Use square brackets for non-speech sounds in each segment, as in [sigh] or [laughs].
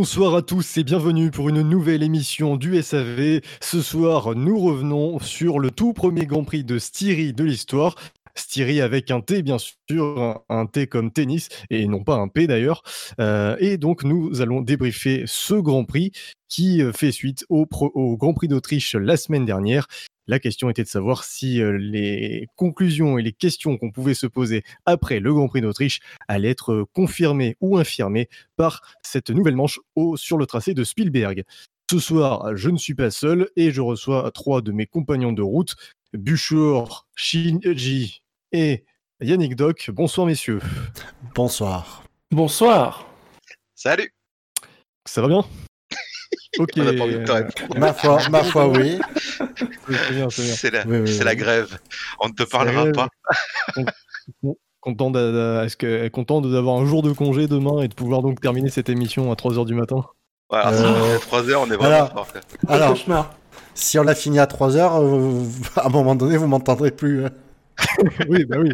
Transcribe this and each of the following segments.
Bonsoir à tous et bienvenue pour une nouvelle émission du SAV. Ce soir, nous revenons sur le tout premier Grand Prix de Styrie de l'histoire. Styrie avec un T, bien sûr, un, T comme tennis, et non pas un P d'ailleurs. Euh, et donc, nous allons débriefer ce Grand Prix qui euh, fait suite au, au Grand Prix d'Autriche la semaine dernière. La question était de savoir si les conclusions et les questions qu'on pouvait se poser après le Grand Prix d'Autriche allaient être confirmées ou infirmées par cette nouvelle manche au, sur le tracé de Spielberg. Ce soir, je ne suis pas seul et je reçois trois de mes compagnons de route, Buchor, Shinji et Yannick Doc. Bonsoir messieurs. Bonsoir. Bonsoir. Salut. Ça va bien? Ok. ma foi, ma foi, oui. [laughs] C'est la, la, grève. On ne te parlera pas. [laughs] content d'avoir un jour de congé demain et de pouvoir donc terminer cette émission à 3h du matin? Voilà, euh... [laughs] 3h, on est vraiment alors, alors si on l'a fini à 3h, euh, à un moment donné, vous m'entendrez plus. Hein. oui, bah oui.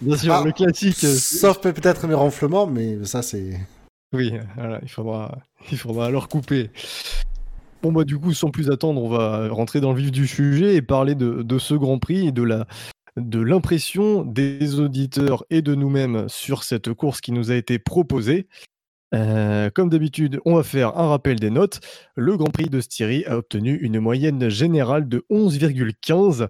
Bien sûr, ah, le classique. Euh, sauf peut-être mes ronflements, mais ça, c'est. Oui, voilà, il faudra, il faudra alors couper. Bon, bah, du coup, sans plus attendre, on va rentrer dans le vif du sujet et parler de, ce Grand Prix et de la de l'impression des auditeurs et de nous-mêmes sur cette course qui nous a été proposée. Euh, comme d'habitude, on va faire un rappel des notes. Le Grand Prix de Styrie a obtenu une moyenne générale de 11,15.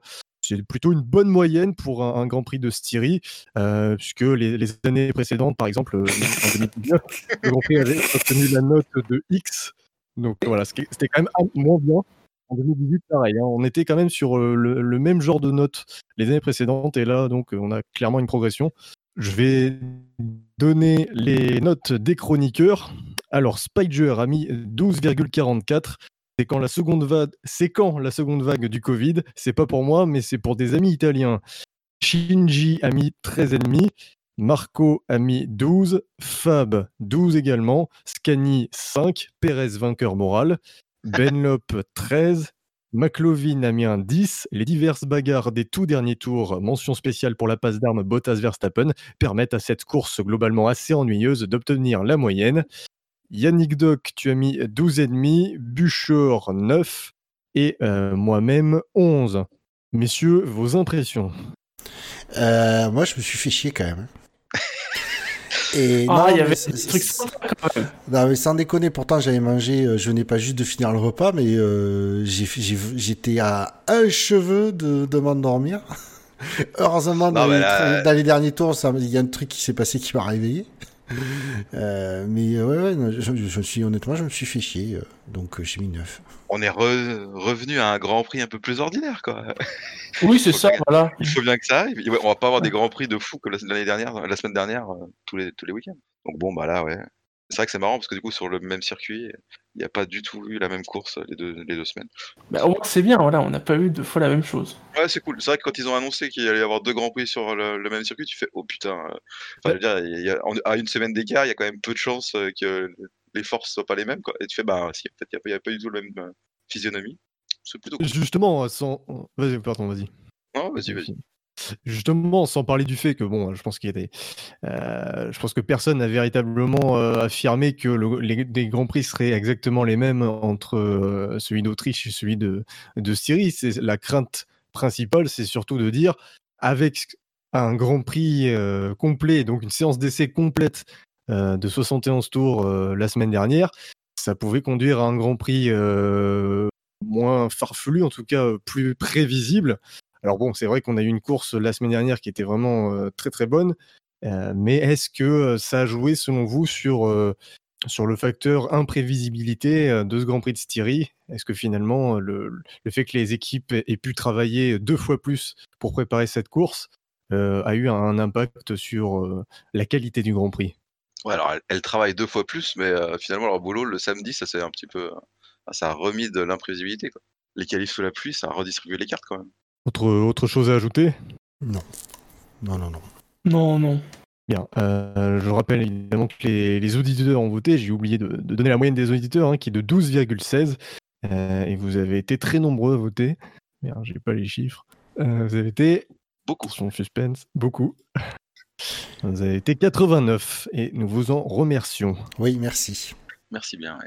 C'est plutôt une bonne moyenne pour un, Grand Prix de Styrie, euh, puisque les, les, années précédentes, par exemple, euh, en 2019, [laughs] le Grand Prix avait obtenu la note de X, donc voilà, c'était quand même moins bien. En 2018, pareil, hein, on était quand même sur euh, le, même genre de notes les années précédentes, et là, donc, on a clairement une progression. Je vais donner les notes des chroniqueurs. Alors, Spider a mis 12,44. C'est quand la seconde vague, c'est quand la seconde vague du Covid. C'est pas pour moi, mais c'est pour des amis italiens. Shinji a mis 13,5. Marco a mis 12, Fab 12 également, Scani 5, Perez vainqueur moral, [laughs] Benlop 13, McLovin a mis un 10. Les diverses bagarres des tout derniers tours, mention spéciale pour la passe d'armes Bottas-Verstappen, permettent à cette course globalement assez ennuyeuse d'obtenir la moyenne. Yannick Doc, tu as mis 12,5, Buchor 9 et euh, moi-même 11. Messieurs, vos impressions? Euh, Moi, je me suis fait chier quand même. [laughs] Et ah, il y avait des trucs Non, mais sans déconner, pourtant j'avais mangé, euh, je n'ai pas juste de finir le repas, mais euh, j'étais à un cheveu de, de m'endormir. [laughs] Heureusement, dans, les, derniers tours, il y a un truc qui s'est passé qui m'a réveillé. Euh, mais ouais, ouais je, suis honnêtement, je me suis fait chier, donc j'ai mis 9. On est revenu à un Grand Prix un peu plus ordinaire, quoi. Oui, c'est ça, voilà. Il faut bien que ça arrive. On va pas avoir des Grands Prix de fou que l'année dernière, la semaine dernière, tous les, tous les week-ends. Donc bon, bah là, ouais. C'est vrai que c'est marrant parce que du coup, sur le même circuit, il n'y a pas du tout eu la même course les deux, les deux semaines. Bah, au moins, c'est bien, voilà, on n'a pas eu deux fois la même chose. Ouais, c'est cool. C'est vrai que quand ils ont annoncé qu'il allait y avoir deux grands prix sur le, même circuit, tu fais oh putain. Enfin, je veux dire, il y a, à une semaine d'écart, il y a quand même peu de chances que les forces soient pas les mêmes. Quoi. Et tu fais bah si, en fait, il n'y a, pas du tout la même euh, physionomie. C'est plutôt cool. Justement, sans. Vas-y, pardon, vas-y. Non, vas-y, vas-y. Justement, sans parler du fait que bon, je pense qu'il des, euh, je pense que personne n'a véritablement euh, affirmé que les, grands prix seraient exactement les mêmes entre euh, celui d'Autriche et celui de, de Syrie. C'est la crainte principale, c'est surtout de dire avec un grand prix complet, donc une séance d'essai complète de 71 tours la semaine dernière, ça pouvait conduire à un grand prix moins farfelu, en tout cas plus prévisible. Alors bon, c'est vrai qu'on a eu une course la semaine dernière qui était vraiment euh, très très bonne, euh, mais est-ce que euh, ça a joué selon vous sur, sur le facteur imprévisibilité de ce Grand Prix de Styrie? Est-ce que finalement le, fait que les équipes aient pu travailler deux fois plus pour préparer cette course a eu un, impact sur la qualité du Grand Prix? Ouais, alors elles, travaillent deux fois plus, mais finalement leur boulot le samedi, ça c'est un petit peu, ça a remis de l'imprévisibilité. Les qualifs sous la pluie, ça a redistribué les cartes quand même. Autre, autre chose à ajouter? Non. Non, non, non. Non, non. Bien. Euh, je rappelle évidemment que les, auditeurs ont voté. J'ai oublié de, donner la moyenne des auditeurs, hein, qui est de 12,16. Euh, et vous avez été très nombreux à voter. Merde, j'ai pas les chiffres. Euh, vous avez été. Beaucoup. Son suspense. Beaucoup. [laughs] Vous avez été 89 et nous vous en remercions. Oui, merci. Merci bien.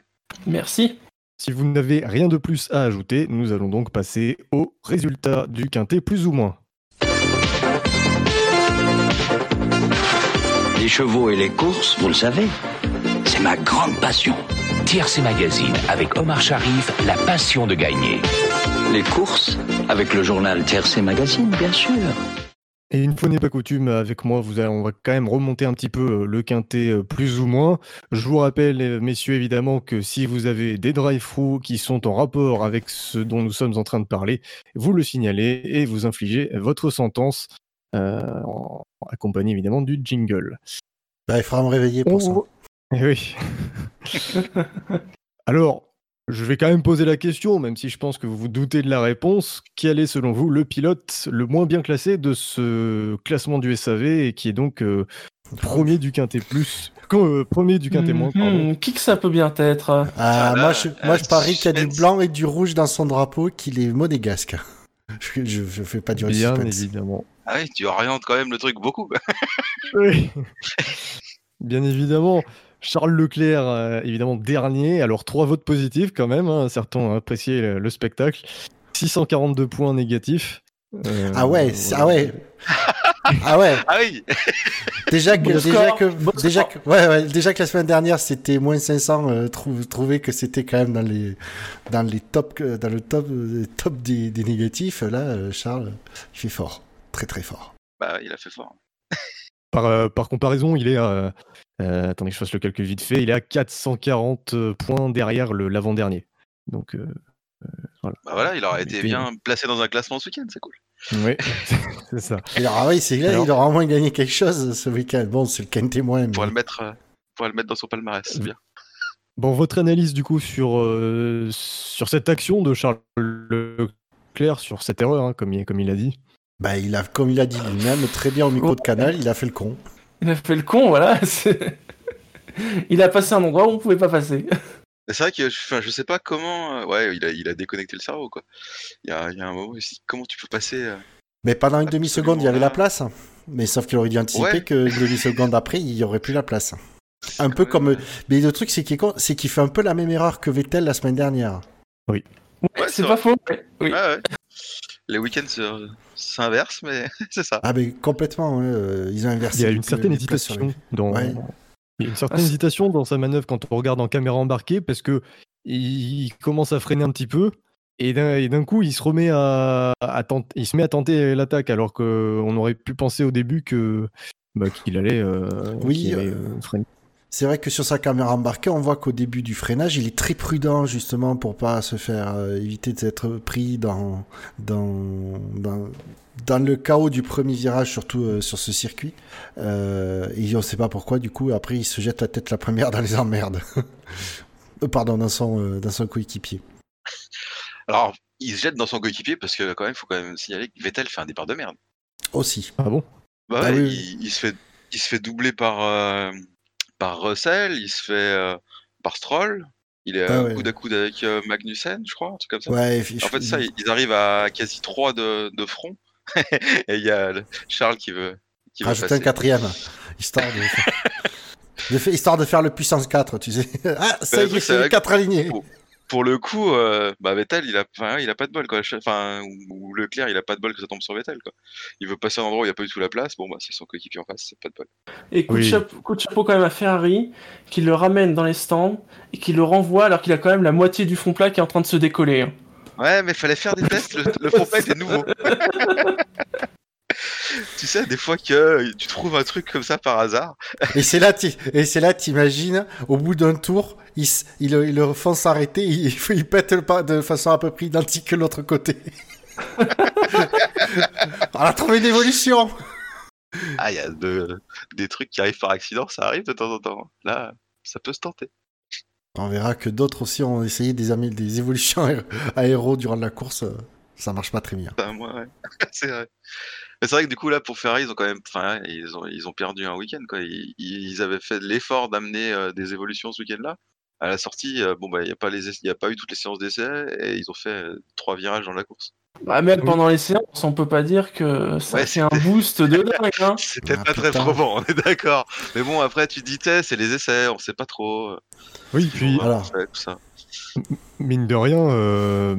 Merci. Si vous n'avez rien de plus à ajouter, nous allons donc passer au résultat du quintet plus ou moins. Les chevaux et les courses, vous le savez, c'est ma grande passion. Tiercé Magazine avec Omar Sharif, la passion de gagner. Les courses avec le journal Tiercé Magazine, bien sûr. Et une fois n'est pas coutume, avec moi, vous on va quand même remonter un petit peu euh, le quintet euh, plus ou moins. Je vous rappelle, euh, messieurs, évidemment, que si vous avez des drive-through qui sont en rapport avec ce dont nous sommes en train de parler, vous le signalez et vous infligez votre sentence, accompagné évidemment du jingle. Bah, il faudra me réveiller pour ça. [laughs] Eh oui. [laughs] Alors, je vais quand même poser la question, même si je pense que vous vous doutez de la réponse. Quel est, selon vous, le pilote le moins bien classé de ce classement du SAV et qui est donc euh, premier du Quintet Plus [laughs] euh, Premier du Quintet moins, pardon. Qui que ça peut bien être ah, Moi, je, moi, je parie qu'il y a du blanc et du rouge dans son drapeau, qu'il est monégasque. [laughs] Je, je, fais pas du Bien évidemment. Ah oui, tu orientes quand même le truc beaucoup. [laughs] oui. Bien évidemment. Charles Leclerc, euh, évidemment, dernier. Alors, trois votes positifs quand même. Hein. Certains ont apprécié le, spectacle. 642 points négatifs. Euh, ah ouais, ah ouais. ah ouais. [laughs] Ah oui. déjà que, déjà, que, déjà, que, ouais, ouais, déjà que la semaine dernière c'était moins 500, euh, trouver que c'était quand même dans les dans les top dans le top top des, des négatifs. Là, Charles, il fait fort, très très fort. Bah, il a fait fort. Par, par comparaison, il est euh, attendez que je fasse le calcul vite fait. Il est à 440 euh, points derrière l'avant-dernier. Donc euh, voilà. Bah voilà, il aurait été bien placé dans un classement ce week-end, c'est cool. Oui, [laughs] c'est ça. Alors, oui, c'est là, il aura au moins gagné quelque chose ce week-end. Bon, c'est le Quintet moins. Mais... Pour le mettre, pour le mettre dans son palmarès, c'est bien. Bon, votre analyse du coup sur, sur cette action de Charles Leclerc, sur cette erreur, hein, comme, il, comme il a dit. Bah, il a, comme il a dit lui-même, très bien au micro de canal, il a fait le con. Il a fait le con, voilà. [laughs] il a passé un endroit où on pouvait pas passer. [laughs] C'est vrai que enfin, je sais pas comment. Euh, ouais, il a, il a déconnecté le cerveau, quoi. Il y a, il y a un moment aussi. Comment tu peux passer. Euh, mais pendant une demi-seconde, il y avait la place. Mais sauf qu'il aurait dû anticiper que une demi-seconde après, il y aurait plus la place. Un peu comme. Mais le truc, c'est qu'il c'est qu'il fait un peu la même erreur que Vettel la semaine dernière. Oui. c'est pas faux. Oui. Ouais, les week-ends s'inversent, mais [laughs] c'est ça. Ah, mais complètement, euh, ils ont inversé. Il y a une certaine hésitation dans. Il y a une certaine hésitation dans sa manœuvre quand on regarde en caméra embarquée parce que il commence à freiner un petit peu et d'un coup il se remet à, tenter, il se met à tenter l'attaque alors qu'on aurait pu penser au début que bah, qu'il allait, euh, oui, euh, freiner. C'est vrai que sur sa caméra embarquée, on voit qu'au début du freinage, il est très prudent justement pour pas se faire euh, éviter d'être pris dans, dans, dans, le chaos du premier virage, surtout euh, sur ce circuit. Euh, et on ne sait pas pourquoi, du coup, après, il se jette la tête la première dans les emmerdes. [laughs] Pardon, dans son, dans son coéquipier. Alors, il se jette dans son coéquipier parce que quand même, il faut quand même signaler que Vettel fait un départ de merde. Aussi. Ah bon? Bah ah il, se fait, il se fait doubler par, par Russell, il se fait euh, par Stroll. Il est ah, coude à coude avec euh, Magnussen, je crois, un truc comme ça. Ouais, en fait, ça, ils arrivent à quasi 3 de, de front. [laughs] et il y a Charles qui veut. Qui Rajouter un quatrième, histoire de... [laughs] histoire de faire le puissance 4, tu sais. [laughs] Ah, ça y est, c'est 4 alignés pour le coup, euh, bah Vettel, il a, il a pas de bol, quoi. Enfin, ou, Leclerc, il a pas de bol que ça tombe sur Vettel, quoi. Il veut passer à un endroit où il n'y a pas du tout la place. Bon, bah, c'est son coéquipier en face, c'est pas de bol. Et coup, de chapeau, coup, de chapeau, quand même à Ferrari, qui le ramène dans les stands et qui le renvoie alors qu'il a quand même la moitié du fond plat qui est en train de se décoller. Hein. Ouais, mais fallait faire des tests. Le, le fond plat était nouveau. [laughs] tu sais, des fois que tu trouves un truc comme ça par hasard. et c'est là, et c'est là, t'imagines, au bout d'un tour, il, il, il le font s'arrêter, il, il pète le pas de façon à peu près identique que l'autre côté. [laughs] On a trouvé une évolution. Ah, il y a des trucs qui arrivent par accident, ça arrive de temps en temps. Là, ça peut se tenter. On verra que d'autres aussi ont essayé des, des évolutions aéro durant la course. Ça marche pas très bien. Bah, moi, ouais. [laughs] c'est vrai c'est vrai que du coup là pour Ferrari ils ont quand même, enfin ils ont ils ont perdu un week-end quoi. Ils, avaient fait l'effort d'amener euh, des évolutions ce week-end là. À la sortie, euh, bon bah il y a pas les il y a pas eu toutes les séances d'essai et ils ont fait euh, trois virages dans la course. Bah, même pendant les séances, on peut pas dire que ça c'est un boost de dingue. Hein. [laughs] C'était ah, pas très probant, on est d'accord. Mais bon, après, tu dis, c'est les essais, on sait pas trop. Oui, puis. Voilà. Mine de rien, euh,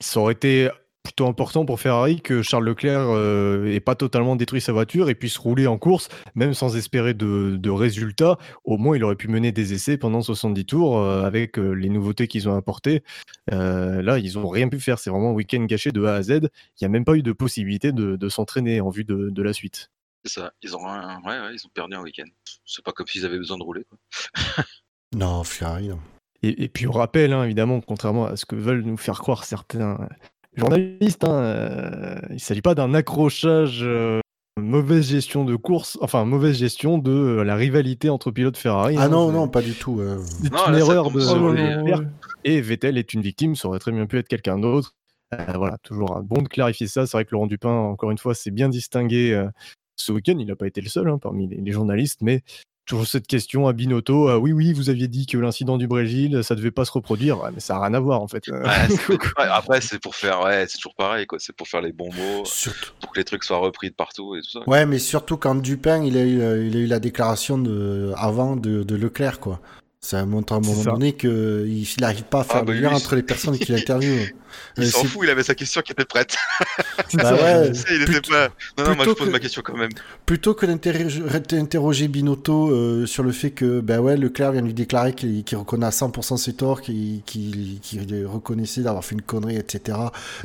ça aurait été plutôt important pour Ferrari que Charles Leclerc n'ait euh, pas totalement détruit sa voiture et puisse rouler en course, même sans espérer de, résultats. Au moins, il aurait pu mener des essais pendant 70 tours euh, avec euh, les nouveautés qu'ils ont apportées. là, ils n'ont rien pu faire. C'est vraiment un week-end gâché de A à Z. Il n'y a même pas eu de possibilité de, s'entraîner en vue de, la suite. C'est ça. Ils ont, ils ont perdu un week-end. C'est pas comme s'ils avaient besoin de rouler. [laughs] non, Ferrari. Et, puis on rappelle, hein, évidemment, contrairement à ce que veulent nous faire croire certains journaliste. Hein, euh, il ne s'agit pas d'un accrochage, euh, mauvaise gestion de course, enfin mauvaise gestion de euh, la rivalité entre pilotes Ferrari. Ah hein, non, non, pas du tout. C'est une erreur de. et Vettel est une victime, ça aurait très bien pu être quelqu'un d'autre. voilà, toujours bon de clarifier ça. C'est vrai que Laurent Dupin, encore une fois, s'est bien distingué ce week-end. Il n'a pas été le seul hein, parmi les, journalistes, mais Toujours cette question à Binotto. oui, oui, vous aviez dit que l'incident du Brésil, ça devait pas se reproduire, mais ça n'a rien à voir en fait. [laughs] après, c'est pour faire, ouais, c'est toujours pareil, quoi. C'est pour faire les bons mots, pour que les trucs soient repris de partout et tout ça. Ouais, mais surtout quand Dupin, il a eu, euh, il a eu la déclaration de, avant de, de Leclerc, quoi. Ça montre à un moment donné qu'il n'arrive pas à faire ah, bah, le lien entre les personnes qu'il interviewe. [laughs] il s'en fout, il avait sa question qui était prête. [laughs] bah ouais, il était pas... Non, non, moi je pose ma question quand même. Plutôt que d'interroger Binotto euh, sur le fait que ben ouais, Leclerc vient lui déclarer qu'il reconnaît à 100% ses torts, qu'il reconnaissait d'avoir fait une connerie, etc.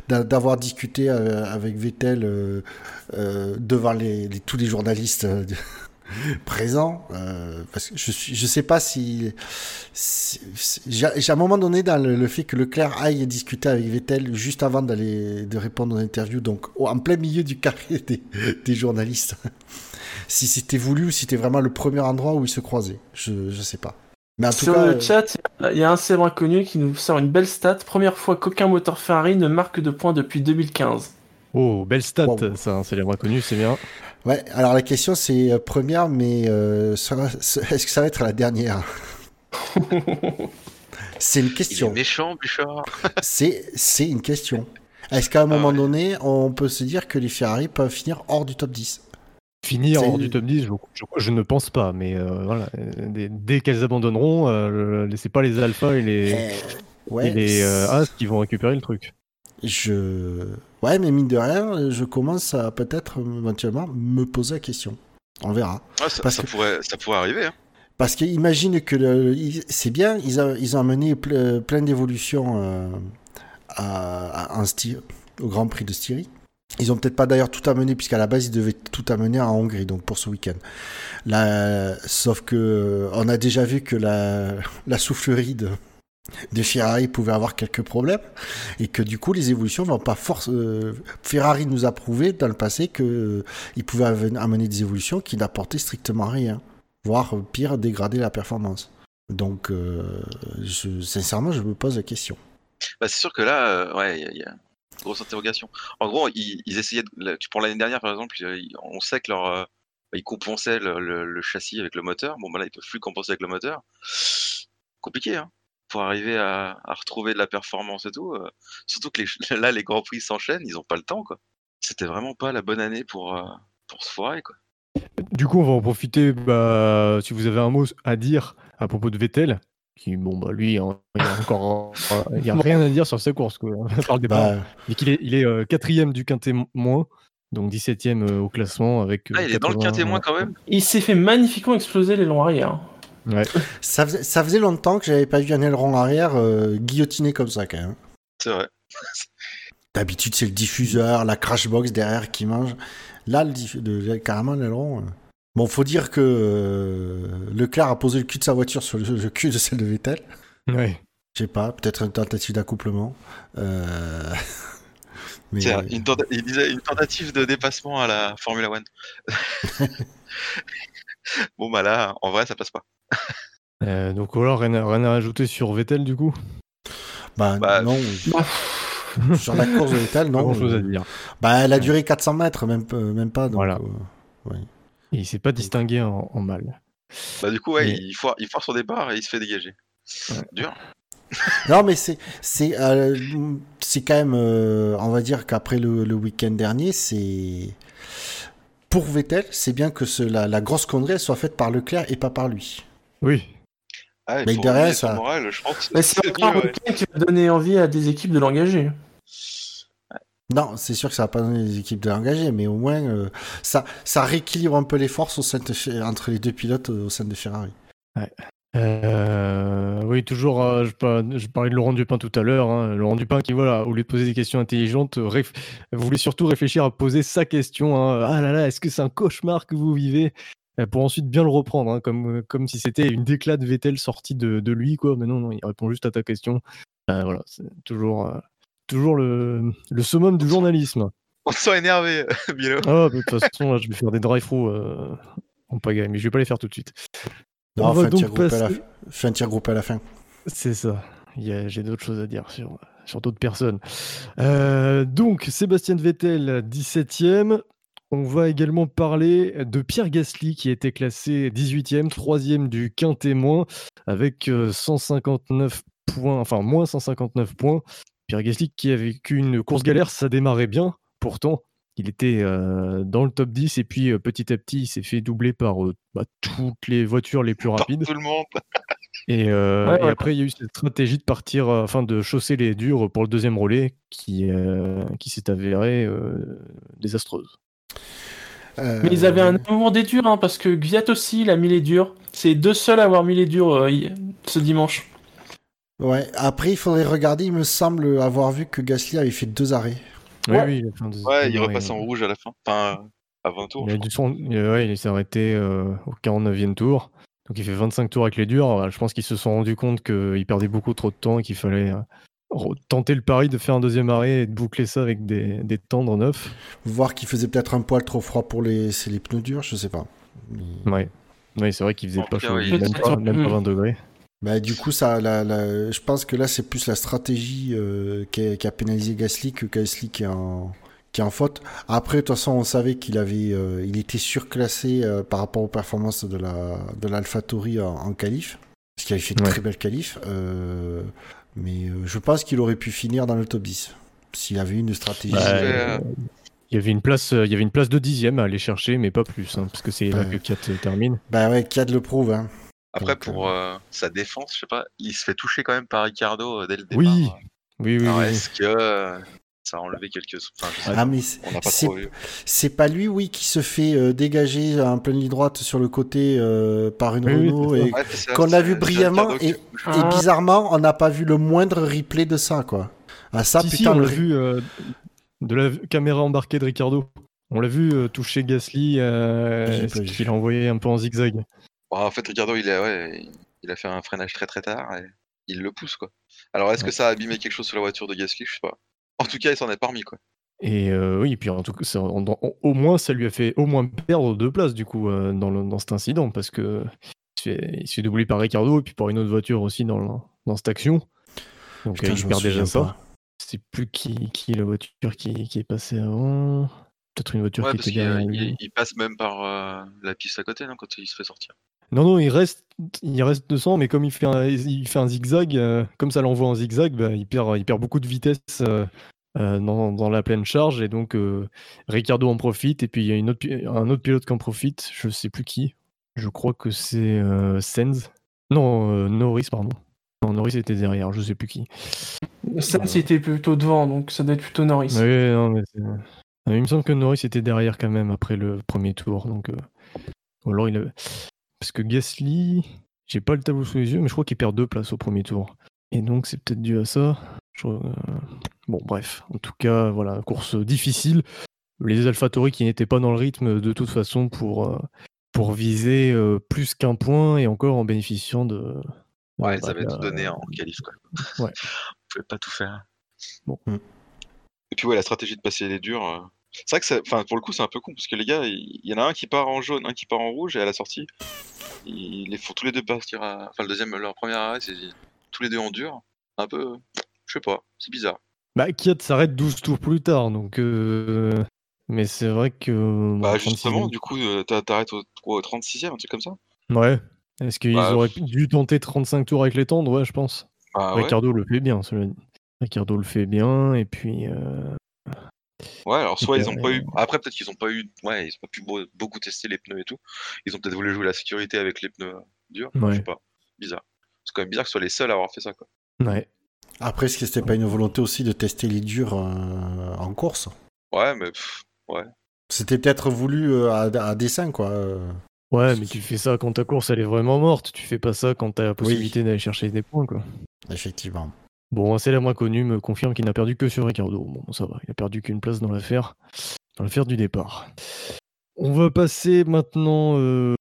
D'avoir discuté euh, avec Vettel euh, devant les, tous les journalistes [laughs] présent euh, parce que je suis je sais pas si, j'ai à un moment donné dans le, fait que Leclerc aille discuter avec Vettel juste avant d'aller de répondre aux interviews donc en plein milieu du carré [laughs] des, des journalistes [laughs] si c'était voulu ou si c'était vraiment le premier endroit où ils se croisaient je je sais pas mais en tout Sur le euh, chat, il y a un célèbre inconnu qui nous sort une belle stat. Première fois qu'aucun moteur Ferrari ne marque de points depuis 2015. Oh, belle stat, ça, un célèbre inconnu, c'est bien. Ouais, alors la question c'est euh, première, mais euh, est-ce que ça va être la dernière? [laughs] C'est une question. Il est méchant, Bouchard. [laughs] c'est, c'est une question. Est-ce qu'à un ah moment donné, on peut se dire que les Ferrari peuvent finir hors du top 10 Finir hors du top 10, je, ne pense pas, mais euh, voilà, dès, qu'elles abandonneront, laissez pas les alphas et les, eh, et les As qui vont récupérer le truc. Je. Ouais, mais mine de rien, je commence à peut-être éventuellement me poser la question. On verra. ça, Parce que... pourrait, ça pourrait arriver. Hein. Parce qu'imagine que c'est bien, ils, ils, ont amené plein d'évolutions euh, à, au Grand Prix de Styrie. Ils ont peut-être pas d'ailleurs tout amené, puisqu'à la base ils devaient tout amener en Hongrie, donc pour ce week-end. sauf que on a déjà vu que la, la soufflerie de, de Ferrari pouvait avoir quelques problèmes et que du coup les évolutions vont pas force euh, Ferrari nous a prouvé dans le passé que euh, il pouvait amener des évolutions qui n'apportaient strictement rien voire euh, pire dégrader la performance. Donc je, sincèrement je me pose la question. Bah, c'est sûr que là ouais il y, a grosse interrogation. En gros ils, essayaient tu prends l'année dernière par exemple on sait que leur ils compensaient le, châssis avec le moteur. Bon bah là ils peuvent plus compenser avec le moteur. Compliqué hein pour arriver à, retrouver de la performance et tout. Euh, surtout que [laughs] là, les grands prix s'enchaînent, ils n'ont pas le temps, quoi. C'était vraiment pas la bonne année pour, euh, pour se foirer, quoi. Du coup, on va en profiter. Bah, si vous avez un mot à dire à propos de Vettel, qui, bon, bah, lui, il n'y a encore il y a [laughs] rien à dire sur sa course, quoi, [laughs] par le départ. Bah... Mais qu'il est, il est euh, quatrième du quintet moins. Donc 17ème au classement avec. Ah, il est dans le quintet moins quand même. Il s'est fait magnifiquement exploser les longs arrière. Ça, faisait, ça, faisait, longtemps que j'avais pas vu un aileron arrière euh, guillotiné comme ça, quand même. C'est vrai. D'habitude, c'est le diffuseur, la crash box derrière qui mange. Là, le, carrément, l'aileron. Euh. Bon, faut dire que euh, Leclerc a posé le cul de sa voiture sur le, cul de celle de Vettel. Ouais. Je sais pas, peut-être une tentative d'accouplement. [laughs] Mais... Une il disait une tentative de dépassement à la Formula One. [laughs] [laughs] bon, bah là, en vrai, ça passe pas. [laughs] Euh, donc alors, rien à, ajouter sur Vettel du coup? Bah, bah, non. Bah, [laughs] sur la course de Vettel, non. Pas grand chose à dire. Bah, elle a duré 400 mètres, même, même pas. Donc, voilà. Euh, il s'est pas distingué en, mal. Bah, du coup, ouais, il, foire, il son départ et il se fait dégager. Dur. [laughs] non, mais c'est c'est euh, c'est quand même, euh, on va dire qu'après le, le week-end dernier, c'est pour Vettel, c'est bien que ce, la, la, grosse connerie soit faite par Leclerc et pas par lui. Oui. Ah, mais derrière, ça. Moral, je pense mais c'est encore qui va donner envie à des équipes de l'engager. Non, c'est sûr que ça va pas donner des équipes de l'engager, mais au moins euh, ça, ça rééquilibre un peu les forces au sein de, entre les deux pilotes au sein de Ferrari. Ouais. Euh, oui, toujours, euh, je, je, parlais de Laurent Dupin tout à l'heure. Hein. Laurent Dupin qui, voilà, au lieu de poser des questions intelligentes, voulait surtout réfléchir à poser sa question. Hein. Ah là là, est-ce que c'est un cauchemar que vous vivez? Pour ensuite bien le reprendre, hein, comme, comme si c'était une déclat de Vettel sortie de, de, lui. Quoi. Mais non, non, il répond juste à ta question. voilà, c'est toujours, toujours le, le, summum du journalisme. On se sent énervé, [laughs] Milo. Ah, de toute façon, là, je vais faire des drive-through en pagaille, mais je vais pas les faire tout de suite. Non, fais un, tir groupe à la fin. C'est ça. J'ai d'autres choses à dire sur, sur d'autres personnes. Euh, donc, Sébastien Vettel, 17e. On va également parler de Pierre Gasly qui a été classé 18e, 3e du quintet moins, avec 159 euh, points, enfin moins 159 points. Pierre Gasly qui a vécu une course galère, ça démarrait bien. Pourtant, il était euh, dans le top 10 et puis euh, petit à petit il s'est fait doubler par euh, bah, toutes les voitures les plus rapides. tout le monde. Et, après il y a eu cette stratégie de partir, enfin de chausser les durs pour le deuxième relais qui, qui s'est avérée désastreuse. Mais ils avaient un amour des durs hein, parce que Gviat aussi il a mis les durs. C'est deux seuls à avoir mis les durs ce dimanche. Ouais, après il faudrait regarder, il me semble avoir vu que Gasly avait fait deux arrêts. Oui, ouais. oui, il, ouais, il repasse en rouge à la fin. Enfin, à 20 tours. Il, son... ouais, il s'est arrêté euh, au 49e tour. Donc il fait 25 tours avec les durs. Je pense qu'ils se sont rendus compte qu'il perdait beaucoup trop de temps et qu'il fallait euh, tenter le pari de faire un deuxième arrêt et de boucler ça avec des, des tendres neufs. Voir qu'il faisait peut-être un poil trop froid pour les, les pneus durs, je sais pas. Mais... Ouais. Oui, c'est vrai qu'il faisait pas chaud, même, pas, même, pas, 20 degrés. Bah, du coup, ça, la, la, je pense que là, c'est plus la stratégie euh, qui, a, qui, a, pénalisé Gasly que Gasly qui est en, qui est en faute. Après, de toute façon, on savait qu'il avait, euh, il était surclassé euh, par rapport aux performances de la de l'AlphaTauri en, en qualif, parce qu'il avait fait de très belles qualifs. Euh, mais je pense qu'il aurait pu finir dans le top 10 s'il avait une stratégie. Bah, il y avait une place, il y avait une place de dixième à aller chercher, mais pas plus, hein, parce que c'est là que Kiat termine. Bah ouais, Kiat le prouve. Hein. Après, pour euh, sa défense, je sais pas, il se fait toucher quand même par Ricardo euh, dès le départ. Oui, oui, oui. Alors, est-ce que euh, ça a enlevé quelques. Enfin, je sais ah, mais on n'a pas trop vu. C'est pas lui, oui, qui se fait dégager en pleine ligne droite sur le côté par une Renault et qu'on a vu brillamment et, et, bizarrement, on n'a pas vu le moindre replay de ça, quoi. Ah, ça, si, putain, on l'a vu de la caméra embarquée de Ricardo. On l'a vu toucher Gasly, qu'il a envoyé un peu en zigzag. Bon, en fait, Ricardo, il a, ouais, il a fait un freinage très très tard et il le pousse, quoi. Alors, est-ce que ça a abîmé quelque chose sur la voiture de Gasly? Je sais pas. En tout cas, il s'en est parmi, quoi. Et euh, oui, puis en tout cas, au moins, ça lui a fait au moins perdre deux places, du coup, euh, dans, le, dans, cet incident, parce que il se fait, doubler par Ricardo et puis par une autre voiture aussi dans, dans cette action. Donc, Putain, il perd déjà ça. C'est plus qui, qui la voiture qui, qui est passée avant. Peut-être une voiture qui était derrière il, il, passe même par euh, la piste à côté, non, quand il se fait sortir. Non, non, il reste, il reste 200, mais comme il fait un, il fait un zigzag, euh, comme ça l'envoie en zigzag, bah, il, perd, il perd beaucoup de vitesse euh, euh, dans, dans, la pleine charge, et donc Ricardo en profite, et puis il y a une autre, un autre pilote qui en profite, je sais plus qui. Je crois que c'est Sens. Non, Norris, pardon. Non, Norris était derrière, je sais plus qui. Sens était plutôt devant, donc ça doit être plutôt Norris. Oui, non, mais il me semble que Norris était derrière quand même après le premier tour, donc. Ou alors il a... Parce que Gasly, j'ai pas le tableau sous les yeux, mais je crois qu'il perd deux places au premier tour. Et donc c'est peut-être dû à ça. Euh, bon, bref. En tout cas, voilà, course difficile. Les AlphaTauri qui n'étaient pas dans le rythme de toute façon pour, euh, pour viser euh, plus qu'un point et encore en bénéficiant de. Ouais, ils avaient tout donné en qualif, quoi. Ouais. [laughs] On pouvait pas tout faire. Bon. Et puis, ouais, la stratégie de passer les durs. C'est vrai que ça, pour le coup, c'est un peu con parce que les gars, il y, en a un qui part en jaune, un qui part en rouge, et à la sortie, ils les font tous les deux partir à. Enfin, le deuxième, leur premier arrêt, c'est tous les deux en dur. Un peu. Je sais pas, c'est bizarre. Bah, Kiat s'arrête 12 tours plus tard, donc. Euh, mais c'est vrai que. Bah, justement, du coup, euh, t'arrêtes au, au 36ème, un truc comme ça? Ouais. Est-ce qu'ils bah, auraient dû tenter 35 tours avec les tendres? Ouais, je pense. Ah Ricardo le fait bien, cela. Ricardo le fait bien, et puis. Euh, ouais, alors soit ils ont pas eu. Après, peut-être qu'ils ont pas eu. Ouais, ils ont pas pu beaucoup tester les pneus et tout. Ils ont peut-être voulu jouer la sécurité avec les pneus durs. Je sais pas. Bizarre. C'est quand même bizarre que ce soit les seuls à avoir fait ça, quoi. Ouais. Après, est-ce que c'était pas une volonté aussi de tester les durs euh, en course? Ouais, mais. ouais. C'était peut-être voulu euh, à, dessin, quoi. Ouais, mais tu fais ça quand ta course elle est vraiment morte. Tu fais pas ça quand t'as la possibilité d'aller chercher des points, quoi. Effectivement. Bon, la moins connue me confirme qu'il n'a perdu que sur Ricardo. Bon, ça va, il a perdu qu'une place dans l'affaire, dans l'affaire du départ. On va passer maintenant euh,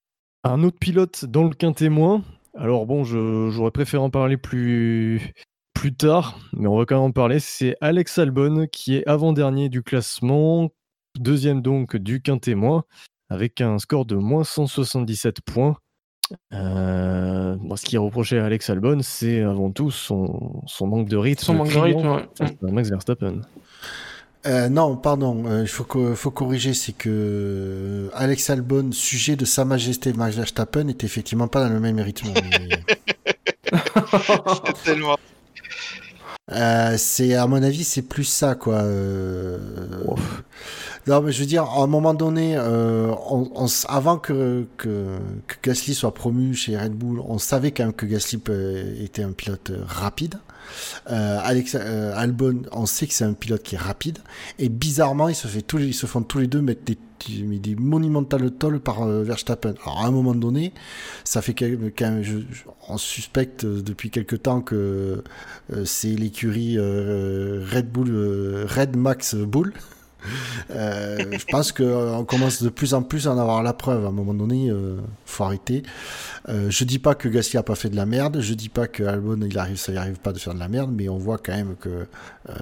à un autre pilote dans le quintémoin. Alors bon, j'aurais préféré en parler plus, plus tard, mais on va quand même en parler. C'est Alex Albon qui est avant-dernier du classement, deuxième donc du quintémoin avec un score de moins 177 points. Euh, ce qui est reproché à Alex Albon, c'est avant tout son, son, manque de rythme. Son manque de rythme, Max Verstappen. Euh, non, pardon, euh, il faut, faut corriger, c'est que Alex Albon, sujet de Sa Majesté Max Verstappen, n'est effectivement pas dans le même rythme. [laughs] Tellement. c'est à mon avis, c'est plus ça, quoi. Non, mais je veux dire, à un moment donné, euh, avant que, Gasly soit promu chez Red Bull, on savait quand même que Gasly était un pilote rapide. Euh, Alex euh, Albon, on sait que c'est un pilote qui est rapide. Et bizarrement, ils se, font tous les deux mettre des, monumentales tolls par Verstappen. Alors à un moment donné, ça fait quand on suspecte depuis quelque temps que c'est l'écurie Red Bull, Red Max Bull. [laughs] Euh, je pense qu'on commence de plus en plus à en avoir la preuve. À un moment donné, euh, faut arrêter. Euh, je dis pas que Gasly a pas fait de la merde. Je dis pas que Albon il arrive, ça y arrive pas de faire de la merde, mais on voit quand même que euh,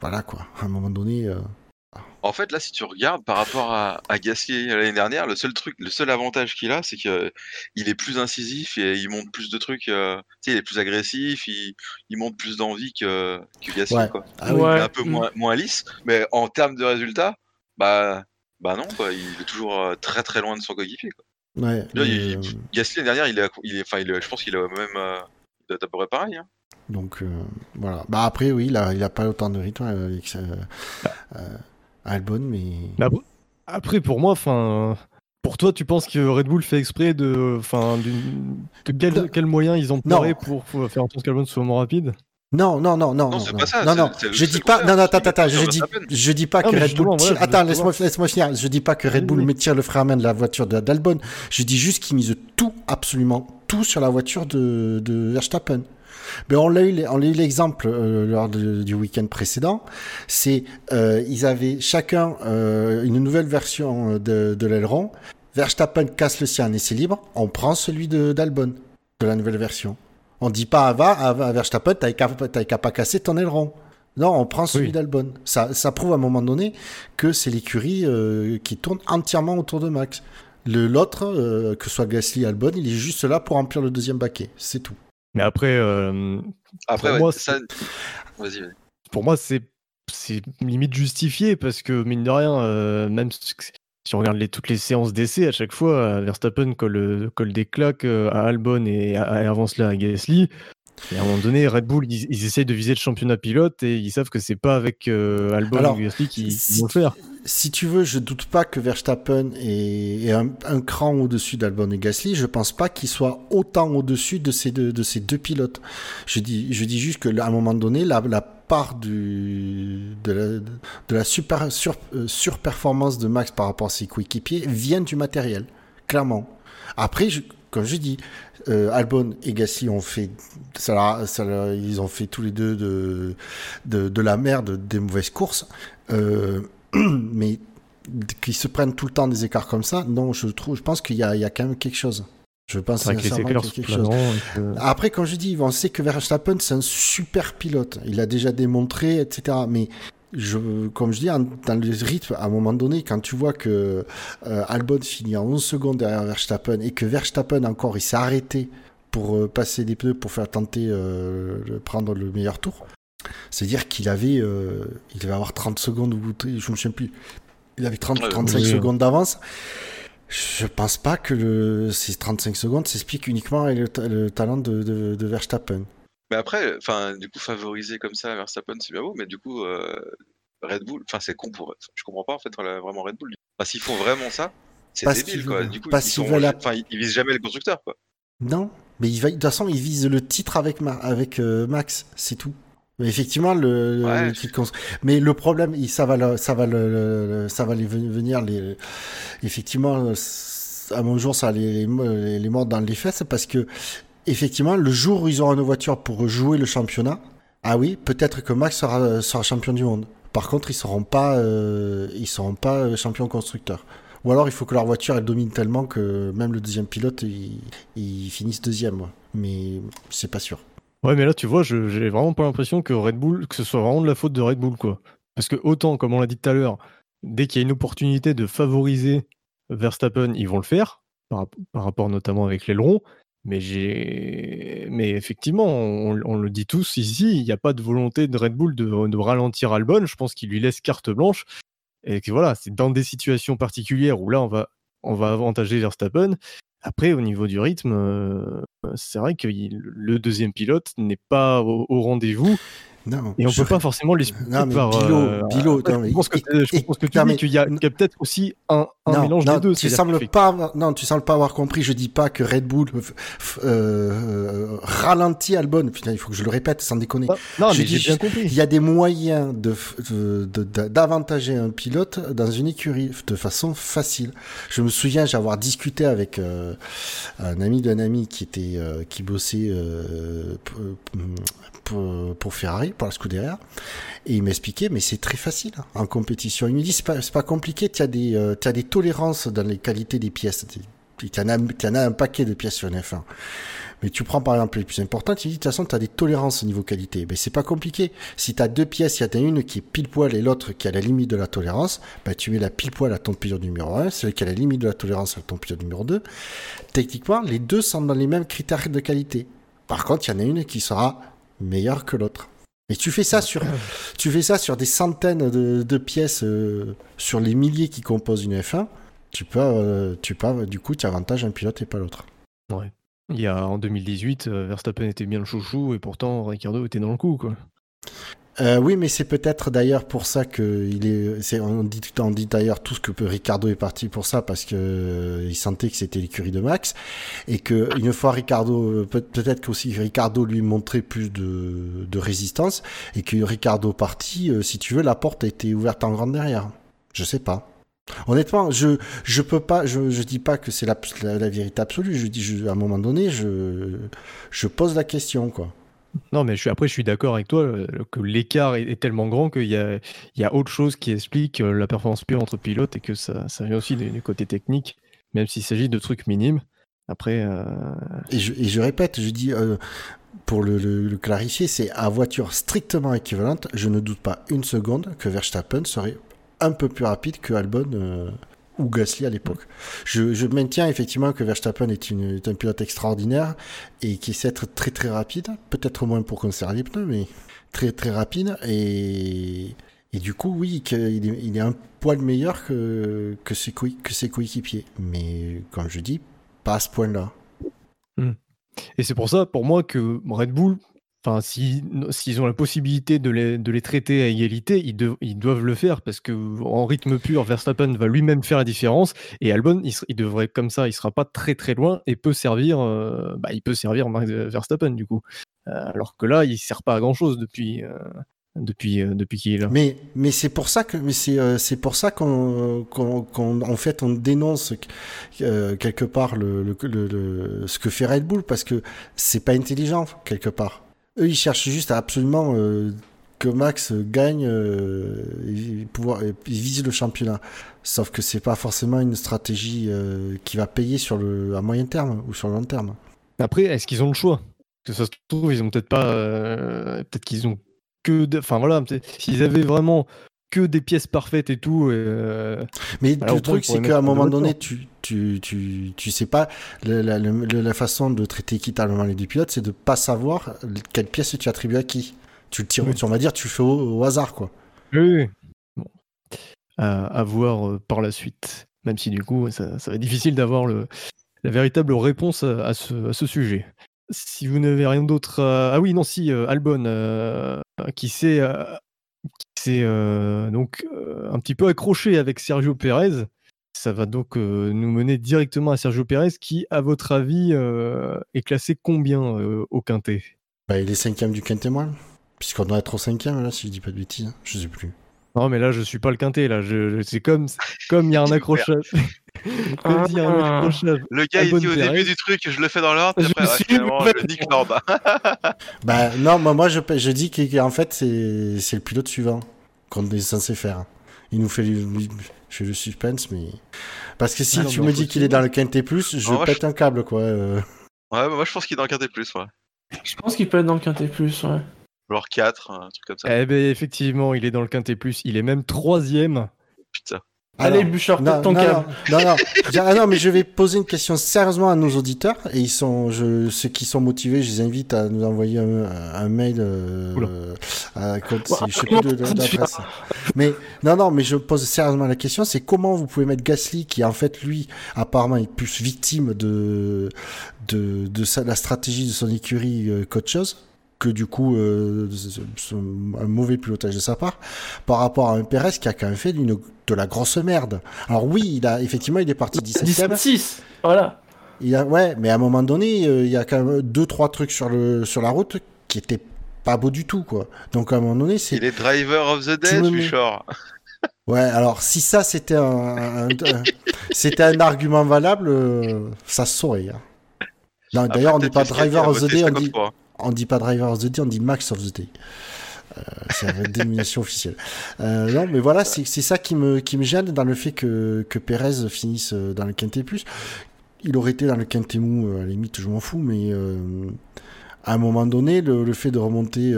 voilà quoi. À un moment donné, en fait, là, si tu regardes par rapport à, à Gasly l'année dernière, le seul truc, le seul avantage qu'il a, c'est qu'il est plus incisif et il monte plus de trucs. Euh, tu sais, il est plus agressif, il, il monte plus d'envie que, que Gasly, quoi. Ah il est un peu moins, moins lisse, mais en termes de résultats, bah, bah non, quoi. Il est toujours euh, très très loin de son coéquipier. Ouais. Euh, Gasly l'année dernière, il est, il est, enfin, il je pense qu'il a même, euh, il à peu près pareil. Hein. Donc voilà. Bah après, oui, il a, il a pas autant de rythme. Bah. Albon, mais. Après, pour moi, enfin. Pour toi, tu penses que Red Bull fait exprès de, enfin, de quel, quel moyen ils ont paré pour faire en sorte qu'Albon soit moins rapide? Non, non, non, non, non, non, pas ça, non, non. je dis pas, non, non, attends, attends, je dis, je dis pas que Red Bull tire, attends, laisse-moi, laisse-moi finir. Je dis pas que Red Bull me tire le frein à main de la voiture d'Albon. Je dis juste qu'ils misent tout, absolument tout sur la voiture de, de Verstappen. Mais on l'a eu, on a eu l'exemple euh, lors du week-end précédent. C'est euh, ils avaient chacun euh, une nouvelle version de, de l'aileron. Verstappen casse le sien et c'est libre. On prend celui d'Albon de, la nouvelle version. On dit pas à, à, à Verstappen, t'as qu'à pas casser ton aileron. Non, on prend celui d'Albon. Ça, ça prouve à un moment donné que c'est l'écurie qui tourne entièrement autour de Max. L'autre, que ce soit Gasly, Albon, il est juste là pour remplir le deuxième baquet. C'est tout. Mais après, euh, après pour, moi, ça... vas -y, pour moi, c'est c'est limite justifié parce que mine de rien, euh, même si on regarde les, toutes les séances d'essai, à chaque fois, Verstappen colle, colle des claques euh, à Albon et, avance là à Gasly. Et à un moment donné, Red Bull, ils, essayent de viser le championnat pilote et ils savent que c'est pas avec euh, Albon ou Gasly qu'ils vont le faire. Si tu veux, je doute pas que Verstappen est, un, cran au-dessus d'Albon et Gasly. Je pense pas qu'il soit autant au-dessus de ces deux, pilotes. Je dis, je dis juste que à un moment donné, la, part de la, euh, surperformance de Max par rapport à ses coéquipiers vient du matériel, clairement. Après, comme je dis, euh, Albon et Gasly ont fait, ils ont fait tous les deux de, de, de la merde, des mauvaises courses. Euh, [clears throat] mais qu'ils se prennent tout le temps des écarts comme ça, non, je trouve, je pense qu'il y y a quand même quelque chose. Je pense qu'il y a quelque chose. Après, quand je dis, on sait que Verstappen, c'est un super pilote. Il a déjà démontré, etc. Mais je, comme je dis, dans le rythme, à un moment donné, quand tu vois que euh, Albon finit en 11 secondes derrière Verstappen et que Verstappen encore, il s'est arrêté pour euh, passer des pneus pour faire tenter euh, prendre le meilleur tour, c'est-à-dire qu'il avait, euh, il devait avoir 30 secondes ou je me souviens plus, il avait 30 ou 35 secondes d'avance. Je pense pas que le, ces 35 secondes s'expliquent uniquement avec le, talent de, de, de Verstappen. Mais après, enfin, du coup, favoriser comme ça Verstappen, c'est bien beau, mais du coup, euh, Red Bull, enfin, c'est con pour. Je comprends pas en fait vraiment Red Bull. Enfin, s'ils font vraiment ça, c'est débile quoi. Du coup, ils, enfin, ils, visent jamais le constructeur quoi. Non, mais il va... de toute façon, ils visent le titre avec, avec euh, Max, c'est tout. Mais effectivement, le, mais le problème, ça va, ça va, le, ça va les venir les, effectivement, à mon jour, ça les, les, les mordre dans les fesses parce que effectivement, le jour où ils auront une voiture pour jouer le championnat, ah oui, peut-être que Max sera, sera champion du monde. Par contre, ils seront pas, euh, ils seront pas euh, champions constructeurs. Ou alors, il faut que leur voiture elle domine tellement que même le deuxième pilote, il, il finisse deuxième. Mais c'est pas sûr. Ouais, mais là, tu vois, j'ai vraiment pas l'impression que Red Bull, que ce soit vraiment de la faute de Red Bull, quoi. Parce que autant, comme on l'a dit tout à l'heure, dès qu'il y a une opportunité de favoriser Verstappen, ils vont le faire, par, par rapport notamment avec l'aileron. Mais j'ai, mais effectivement, on, le dit tous ici, il n'y a pas de volonté de Red Bull de, ralentir Albon. Je pense qu'il lui laisse carte blanche. Et que voilà, c'est dans des situations particulières où là, on va, on va avantager Verstappen. Après, au niveau du rythme, euh, c'est vrai que le deuxième pilote n'est pas au rendez-vous. Non, et on ne peut pas forcément l'expliquer par. Bilo, euh, Bilo, je, pense que, je pense que tu dis qu'il y a, peut-être aussi un, un mélange des deux. Tu sembles pas, non, tu sembles pas avoir compris. Je dis pas que Red Bull euh, euh, ralentit Albon. Putain, il faut que je le répète sans déconner. Non, je mais j'ai bien compris. Il y a des moyens de d'avantager un pilote dans une écurie de façon facile. Je me souviens, j'avoir discuté avec euh, un ami d'un ami qui était qui bossait pour, pour Ferrari pour la Scuderia. Et il m'expliquait, mais c'est très facile hein, en compétition. Il me dit, c'est pas, pas compliqué, tu as, des, euh, as des tolérances dans les qualités des pièces. Tu en, en, as un paquet de pièces sur F1. Mais tu prends par exemple les plus importantes, tu dis de toute façon tu as des tolérances au niveau qualité. Mais c'est pas compliqué. Si tu as deux pièces, il y a une qui est pile poil et l'autre qui a la limite de la tolérance, bah, tu mets la pile poil à ton pilote numéro 1, celle qui a la limite de la tolérance à ton pilote numéro 2. Techniquement, les deux sont dans les mêmes critères de qualité. Par contre, il y en a une qui sera meilleure que l'autre. Et tu fais ça sur, tu fais ça sur des centaines de, pièces, euh, sur les milliers qui composent une F1. Tu peux, euh, tu peux, du coup, tu avantages un pilote et pas l'autre. Ouais. Il y a en 2018, euh, Verstappen était bien le chouchou et pourtant Ricardo était dans le coup, quoi. Euh, oui, mais c'est peut-être d'ailleurs pour ça que il est. on dit, on dit d'ailleurs tout ce que Ricardo est parti pour ça parce que euh, il sentait que c'était l'écurie de Max et que une fois Ricardo, peut-être qu'aussi Ricardo lui montrait plus de, de résistance et que Ricardo parti, euh, si tu veux, la porte a été ouverte en grande derrière. Je sais pas. Honnêtement, je je peux pas, je je dis pas que c'est la, la, vérité absolue. Je dis, à un moment donné, je je pose la question quoi. Non, mais je suis, après, je suis d'accord avec toi euh, que l'écart est, tellement grand qu'il y a, il y a autre chose qui explique euh, la performance pure entre pilotes et que ça, ça vient aussi du, côté technique, même s'il s'agit de trucs minimes. Après. Euh, et, je, et, je, répète, je dis, pour le, le, clarifier, c'est à voiture strictement équivalente, je ne doute pas une seconde que Verstappen serait un peu plus rapide que Albon ou Gasly à l'époque. Je, maintiens effectivement que Verstappen est, une, un pilote extraordinaire et qui sait être très très rapide, peut-être moins pour conserver les pneus, mais très très rapide et, et du coup oui, il est, un poil meilleur que, que ses coéquipiers. Mais comme je dis, pas à ce point-là. Hmm. Et c'est pour ça, pour moi, que Red Bull Enfin, s'ils ont la possibilité de les, de les traiter à égalité, ils, doivent le faire parce que en rythme pur, Verstappen va lui-même faire la différence et Albon, il, devrait comme ça, il sera pas très très loin et peut servir, euh, bah, il peut servir Verstappen du coup. Euh, alors que là, il sert pas à grand chose depuis. Euh, depuis, depuis qu'il est là. Mais, mais c'est pour ça que c'est, c'est pour ça qu'on, fait on dénonce quelque part le, ce que fait Red Bull parce que c'est pas intelligent quelque part. Eux, ils cherchent juste à absolument euh, que Max gagne euh, et, pouvoir, et, visent le championnat. Sauf que c'est pas forcément une stratégie euh, qui va payer sur le, à moyen terme ou sur le long terme. Après, est-ce qu'ils ont le choix? Que ça se trouve, ils ont peut-être pas. peut-être qu'ils ont que. Enfin voilà, s'ils avaient vraiment que des pièces parfaites et tout. Mais le truc, c'est qu'à un moment donné, tu, tu, tu, tu sais pas, la, la, façon de traiter équitablement les deux pilotes, c'est de pas savoir quelle pièce tu attribues à qui. Tu le tires, on va dire, tu fais au, hasard, quoi. Oui, Bon. À, voir euh, par la suite. Même si du coup, ça, ça va être difficile d'avoir la véritable réponse à, ce, à ce sujet. si vous n'avez rien d'autre. Ah oui, non, si, Albon, qui s'est donc un petit peu accroché avec Sergio Pérez. Ça va donc nous mener directement à Sergio Pérez, qui, à votre avis, est classé combien au Quintet? Bah, Il est cinquième du Quintet, moi. Puisqu'on doit être au cinquième, là, si je dis pas de bêtises. Je sais plus. Non, mais là, je suis pas le quintet. Là, je, c'est comme comme il y a un [laughs] accrochage. [laughs] comme il y a un ah. accrochage. Le gars, il dit au début du truc, je le fais dans l'ordre. Après, je, je nique l'ordre. [laughs] bah non, moi, moi je, je dis qu'en fait, c'est, c'est le pilote suivant qu'on est censé faire. Il nous fait le, je le suspense, mais parce que si ah tu me dis qu'il est dans le quintet plus, je pète un câble, quoi. Euh. Ouais, moi je pense qu'il est dans le quintet plus, ouais. Je pense qu'il peut être dans le quintet plus, ouais genre 4, un truc comme ça. Eh ben effectivement, il est dans le quintet plus, il est même troisième. Putain. Allez, Bouchard, non, ton câble. Non, non, ah non, mais je vais poser une question sérieusement à nos auditeurs. Et ils sont, je, ceux qui sont motivés, je les invite à nous envoyer un, mail. Euh, à, je sais plus de, de, Mais non, non, mais je pose sérieusement la question. C'est comment vous pouvez mettre Gasly, qui en fait lui, apparemment, est plus victime de de, de la stratégie de son écurie euh, qu'autre chose que du coup euh, un mauvais pilotage de sa part par rapport à un Perez qui a quand même fait une, de la grosse merde. Alors oui, il a effectivement il est parti 17 6 voilà. Il a, ouais, mais à un moment donné, euh, il y a quand même deux trois trucs sur le sur la route qui étaient pas beaux du tout quoi. Donc à un moment donné, c'est Il est driver of the day, Bouchard. [laughs] Ouais, alors si ça c'était un, c'était un argument valable, euh, ça se saurait. Hein. D'ailleurs, on dit pas driver of the day, on dit, on dit pas Driver of the Day, on dit Max of the Day. Euh, c'est la dénomination [laughs] officielle. Euh, non, mais voilà, c'est ça qui me, qui me gêne dans le fait que, que Perez finisse euh, dans le Quintet Plus. Il aurait été dans le Quintet Mou, à la limite, je m'en fous, mais à un moment donné, le, fait de remonter.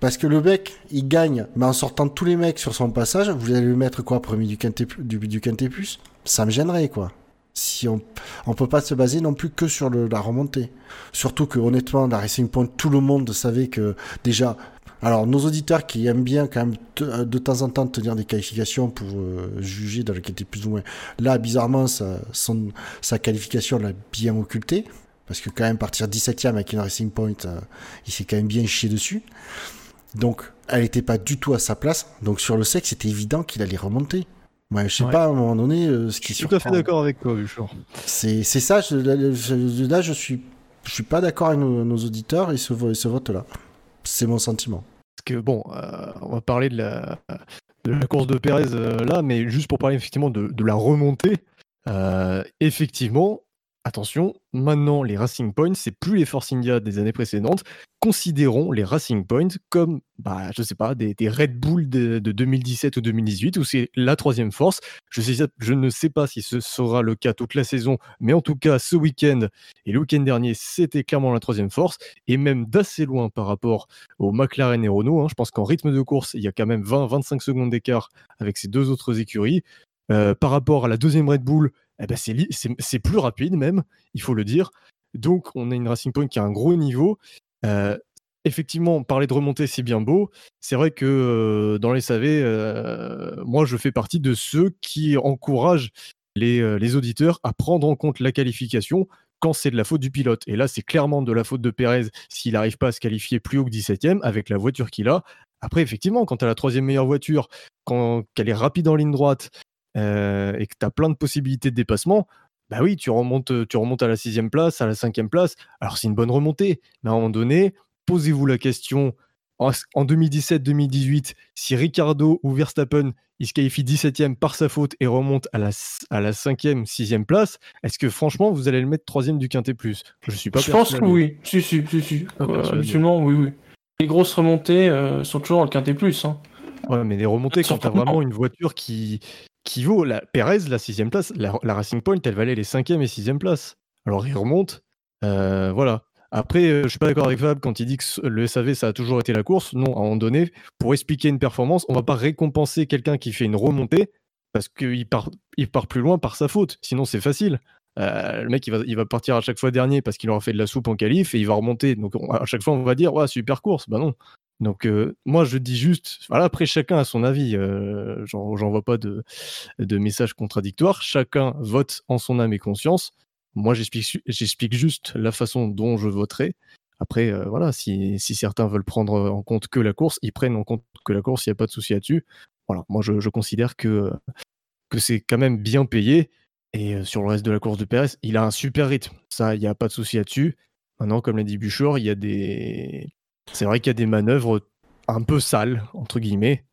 parce que le mec, il gagne, mais en sortant tous les mecs sur son passage, vous allez le mettre quoi, premier du Quintet, du, du Quintet Plus? Ça me gênerait, quoi si on on peut pas se baser non plus que sur le, la remontée. Surtout que honnêtement, la Racing Point, tout le monde savait que déjà. Alors nos auditeurs qui aiment bien quand même de temps en temps tenir des qualifications pour euh, juger dans lequel était plus ou moins. Là, bizarrement, sa, son, sa qualification l'a bien occulté. Parce que quand même partir 17ème avec une Racing Point, euh, il s'est quand même bien chié dessus. Donc elle n'était pas du tout à sa place. Donc sur le sexe, c'était évident qu'il allait remonter. Ouais, je sais pas, à un moment donné, euh, ce qui Je suis tout à fait d'accord avec toi, C'est ça, je, là, je suis, je suis pas d'accord avec nos, auditeurs et ce, ce vote-là. C'est mon sentiment. Parce que bon, euh, on va parler de la, de la course de Pérez euh, là, mais juste pour parler effectivement de, de la remontée, effectivement, attention, maintenant les Racing Points, c'est plus les Force India des années précédentes. Considérons les Racing Points comme, bah, je sais pas, des, Red Bull de, 2017 ou 2018, où c'est la troisième force. Je, ne sais pas si ce sera le cas toute la saison, mais en tout cas, ce week-end et le week-end dernier, c'était clairement la troisième force, et même d'assez loin par rapport aux McLaren et Renault. Hein. Je pense qu'en rythme de course, il y a quand même 20-25 secondes d'écart avec ces deux autres écuries. Euh, par rapport à la deuxième Red Bull, eh ben c'est plus rapide même, il faut le dire. Donc on a une Racing Point qui a un gros niveau. Euh, effectivement, parler de remontée, c'est bien beau. C'est vrai que euh, dans les SAV, euh, moi je fais partie de ceux qui encouragent les, auditeurs à prendre en compte la qualification quand c'est de la faute du pilote. Et là, c'est clairement de la faute de Pérez s'il n'arrive pas à se qualifier plus haut que 17ème avec la voiture qu'il a. Après, effectivement, quand tu as la troisième meilleure voiture, quand qu'elle est rapide en ligne droite, euh, et que tu as plein de possibilités de dépassement, bah oui, tu remontes, euh, tu remontes à la sixième place, à la cinquième place. Alors c'est une bonne remontée, mais à un moment donné, posez-vous la question en, 2017-2018, si Ricardo ou Verstappen il se qualifie 17e par sa faute et remonte à la, à la 5e, 6e place, est-ce que franchement vous allez le mettre 3e du Quintet Plus? Je suis pas Je pense que oui, si, si, si, si. absolument, oui, oui. Les grosses remontées euh, sont toujours dans le Quintet Plus. Hein. Ouais, mais les remontées, quand tu as vraiment une voiture qui, qui vaut la Perez, la sixième place. La, Racing Point, elle valait les cinquième et sixième places. Alors il remonte. Euh, voilà. Après, euh, je suis pas d'accord avec Fab quand il dit que le SAV, ça a toujours été la course. Non, à un moment donné, pour expliquer une performance, on va pas récompenser quelqu'un qui fait une remontée parce qu'il part, il part plus loin par sa faute. Sinon, c'est facile. Euh, le mec, il va, il va partir à chaque fois dernier parce qu'il aura fait de la soupe en qualif et il va remonter. Donc, à chaque fois, on va dire, ouais, super course. Bah non. Donc euh, moi je dis juste, voilà, après chacun a son avis, euh, j'en vois pas de, de message contradictoire, chacun vote en son âme et conscience. Moi, j'explique juste la façon dont je voterai. Après, voilà, si, certains veulent prendre en compte que la course, ils prennent en compte que la course, il n'y a pas de souci là-dessus. Voilà, moi, je, considère que, c'est quand même bien payé. Et sur le reste de la course de Perez, il a un super rythme. Ça, il n'y a pas de souci là-dessus. Maintenant, comme l'a dit Buchor, il y a des. C'est vrai qu'il y a des manœuvres un peu sales, entre guillemets.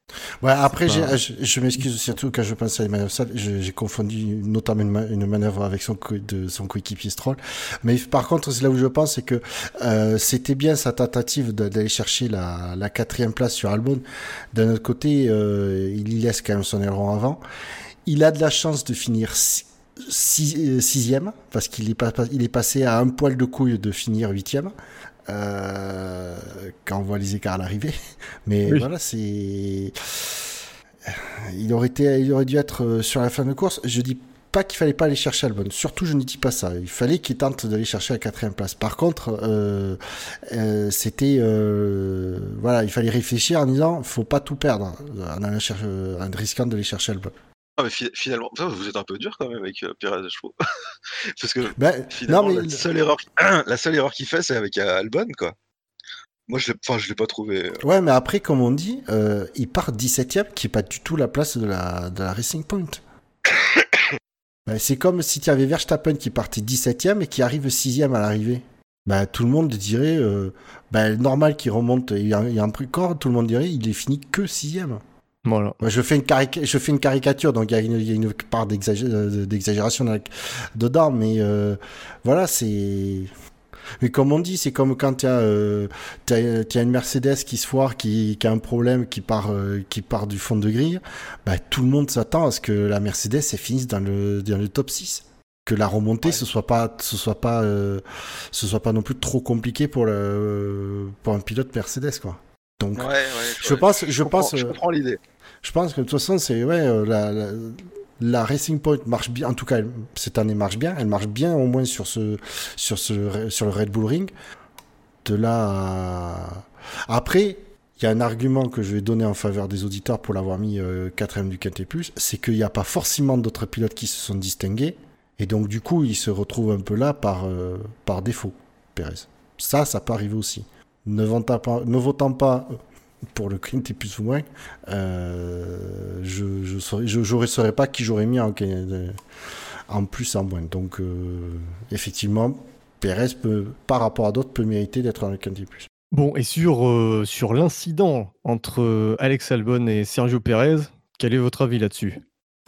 Ouais, après, je, m'excuse surtout quand je pense à les manœuvres sales. J'ai confondu notamment une, manœuvre avec son, de, son coéquipier Stroll. Mais par contre, c'est là où je pense, c'est que euh, c'était bien sa tentative d'aller chercher la, la, quatrième place sur Albon. D'un autre côté, euh, il y laisse quand même son aileron avant. Il a de la chance de finir euh, sixième, parce qu'il est, il est passé à un poil de couille de finir huitième. Euh, quand on voit les écarts à l'arrivée. [laughs] Mais voilà, c'est. Il aurait, été, il aurait dû être euh, sur la fin de course. Je dis pas qu'il fallait pas aller chercher Albon. Surtout, je ne dis pas ça. Il fallait qu'il tente d'aller chercher la quatrième place. Par contre, euh, c'était voilà, il fallait réfléchir en disant, faut pas tout perdre en, allant chercher, en risquant d'aller chercher Albon. Ah, mais finalement, vous êtes un peu dur quand même avec euh, Pérez, je trouve. [laughs] Parce que ben, finalement, la, seule erreur, [clears throat] la seule erreur qu'il fait, c'est avec euh, Albon, quoi. Moi, je ne l'ai pas trouvé. Euh. Ouais, mais après, comme on dit, il part 17ème, qui n'est pas du tout la place de la, de la Racing Point. [coughs] Ben, c'est comme si tu avais Verstappen qui partait 17ème et qui arrive 6ème à l'arrivée. Bah, tout le monde dirait, bah, normal qu'il remonte, il y, a, il y a un prix corps, tout le monde dirait, il est fini que 6ème. Voilà. Je fais, une je fais une caricature, donc il y, a une part euh, d'exagération dedans, mais euh, voilà, c'est. Mais comme on dit, c'est comme quand tu as, euh, as, une Mercedes qui se foire, qui, qui a un problème, qui part, euh, qui part du fond de grille, bah, tout le monde s'attend à ce que la Mercedes finisse dans le, dans le top 6. Que la remontée, ce soit pas, ce soit pas, ce soit pas non plus trop compliqué pour, le, pour un pilote Mercedes, quoi. Donc, je, pense, je, pense, je comprends l'idée. Je pense que de toute façon, c'est ouais, euh, la, la, Racing Point marche bien. En tout cas, cette année marche bien. Elle marche bien au moins sur ce, sur ce, sur le Red Bull Ring. De là après, il y a un argument que je vais donner en faveur des auditeurs pour l'avoir mis euh, quatrième du Quintet Plus, c'est qu'il n'y a pas forcément d'autres pilotes qui se sont distingués. Et donc, du coup, il se retrouve un peu là par, euh, par défaut, Pérez. Ça, ça peut arriver aussi. Ne votant pas, ne votant pas pour le et plus ou moins, euh, je ne je je, saurais pas qui j'aurais mis en, en, plus en moins. Donc euh, effectivement, Perez peut, par rapport à d'autres, peut mériter d'être dans le quintet plus. Bon, et sur, euh, sur l'incident entre Alex Albon et Sergio Perez, quel est votre avis là-dessus?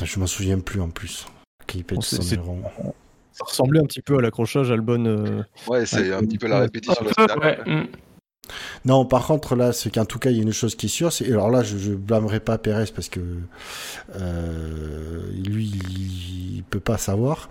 Je m'en souviens plus en plus. ça ressemblait un petit peu à l'accrochage Albon. Ouais, c'est un petit peu la répétition de la non, par contre, là, c'est qu'en tout cas, il y a une chose qui est sûre. C'est, alors là, je, je blâmerai pas Pérez parce que euh, lui, il, il, peut pas savoir.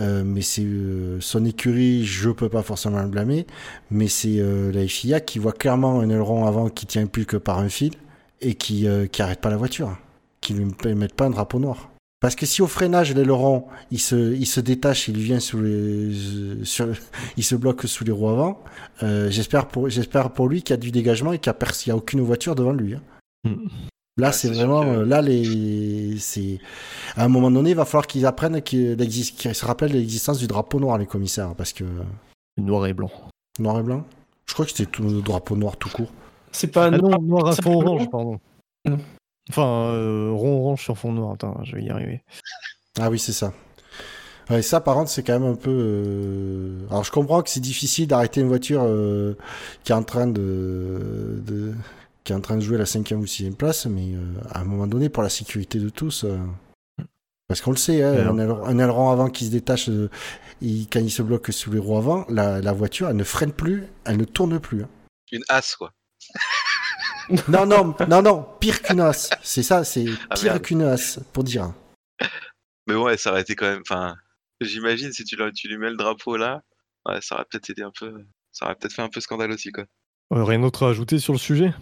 Euh, mais c'est euh, son écurie, je peux pas forcément le blâmer. Mais c'est la FIA qui voit clairement un aileron avant qui tient plus que par un fil et qui, qui pas la voiture, qui lui mettent pas un drapeau noir. Parce que si au freinage, l'aileron, il se, il se détache, il vient sous les, sur, [laughs] il se bloque sous les roues avant, euh, j'espère pour, j'espère pour lui qu'il y a du dégagement et qu'il n'y a, aucune voiture devant lui. Hein. Hmm. Là, c'est vraiment, là, les, c'est, à un moment donné, il va falloir qu'ils apprennent qu'ils se rappellent l'existence du drapeau noir, les commissaires, parce que. Noir et blanc. Noir et blanc? Je crois que c'était tout le drapeau noir tout court. C'est pas ah noir, noir à fond orange, pardon. Enfin, euh, rond orange sur fond noir. Attends, je vais y arriver. Ah oui, c'est ça. Ouais, ça, par contre, c'est quand même un peu. Euh, alors, je comprends que c'est difficile d'arrêter une voiture euh, qui est en train de, de, qui est en train de jouer la cinquième ou sixième place, mais à un moment donné, pour la sécurité de tous, parce qu'on le sait, hein, un, aileron, avant qui se détache, quand il se bloque sous les roues avant, la, la, voiture, elle ne freine plus, elle ne tourne plus. Hein. Une as, quoi. [laughs] non, non, non, non, pire qu'une as. C'est ça, c'est ah, pire qu'une as, pour dire. Mais ouais, ça aurait été quand même. Enfin, j'imagine si tu, tu lui mets le drapeau là, ouais, ça aurait peut-être été un peu. Ça aurait peut-être fait un peu scandale aussi, quoi. rien d'autre à ajouter sur le sujet?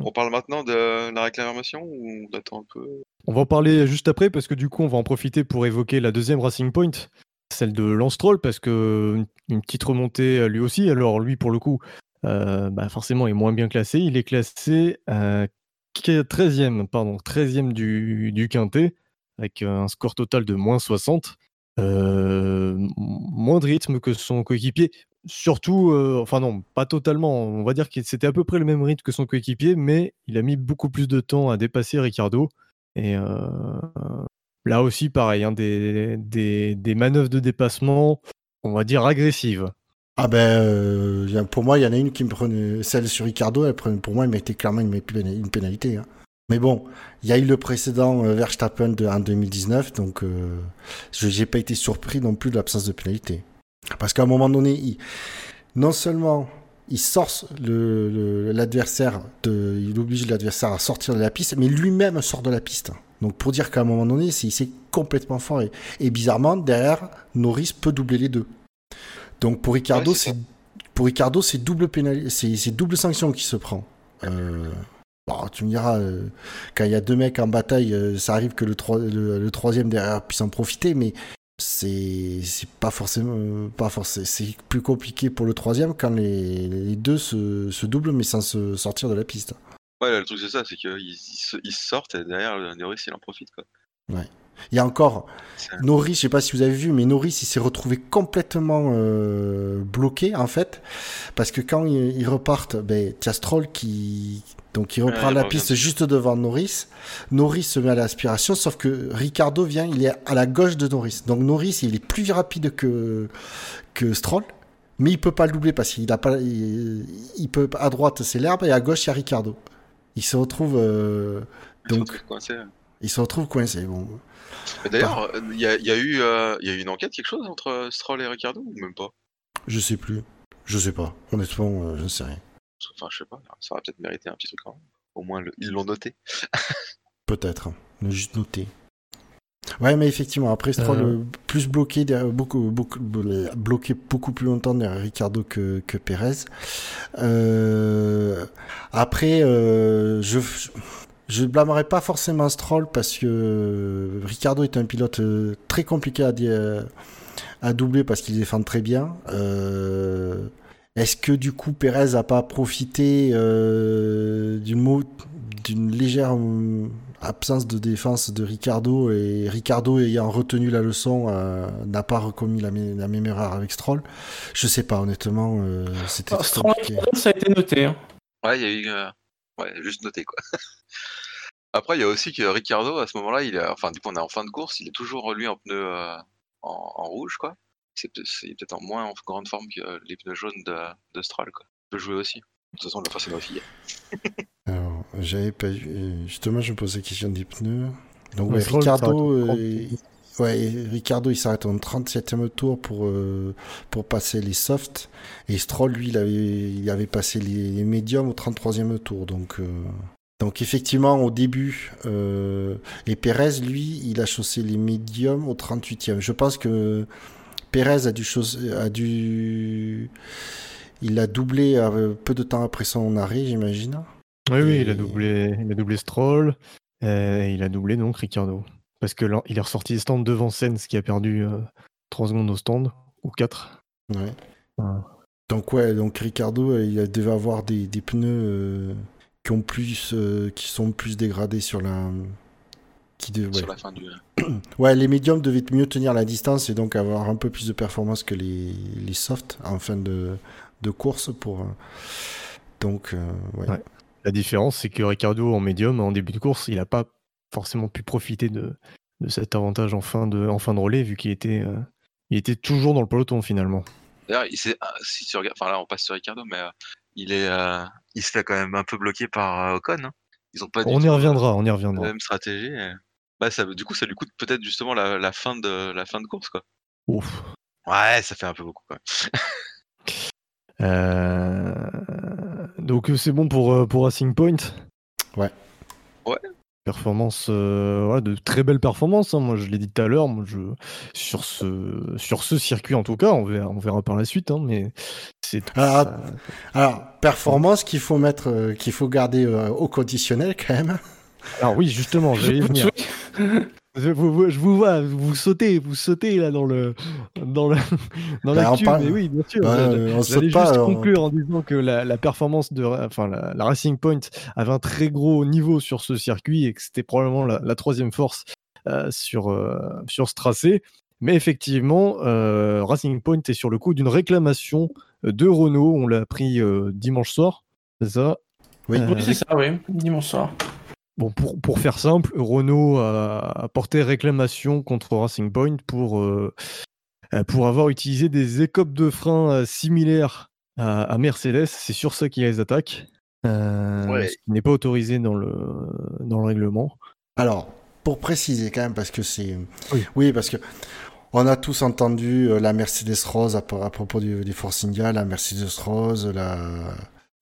On parle maintenant de la réclamation ou on attend un peu? On va en parler juste après parce que du coup, on va en profiter pour évoquer la deuxième Racing Point, celle de Lance Troll, parce que une petite remontée lui aussi. Alors, lui, pour le coup, euh, bah forcément est moins bien classé. Il est classé 13e, pardon, 13e du, quintet, avec un score total de moins 60. moins de rythme que son coéquipier. Surtout, enfin non, pas totalement. On va dire que c'était à peu près le même rythme que son coéquipier, mais il a mis beaucoup plus de temps à dépasser Ricardo. Et là aussi, pareil, hein, des, manœuvres de dépassement, on va dire agressives. Ah ben, pour moi, il y en a une qui me prenait, celle sur Ricardo, elle prenait, pour moi, elle mettait clairement une, pénalité. Hein. Mais bon, il y a eu le précédent Verstappen de, en 2019, donc je n'ai pas été surpris non plus de l'absence de pénalité. Parce qu'à un moment donné, il, non seulement il sort l'adversaire, il oblige l'adversaire à sortir de la piste, mais lui-même sort de la piste. Donc pour dire qu'à un moment donné, c'est complètement fort. Et, bizarrement, derrière, Norris peut doubler les deux. Donc pour Ricardo, c'est pour Ricardo, c'est double c'est double sanction qui se prend. Euh, tu me diras, euh, quand il y a deux mecs en bataille, euh, ça arrive que le, le, troisième derrière puisse en profiter, mais c'est pas forcément pas forcément c'est plus compliqué pour le troisième quand les, les deux se, se, doublent mais sans se sortir de la piste. Ouais, le truc c'est ça, c'est qu'ils ils sortent et derrière Norris il en profite quoi. Ouais. Il y a encore Norris, je sais pas si vous avez vu, mais Norris il s'est retrouvé complètement euh, bloqué en fait, parce que quand ils, repartent, ben y a Stroll qui donc il reprend la piste juste devant Norris. Norris se met à l'aspiration, sauf que Ricardo vient, il est à la gauche de Norris. Donc Norris il est plus rapide que que Stroll. Mais il peut pas le doubler parce qu'il a pas, il, peut à droite c'est l'herbe et à gauche il y a Ricardo. Il se retrouve euh, donc, il se retrouve coincé. Bon, D'ailleurs, il y, a, eu, euh, y a eu une enquête, quelque chose entre Stroll et Ricardo ou même pas? Je sais plus. Je sais pas. Honnêtement, euh, je ne sais rien. Enfin, je sais pas. Ça aurait peut-être mérité un petit truc quand même. Au moins, ils l'ont noté. [laughs] peut-être. Le juste noté. Ouais, mais effectivement, après Stroll, euh. plus bloqué, beaucoup, beaucoup, bloqué beaucoup plus longtemps derrière Ricardo que, que Perez. après, je, je ne blâmerai pas forcément Stroll parce que Ricardo est un pilote euh, très compliqué à, à doubler parce qu'il défend très bien. Euh, est-ce que du coup Perez n'a pas profité euh, d'une légère absence de défense de Ricardo et Ricardo ayant retenu la leçon n'a pas recommis la, même erreur avec Stroll? Je sais pas honnêtement. C'était ah, compliqué. ça a été noté. Hein. Ouais, il y a eu. Ouais, juste noté quoi. [laughs] Après, il y a aussi que Ricardo, à ce moment-là, il a, enfin, du coup, on est en fin de course, il est toujours lui en pneu euh, en, rouge, quoi. C'est peut-être en moins en grande forme que les pneus jaunes de, de Stroll, quoi. Il peut jouer aussi. De toute façon, le force aussi. [laughs] Alors, j'avais pas. Justement, je me posais la question des pneus. Donc, Ricardo, euh, ouais, Ricardo, il s'arrête en 37e tour pour, euh, pour passer les softs. Et Stroll, lui, il avait, il avait passé les, les médiums au 33e tour. Donc, donc effectivement, au début, euh, et Pérez, lui, il a chaussé les médiums au 38e. Je pense que Pérez a dû, a dû... Il a doublé euh, peu de temps après son arrêt, j'imagine. Oui, oui, il a doublé, il a doublé Stroll, et il a doublé donc Ricardo. Parce que là, il est ressorti des stands devant Sens qui a perdu 3 euh, secondes au stand, ou 4. Ouais. Donc ouais, donc Ricardo, il devait avoir des, des pneus qui ont plus, euh, qui sont plus dégradés sur la, qui ouais. sur la fin du. [clears throat] ouais, les médiums devaient mieux tenir la distance et donc avoir un peu plus de performance que les, les softs en fin de, de course pour. Euh, donc, euh, ouais. La différence, c'est que Ricardo en médium, en début de course, il n'a pas forcément pu profiter de, de, cet avantage en fin de, en fin de relais, vu qu'il était, il était toujours dans le peloton finalement. D'ailleurs, si tu regardes, enfin là, on passe sur Ricardo, mais il est, euh, il se fait quand même un peu bloquer par euh, Ocon. Hein. Ils ont pas on y reviendra, on y reviendra. La même stratégie. Bah, ça, du coup, ça lui coûte peut-être justement la, fin de la fin de course, quoi. Ouf. Ouais, ça fait un peu beaucoup, quoi. [laughs] Euh, donc c'est bon pour, pour Racing Point? Ouais. Ouais, Performance, euh, de très belles performances. Hein. Moi, je l'ai dit tout à l'heure, je... sur, ce... sur ce circuit en tout cas, on verra, on verra par la suite, hein, mais c'est. Alors, alors, performance qu'il faut mettre, euh, qu'il faut garder euh, au conditionnel quand même. Alors oui, justement, j'allais [laughs] venir. Je vous, je vous, vois, vous sautez, vous sautez là dans le dans le [laughs] dans bah, mais oui, bien sûr. on juste conclure en disant que la, performance de, enfin la, Racing Point avait un très gros niveau sur ce circuit et que c'était probablement la, troisième force euh, sur euh, sur ce tracé. Mais effectivement, Racing Point est sur le coup d'une réclamation de Renault. On l'a appris dimanche soir, c'est ça? Oui, c'est ça, oui, dimanche soir. Bon, pour, pour, faire simple, Renault a, porté réclamation contre Racing Point pour, pour avoir utilisé des écopes de frein similaires à, Mercedes. C'est sur ça qu'ils les attaquent. Ce qui n'est pas autorisé dans le, dans le règlement. Alors, pour préciser quand même, parce que c'est. Oui. parce que. On a tous entendu euh, la Mercedes Rose à, propos du, du, Force India, la Mercedes Rose, la,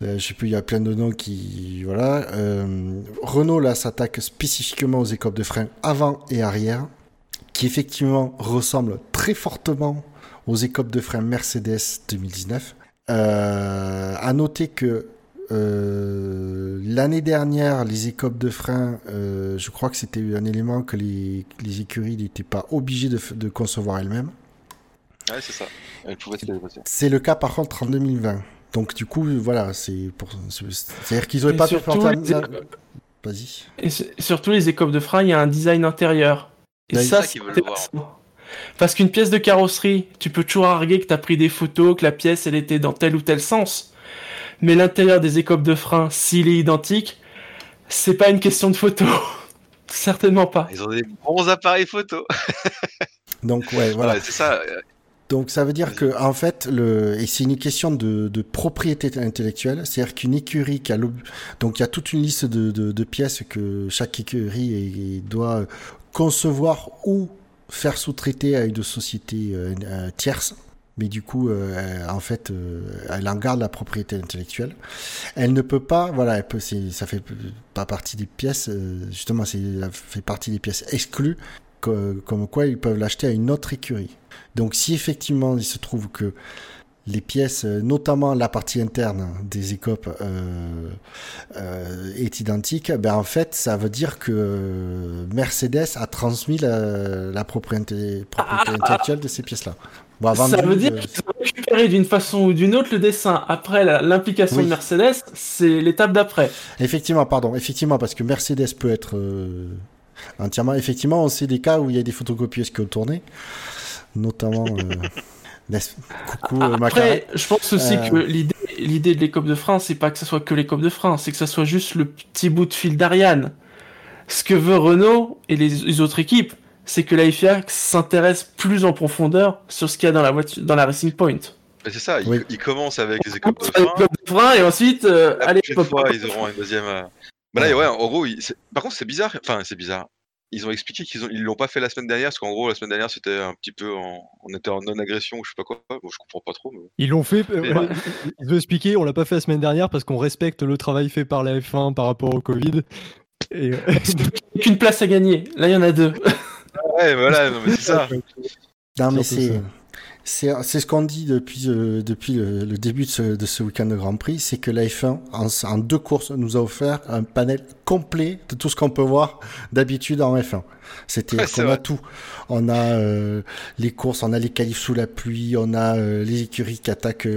je sais plus, il y a plein de noms qui, voilà. Euh, Renault là s'attaque spécifiquement aux écopes de frein avant et arrière, qui effectivement ressemblent très fortement aux écopes de frein Mercedes 2019. Euh, à noter que euh, l'année dernière, les écopes de frein, euh, je crois que c'était un élément que les, les écuries n'étaient pas obligées de, de concevoir elles-mêmes. Ouais, c'est ça. C'est le cas par contre en 2020. Donc du coup, voilà, c'est pour, c'est-à-dire qu'ils n'auraient pas pu. Les... Vas-y. Et surtout les écopes de frein, il y a un design intérieur. Et ça, c'est parce qu'une pièce de carrosserie, tu peux toujours arguer que tu as pris des photos, que la pièce elle était dans tel ou tel sens mais l'intérieur des écopes de frein, s'il est identique, c'est pas une question de photo. [laughs] Certainement pas. Ils ont des bons appareils photo. [laughs] Donc ouais, voilà. c'est ça. Donc ça veut dire que en fait, le et c'est une question de, de propriété intellectuelle, c'est-à-dire qu'une écurie qui a donc il y a toute une liste de, de, de pièces que chaque écurie doit concevoir ou faire sous-traiter à une société euh, tierce mais du coup, euh, en fait, euh, elle en garde la propriété intellectuelle. Elle ne peut pas, voilà, elle peut, ça fait pas partie des pièces, euh, justement, ça fait partie des pièces exclues, comme quoi ils peuvent l'acheter à une autre écurie. Donc, si effectivement il se trouve que les pièces, notamment la partie interne des écopes, euh, euh, est identique, ben en fait, ça veut dire que Mercedes a transmis la, la propriété, propriété ah. intellectuelle de ces pièces-là ça veut dire qu'ils ont récupéré d'une façon ou d'une autre le dessin. Après l'implication de Mercedes, c'est l'étape d'après. Effectivement, pardon, effectivement, parce que Mercedes peut être euh, entièrement. Effectivement, on sait des cas où il y a des photocopieuses qui ont tourné, notamment. Euh, [laughs] coucou, euh, Après, je pense aussi que l'idée, l'idée de l'écope de France, c'est pas que ce soit que l'écope de France, c'est que ce soit juste le petit bout de fil d'Ariane. Ce que veut Renault et les autres équipes, c'est que la FIA s'intéresse plus en profondeur sur ce qu'il y a dans la voiture, dans la Racing Point. c'est ça, ils, commencent avec les écopes de frein. et ensuite, euh, allez, fois, ils auront une deuxième. Euh. Bah là, ouais, en gros, par contre, c'est bizarre. Enfin, c'est bizarre. Ils ont expliqué qu'ils ont... ils l'ont pas fait la semaine dernière, parce qu'en gros, la semaine dernière, c'était un petit peu en... On était en non-agression, je sais pas quoi. Bon, je comprends pas trop. Ils l'ont fait. Euh, ils ont expliqué, on l'a pas fait la semaine dernière parce qu'on respecte le travail fait par la F1 par rapport au Covid. Et... [laughs] Qu'une place à gagner. Là, il y en a deux. ouais, voilà, non, mais c'est ça. [laughs] Non, mais c'est. C'est ce qu'on dit depuis, euh, depuis le, début de ce, de ce week-end de Grand Prix, c'est que la F1, en, deux courses, nous a offert un panel complet de tout ce qu'on peut voir d'habitude en F1. C'était, on a tout. On a euh, les courses, on a les qualifs sous la pluie, on a euh, les écuries qui attaquent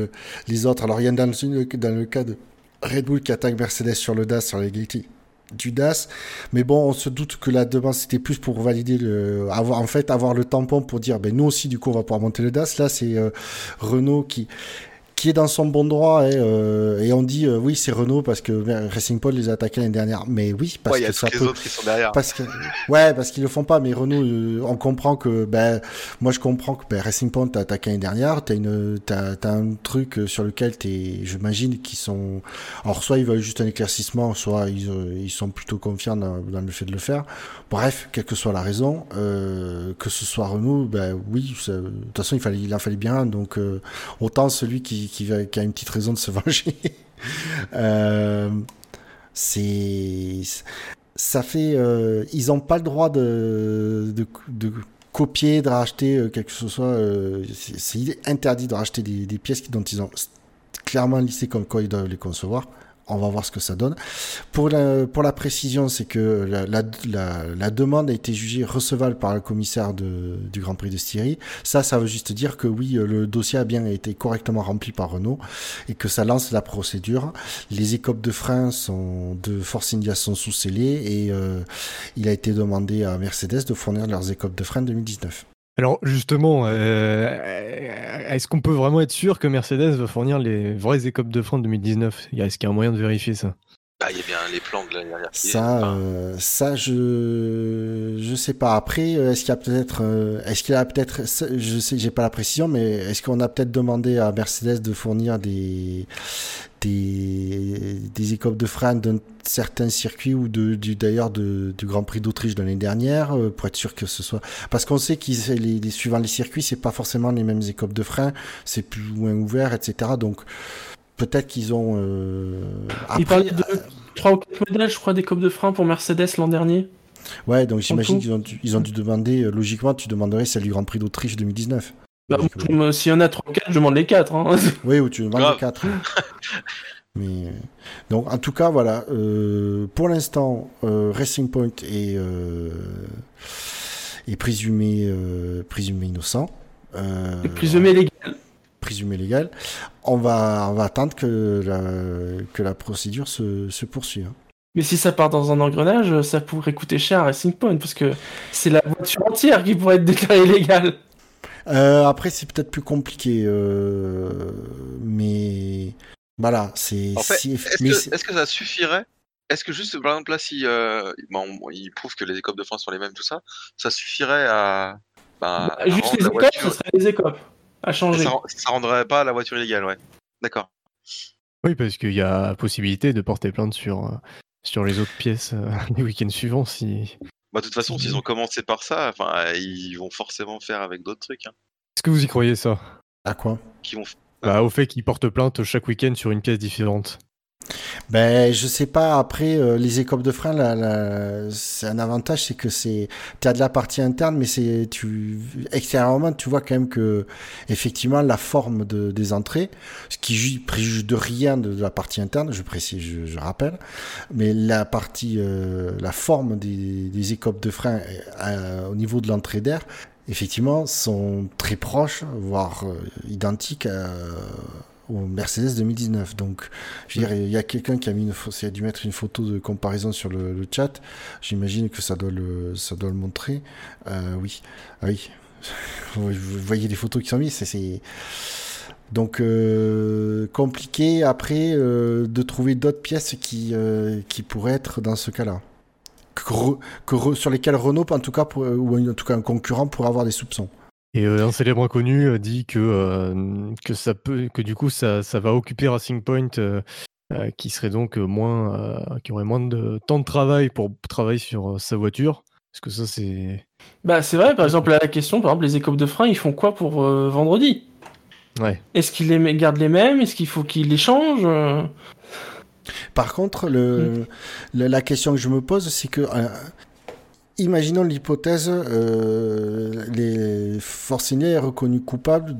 les autres. Alors, il y a dans le, dans le cas de Red Bull qui attaque Mercedes sur le DAS, sur les l'égalité du DAS. Mais bon, on se doute que la demande, c'était plus pour valider le, avoir, en fait, avoir le tampon pour dire, ben, nous aussi, du coup, on va pouvoir monter le DAS. Là, c'est euh, Renault qui, qui est dans son bon droit et, euh, et on dit euh, oui c'est Renault parce que Racing Paul les a attaqués l'année dernière. Mais oui parce que ça peut autres qui sont derrière. parce que ouais parce qu'ils le font pas. Mais Renault euh, on comprend que ben moi je comprends que ben, Racing Point t'a attaqué l'année dernière. T'as une t'as as un truc sur lequel t'es j'imagine qu'ils sont alors soit ils veulent juste un éclaircissement soit ils, ils sont plutôt confiants dans, dans, le fait de le faire. Bref quelle que soit la raison que ce soit Renault ben oui de toute façon il fallait il en fallait bien donc autant celui qui qui, a une petite raison de se [laughs] venger. Euh, c'est ça fait euh, ils n'ont pas le droit de, de, copier de racheter euh, quelque chose soit c'est interdit de racheter des, des, pièces dont ils ont clairement listé comme quoi ils doivent les concevoir on va voir ce que ça donne. Pour la, précision, c'est que la, demande a été jugée recevable par le commissaire du Grand Prix de Styrie. Ça, ça veut juste dire que oui, le dossier a bien été correctement rempli par Renault et que ça lance la procédure. Les écopes de frein sont, de Force India sont sous scellées et euh, il a été demandé à Mercedes de fournir leurs écopes de frein 2019. Alors justement, euh, est-ce qu'on peut vraiment être sûr que Mercedes va fournir les vraies écopes de frein 2019 Est-ce qu'il y a un moyen de vérifier ça? Bah, il y a bien les plans de l'année dernière. Ça, euh, ça, je, je sais pas. Après, euh, est-ce qu'il y a peut-être, est-ce qu'il y a peut-être, je sais, j'ai pas la précision, mais est-ce qu'on a peut-être demandé à Mercedes de fournir des, des, des écopes de frein d'un certain circuit ou de, du, d'ailleurs du Grand Prix d'Autriche de l'année dernière euh, pour être sûr que ce soit parce qu'on sait qu'ils les, les suivant les circuits c'est pas forcément les mêmes écopes de frein c'est plus ou moins ouvert etc donc peut-être qu'ils ont euh... Après, il de 3 ou 4 modèles je crois d'écopes de frein pour Mercedes l'an dernier ouais donc j'imagine qu'ils ont, dû, ils ont dû demander euh, logiquement tu demanderais celle du Grand Prix d'Autriche 2019 bah, S'il y en a 3 4, je demande les 4. Hein. [laughs] Oui, ou tu demandes les 4. [laughs] Mais donc en tout cas voilà, euh, pour l'instant euh, Racing Point est, euh, est présumé euh, présumé innocent. Euh, présumé légal. Présumé légal. On va on va attendre que la, que la procédure se, se poursuive. Hein. Mais si ça part dans un engrenage, ça pourrait coûter cher à Racing Point parce que c'est la voiture entière qui pourrait être déclarée légale. Euh, après, c'est peut-être plus compliqué, euh, mais voilà, c'est. En fait, est-ce que, ça suffirait? Est-ce que juste, par exemple, là, si euh, bon, ils prouvent que les écopes de France sont les mêmes, tout ça, ça suffirait à. Bah, bah, juste les écopes, voiture... serait les écopes à changer. Ça, ça rendrait pas la voiture illégale, ouais. D'accord. Oui, parce qu'il y a possibilité de porter plainte sur, euh, sur les autres pièces euh, [laughs] les week-ends suivants si. Bah, de toute façon, s'ils ont commencé par ça, enfin, ils vont forcément faire avec d'autres trucs. Hein. Est-ce que vous y croyez ça? À quoi? Qui vont bah, au fait qu'ils portent plainte chaque week-end sur une pièce différente. Ben, je sais pas. Après, euh, les écopes de frein, c'est un avantage, c'est que c'est, as de la partie interne, mais c'est, extérieurement, tu vois quand même que, effectivement, la forme de, des entrées, ce qui préjuge de rien de, la partie interne, je précise, je, rappelle, mais la partie, euh, la forme des, écopes de frein euh, au niveau de l'entrée d'air, effectivement, sont très proches, voire identiques au Mercedes 2019. Donc, je veux dire, il y a quelqu'un qui a, mis une, a dû mettre une photo de comparaison sur le, chat. J'imagine que ça doit le, ça doit le montrer. Euh, oui, ah oui. [laughs] Vous voyez les photos qui sont mises, c'est donc euh, compliqué après euh, de trouver d'autres pièces qui, qui pourraient être dans ce cas-là que, sur lesquels Renault, en tout cas, ou en tout cas un concurrent, pourrait avoir des soupçons. Et euh, un célèbre inconnu euh, dit que, euh, que, ça peut, que du coup ça, ça va occuper Racing Point, qui serait donc moins, qui aurait moins de temps de travail pour travailler sur sa voiture. Parce que ça c'est. Bah c'est vrai. Par exemple la question, par exemple les écopes de frein, ils font quoi pour vendredi? Ouais. Est-ce qu'ils les gardent les mêmes? Est-ce qu'il faut qu'ils les changent par contre, le, mm. la question que je me pose, c'est que, euh, imaginons l'hypothèse, euh, les Forciné est reconnu coupable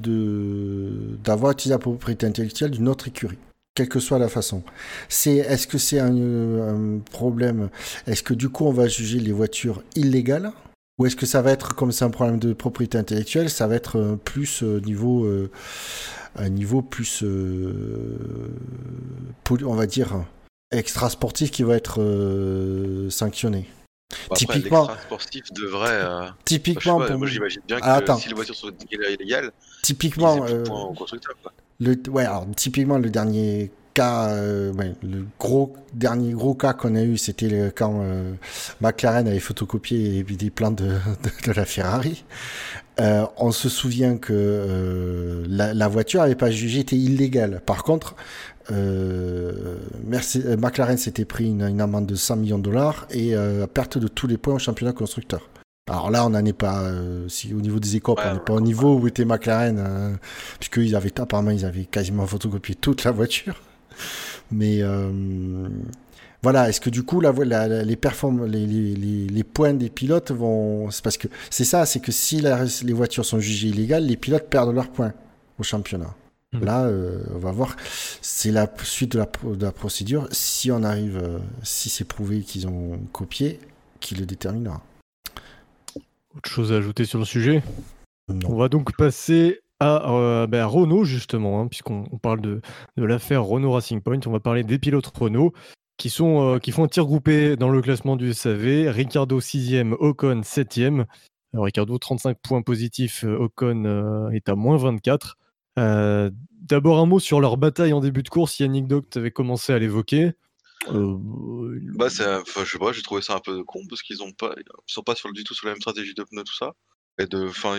d'avoir utilisé la propriété intellectuelle d'une autre écurie quelle que soit la façon. Est-ce que c'est un, problème? Est-ce que du coup on va juger les voitures illégales? Ou est-ce que ça va être comme c'est un problème de propriété intellectuelle, ça va être euh, plus niveau un niveau plus, euh, on va dire, extra sportif qui va être euh, sanctionné? Typiquement, sportif devrait. Euh, typiquement, moi j'imagine bien ah, que si les voitures sont illégales, typiquement, le, ouais, alors typiquement le dernier cas, le gros dernier gros cas qu'on a eu, c'était quand McLaren avait photocopié des plans de, de, de la Ferrari. Euh, on se souvient que euh, la, voiture n'avait pas jugé était illégale. Par contre, euh, McLaren s'était pris une, amende de 100 millions de dollars et à perte de tous les points au championnat constructeur. Alors là, on n'en est pas, si au niveau des écopes, on n'est pas au niveau où était McLaren, puisqu'ils avaient, apparemment, ils avaient quasiment photocopié toute la voiture. Mais voilà, est-ce que du coup, la, la, les, perform les, les, les, points des pilotes vont. C'est parce que c'est ça, c'est que si les voitures sont jugées illégales, les pilotes perdent leurs points au championnat. Hmm. Là, euh, on va voir. C'est la suite de la, de la, procédure. Si on arrive, euh, si c'est prouvé qu'ils ont copié, qui le déterminera. Autre chose à ajouter sur le sujet? On va donc passer à, euh, ben, Renault, justement, hein, puisqu'on parle de, de l'affaire Renault Racing Point. On va parler des pilotes Renault qui, sont, qui font un tir groupé dans le classement du SAV. Ricardo 6e, Ocon 7e. Ricardo, 35 points positifs. Ocon est à moins 24. D'abord un mot sur leur bataille en début de course. Yannick Doct avait commencé à l'évoquer. Bah, je sais pas, j'ai trouvé ça un peu con parce qu'ils ont pas, ils sont pas sur, du tout sur la même stratégie de pneus, tout ça. Et de, enfin,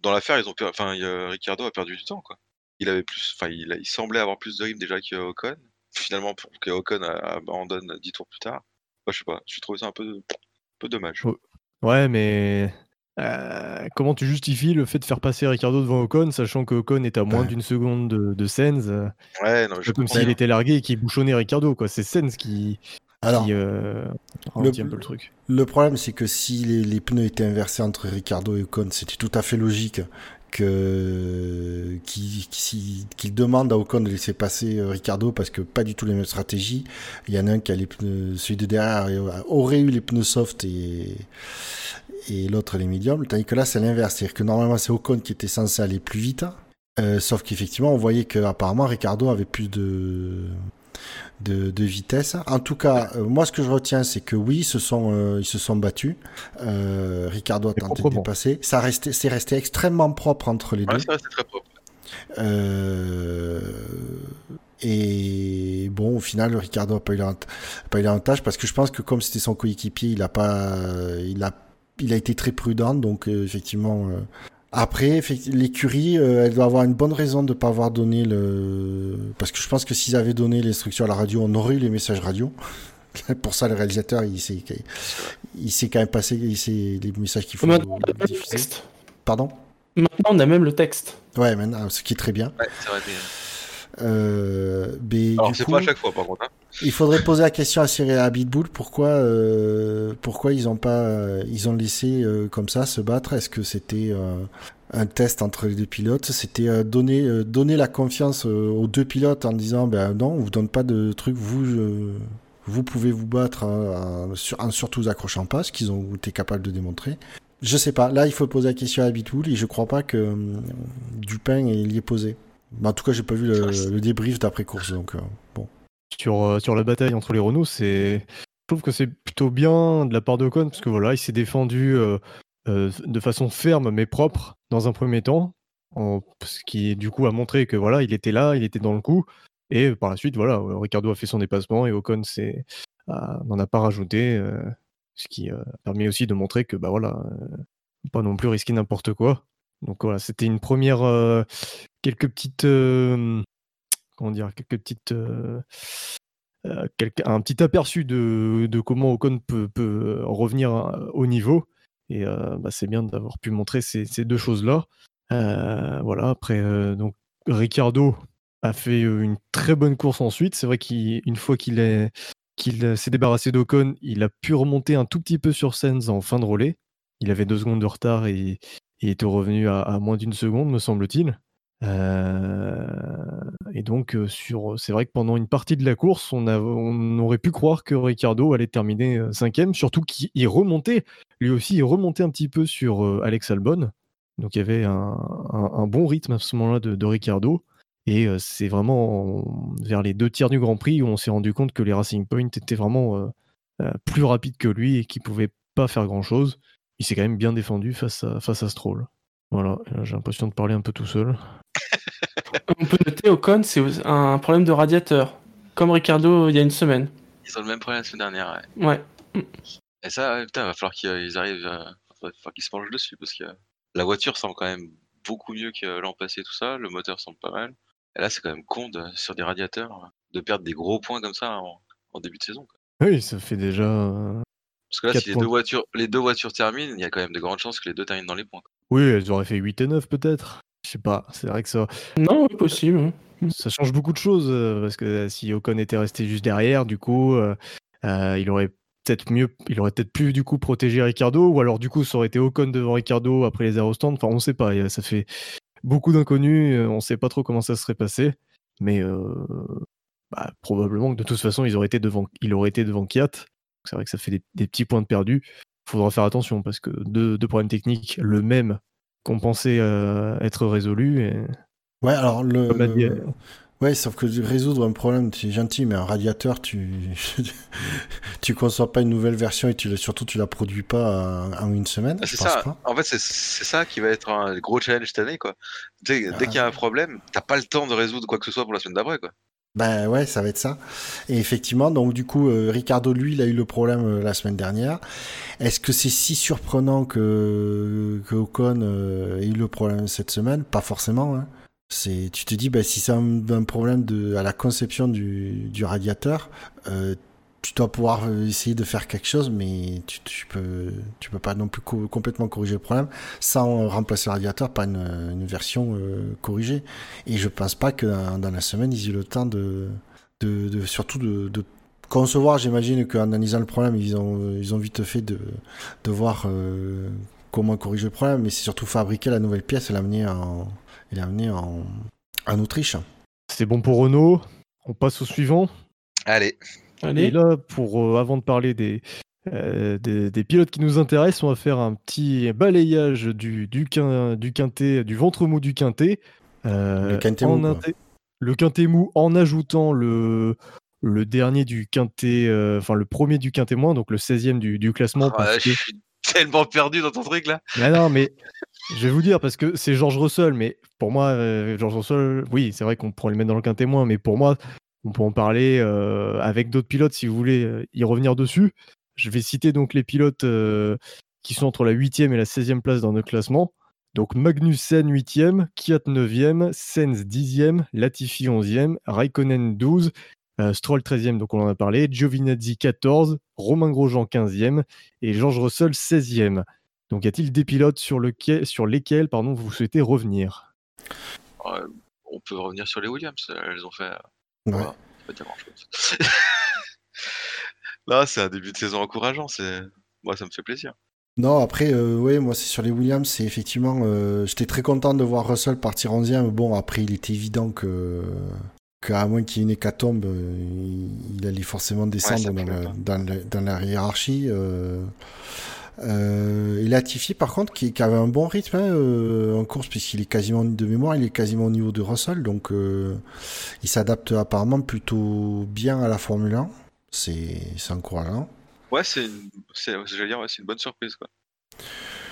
dans l'affaire, ils ont, enfin, Ricardo a perdu du temps, quoi. Il avait plus, enfin, il, il, semblait avoir plus de rythme déjà qu'Ocon. Finalement, pour que Ocon abandonne 10 tours plus tard. Bah, je sais pas, j'ai trouvé ça un peu, un peu dommage. Ouais, mais euh, comment tu justifies le fait de faire passer Ricardo devant Ocon, sachant que Ocon est à moins d'une seconde de, de Sens euh, Ouais, non, je Comme s'il était largué et qu'il bouchonnait Ricardo, quoi. C'est Sens qui, Alors, euh, le, un peu le truc. Le problème, c'est que si les, pneus étaient inversés entre Ricardo et Ocon, c'était tout à fait logique que qu'il demande à Ocon de laisser passer Ricardo parce que pas du tout les mêmes stratégies. Il y en a un qui a les pneus, celui de derrière aurait eu les pneus soft et et l'autre les médiums. Tandis que là, c'est l'inverse. C'est-à-dire que normalement, c'est Ocon qui était censé aller plus vite. Euh, sauf qu'effectivement, on voyait qu'apparemment, Ricardo avait plus de, de, vitesse. En tout cas, euh, moi, ce que je retiens, c'est que oui, ils se sont, euh, ils se sont battus. Ricardo a tenté de dépasser. Ça restait, c'est resté extrêmement propre entre les deux. Ça très propre. et bon, au final, Ricardo n'a pas eu l'avantage parce que je pense que comme c'était son coéquipier, il a pas, il a il a été très prudent, donc euh, effectivement. Euh, après, l'écurie, euh, elle doit avoir une bonne raison de ne pas avoir donné le. Parce que je pense que s'ils avaient donné l'instruction à la radio, on aurait eu les messages radio. [laughs] Pour ça, le réalisateur, il sait, il sait quand même passer il sait les messages qu'il faut diffuser. Pardon? Maintenant, on a même le texte. Ouais, maintenant, ce qui est très bien. Ouais, c'est vrai. Euh, Alors, c'est pas à chaque fois, par contre. Hein. Il faudrait poser la question à Cyril Abitboul pourquoi, euh, pourquoi ils ont pas, ils ont laissé euh, comme ça se battre? Est-ce que c'était euh, un test entre les deux pilotes? C'était donner, donner la confiance aux deux pilotes en disant ben non, on vous donne pas de trucs, vous, vous pouvez vous battre en, surtout vous accrochant pas, ce qu'ils ont été capables de démontrer. Je sais pas. Là, il faut poser la question à Abitboul et je crois pas que Dupin y ait posé. En tout cas, j'ai pas vu le, le débrief d'après course, donc bon sur, euh, sur la bataille entre les Renault, c'est. Je trouve que c'est plutôt bien de la part d'Ocon, parce que voilà, il s'est défendu euh, euh, de façon ferme mais propre dans un premier temps, ce qui du coup a montré que voilà, il était là, il était dans le coup, et par la suite, voilà, Ricardo a fait son dépassement et Ocon n'en a pas rajouté, ce qui permet aussi de montrer que bah voilà, pas non plus risquer n'importe quoi. Donc voilà, c'était une première, quelques petites comment dire, quelques petites, euh, euh, un petit aperçu de, comment Ocon peut, peut, revenir euh, au niveau. Et bah, c'est bien d'avoir pu montrer ces, deux choses-là. voilà, après, donc Ricardo a fait une très bonne course ensuite. C'est vrai qu'une fois qu'il qu'il s'est débarrassé d'Ocon, il a pu remonter un tout petit peu sur Sens en fin de relais. Il avait deux secondes de retard et, était revenu à moins d'une seconde, me semble-t-il. Euh, et donc, euh, sur, c'est vrai que pendant une partie de la course, on, aurait pu croire que Ricardo allait terminer euh, cinquième, surtout qu'il remontait, lui aussi, il remontait un petit peu sur Alex Albon. Donc il y avait un, bon rythme à ce moment-là de, Ricardo. Et c'est vraiment vers les deux tiers du Grand Prix où on s'est rendu compte que les Racing Point étaient vraiment plus rapides que lui et qu'il ne pouvait pas faire grand-chose. Il s'est quand même bien défendu face à, face à Stroll. Voilà, j'ai l'impression de parler un peu tout seul. [laughs] On peut noter Ocon, c'est un problème de radiateur, comme Ricardo il y a une semaine. Ils ont le même problème la semaine dernière. Ouais. Et ça, putain, il va falloir qu'ils arrivent, il va falloir qu'ils se penchent dessus parce que la voiture semble quand même beaucoup mieux que l'an passé, tout ça. Le moteur semble pas mal. Et là, c'est quand même con sur des radiateurs de perdre des gros points comme ça en, début de saison. Oui, ça fait déjà. Parce que là, si les deux, voitures, les deux voitures terminent, il y a quand même de grandes chances que les deux terminent dans les points. Oui, elles auraient fait 8 et 9 peut-être. Je sais pas, c'est vrai que ça. Non, possible. Hein. Ça change beaucoup de choses euh, parce que euh, si Ocon était resté juste derrière, du coup, euh, il aurait peut-être mieux, il aurait peut-être pu du coup protéger Ricardo, ou alors du coup, ça aurait été Ocon devant Ricardo après les aérostands. Enfin, on sait pas. Ça fait beaucoup d'inconnus. On sait pas trop comment ça serait passé, mais bah, probablement que de toute façon, ils auraient été devant, il aurait été devant Kiat. C'est vrai que ça fait des, petits points de perdus. Il faudra faire attention parce que deux, deux problèmes techniques, le même qu'on pensait euh, être résolu. Et... Ouais, alors le, Ouais, sauf que résoudre un problème, c'est gentil, mais un radiateur, tu [laughs] tu conçois pas une nouvelle version et tu surtout tu la produis pas en une semaine. C'est ça. En fait, c'est ça qui va être un gros challenge cette année, quoi. Dès, dès qu'il y a un problème, t'as pas le temps de résoudre quoi que ce soit pour la semaine d'après, quoi. Ben ouais, ça va être ça. Et effectivement, donc du coup, euh, Ricardo, lui, il a eu le problème euh, la semaine dernière. Est-ce que c'est si surprenant que, que Ocon euh, ait eu le problème cette semaine? Pas forcément. Hein. C'est, tu te dis, ben, si c'est un, problème de, à la conception du, du radiateur, tu dois pouvoir euh, essayer de faire quelque chose, mais tu, tu peux, tu peux pas non plus complètement corriger le problème sans remplacer le radiateur par une, une version euh, corrigée. Et je pense pas que dans, la semaine ils aient le temps de, de, de surtout de, de concevoir. J'imagine qu'en analysant le problème, ils ont, ils ont vite fait de, de voir euh, comment corriger le problème, mais c'est surtout fabriquer la nouvelle pièce et l'amener en, et l'amener en, en Autriche. C'est bon pour Renault. On passe au suivant. Allez. Et là, pour, euh, avant de parler euh, des, des, pilotes qui nous intéressent, on va faire un petit balayage du, du, du quintet, du ventre mou du quintet. Euh, le quintet mou. Le quintet mou en ajoutant le, le dernier du quintet, enfin le premier du quintet moins, donc le 16e du, du classement. Ah, je suis [laughs] tellement perdu dans ton truc là. Mais non, mais je vais vous dire parce que c'est Georges Russell, mais pour moi, Georges Russell, oui, c'est vrai qu'on pourrait le mettre dans le quintet moins, mais pour moi, on peut en parler euh, avec d'autres pilotes si vous voulez euh, y revenir dessus. Je vais citer donc les pilotes euh, qui sont entre la 8e et la 16e place dans notre classement. Donc Magnussen 8e, Kiat 9e, Sens 10e, Latifi 11e, Raikkonen 12, Stroll 13e, donc on en a parlé, Giovinazzi 14, Romain Grosjean 15e et George Russell 16e. Donc y a-t-il des pilotes sur, lesquels vous souhaitez revenir? On peut revenir sur les Williams, elles ont fait Ouais. pas dire grand chose. [laughs] Là, c'est un début de saison encourageant. C'est moi, ça me fait plaisir. Non, après, euh, oui, moi, c'est sur les Williams. C'est effectivement, euh, j'étais très content de voir Russell partir 11e. Bon, après, il était évident que qu'à moins qu'il y ait une hécatombe, euh, il, allait forcément descendre dans, la, dans, la, hiérarchie. Euh, euh, et Latifi, par contre, qui, avait un bon rythme hein, euh, en course, puisqu'il est quasiment de mémoire, il est quasiment au niveau de Russell, donc euh, il s'adapte apparemment plutôt bien à la Formule 1. C'est encourageant. Ouais, c'est dire, c'est une bonne surprise. Quoi.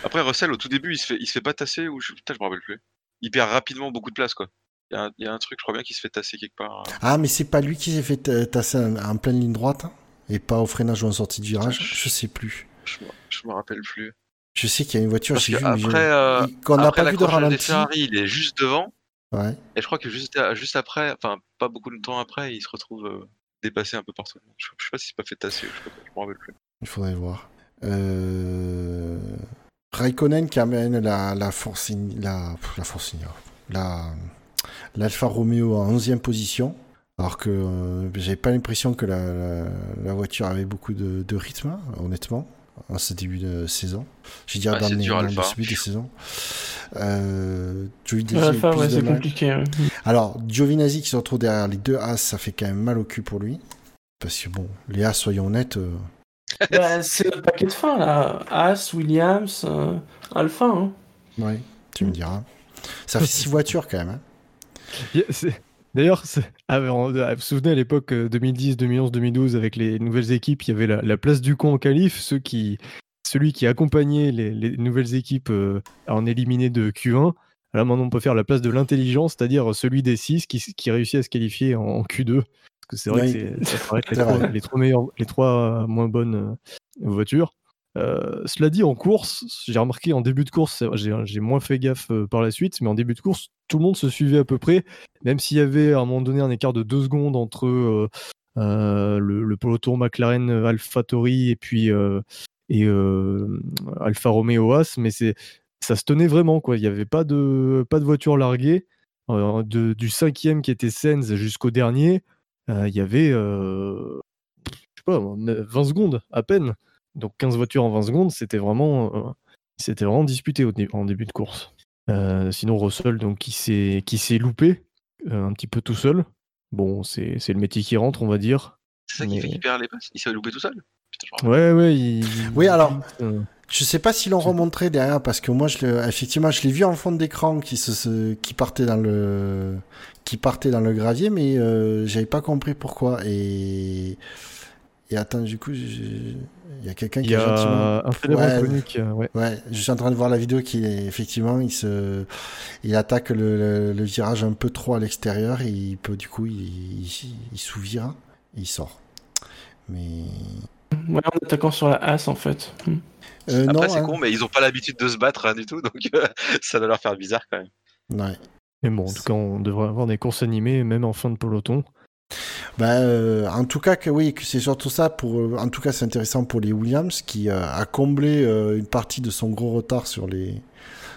Après, Russell, au tout début, il se fait, il se fait pas tasser, ou je, putain, je me rappelle plus. Il perd rapidement beaucoup de place, quoi. Il y, a un, il y a un truc, je crois bien, qui se fait tasser quelque part. Ah, mais c'est pas lui qui s'est fait tasser en, pleine ligne droite, hein, et pas au freinage ou en sortie de virage, je sais plus. Je me, rappelle plus. Je sais qu'il y a une voiture, après, euh, qu'on n'a pas vu de ralenti. Ferrari, il est juste devant. Ouais. Et je crois que juste, juste après, enfin, pas beaucoup de temps après, il se retrouve euh, dépassé un peu partout. Je, je sais pas s'il s'est pas fait tasser, je, je me rappelle plus. Il faudrait voir. Euh... Raikkonen qui amène la, la Force, la, la l'Alfa Romeo en 11e position. Alors que euh, j'avais pas l'impression que la, la, voiture avait beaucoup de, de rythme, hein, honnêtement en ce début de saison. J'ai dit dans, le début de saison. Euh, Giovinazzi c'est compliqué. Alors, Giovinazzi qui se retrouve derrière les deux As, ça fait quand même mal au cul pour lui. Parce que bon, les As, soyons honnêtes. Euh, [laughs] bah, c'est le paquet de fin là. As, Williams, euh, Alpha. Hein. Oui, tu me diras. Ça fait six [laughs] voitures quand même. Hein. D'ailleurs, ah, vous vous souvenez à l'époque 2010, 2011, 2012 avec les nouvelles équipes, il y avait la, place du con en qualif, ceux qui, celui qui accompagnait les, nouvelles équipes euh, à en éliminer de Q1. Là maintenant on peut faire la place de l'intelligence, c'est-à-dire celui des 6 qui, réussit à se qualifier en, Q2. Parce que c'est vrai que ça [laughs] les, trois, les, trois meilleures, les trois moins bonnes euh, voitures. Euh, cela dit, en course, j'ai remarqué en début de course, j'ai moins fait gaffe euh, par la suite, mais en début de course, tout le monde se suivait à peu près, même s'il y avait à un moment donné un écart de deux secondes entre euh, le, peloton McLaren AlphaTauri et puis et Alfa Romeo As, mais ça se tenait vraiment quoi. Il n'y avait pas de pas de voiture larguée. De, du cinquième qui était Sens jusqu'au dernier, il y avait je sais pas 20 secondes à peine. Donc 15 voitures en 20 secondes, c'était vraiment, euh, c'était vraiment disputé au en début de course. Euh, sinon Russell, donc qui s'est qui s'est loupé euh, un petit peu tout seul. Bon, c'est le métier qui rentre, on va dire. C'est ça qui fait qu'il perd les passes. Il s'est loupé tout seul. ouais, ouais. Oui, alors. Je sais pas s'ils l'ont remontré derrière parce que moi, je effectivement, je l'ai vu en fond d'écran qui se, qui partait dans le qui partait dans le gravier, mais euh, j'avais pas compris pourquoi. Et et attends, du coup, il y a quelqu'un qui a gentiment. Un fédéral ouais, ouais. je suis en train de voir la vidéo qui est effectivement, il se, il attaque le, le, virage un peu trop à l'extérieur et il peut du coup, il, il, il sous-vire, il sort. Mais Ouais, en attaquant sur la as en fait. Hmm. Euh, Après, c'est hein. con, mais ils ont pas l'habitude de se battre hein, du tout, donc euh, [laughs] ça doit leur faire bizarre quand même. Ouais. Mais bon, en tout cas, on devrait avoir des courses animées, même en fin de peloton. Bah, euh, en tout cas, que, oui, c'est surtout ça. Pour, en tout cas, c'est intéressant pour les Williams qui a comblé une partie de son gros retard sur les,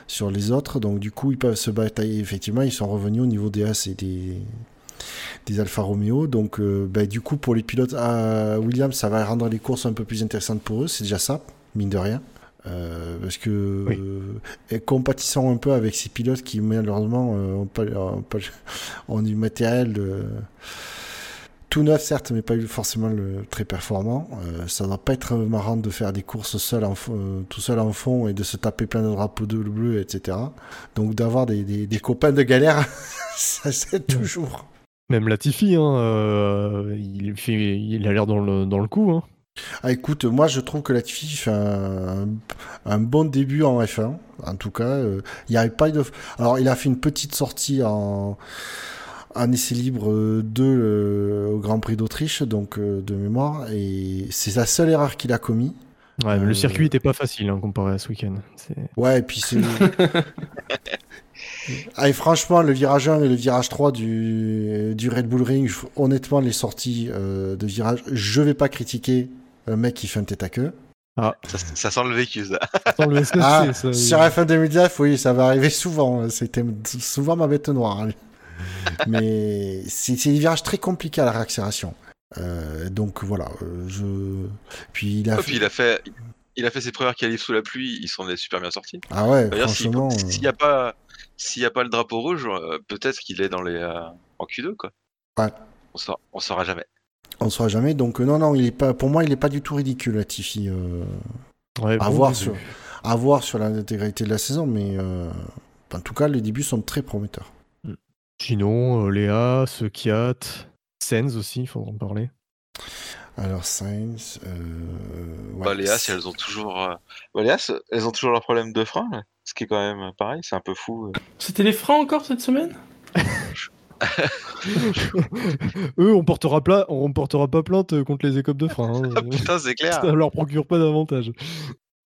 sur les autres. Donc, du coup, ils peuvent se battre. Effectivement, ils sont revenus au niveau des As et des, des Alfa Romeo. Donc, euh, ben, du coup, pour les pilotes à Williams, ça va rendre les courses un peu plus intéressantes pour eux. C'est déjà ça, mine de rien. Euh, parce que euh, compatissant un peu avec ces pilotes qui malheureusement ont, pas, ont, [laughs] du matériel tout neuf certes mais pas forcément le, très performant ça doit pas être marrant de faire des courses seul en, tout seul en fond et de se taper plein de drapeaux de bleu etc donc d'avoir des, des, des, copains de galère [laughs] ça c'est toujours même Latifi, hein, euh, il, fait, il a l'air dans le, dans le coup. Hein. Ah, écoute, moi je trouve que Latifi fait un, un, bon début en F1. En tout cas, euh, il y avait pas de. Alors, il a fait une petite sortie en, essai libre 2 euh, au Grand Prix d'Autriche, donc de mémoire, et c'est la seule erreur qu'il a commis. Ouais, mais le circuit était pas facile hein, comparé à ce week-end. Ouais, et puis c'est. [laughs] Ah, franchement, le virage 1 et le virage 3 du, du Red Bull Ring, honnêtement, les sorties euh, de virage, je vais pas critiquer un mec qui fait un tête à queue. Ah. Ça, sent le vécu, ça. [laughs] ah, sur F1 2019, oui, ça va arriver souvent. C'était souvent ma bête noire. [laughs] Mais c'est des virages très compliqués à la réaccélération. Euh, donc voilà, euh, je. Puis il a, fait... il a fait. Il a fait ses premières qualifs sous la pluie, ils sont super bien sortis. Ah ouais, franchement. S'il n'y a pas, s'il n'y a pas le drapeau rouge, euh, peut-être qu'il est dans les euh, en Q2 quoi. Ouais. On saura, on saura jamais. On saura jamais. Donc euh, non non, il est pas. Pour moi, il est pas du tout ridicule, Latifi. Ouais, à, voir sur, à voir sur l'intégralité de la saison, mais en tout cas, les débuts sont très prometteurs. Gino, Léa, Kiat, Sens aussi, il faudra en parler. Alors Sainz, euh, ouais. bah, Léa, elles ont toujours, euh... bah, Léa, elles ont toujours leur problème de frein, ce qui est quand même pareil, c'est un peu fou. Euh. C'était les freins encore cette semaine? [laughs] Eux, on portera, pla... on portera pas plainte contre les écopes de frein. Hein. [laughs] Putain, c'est clair. Ça leur procure pas d'avantage.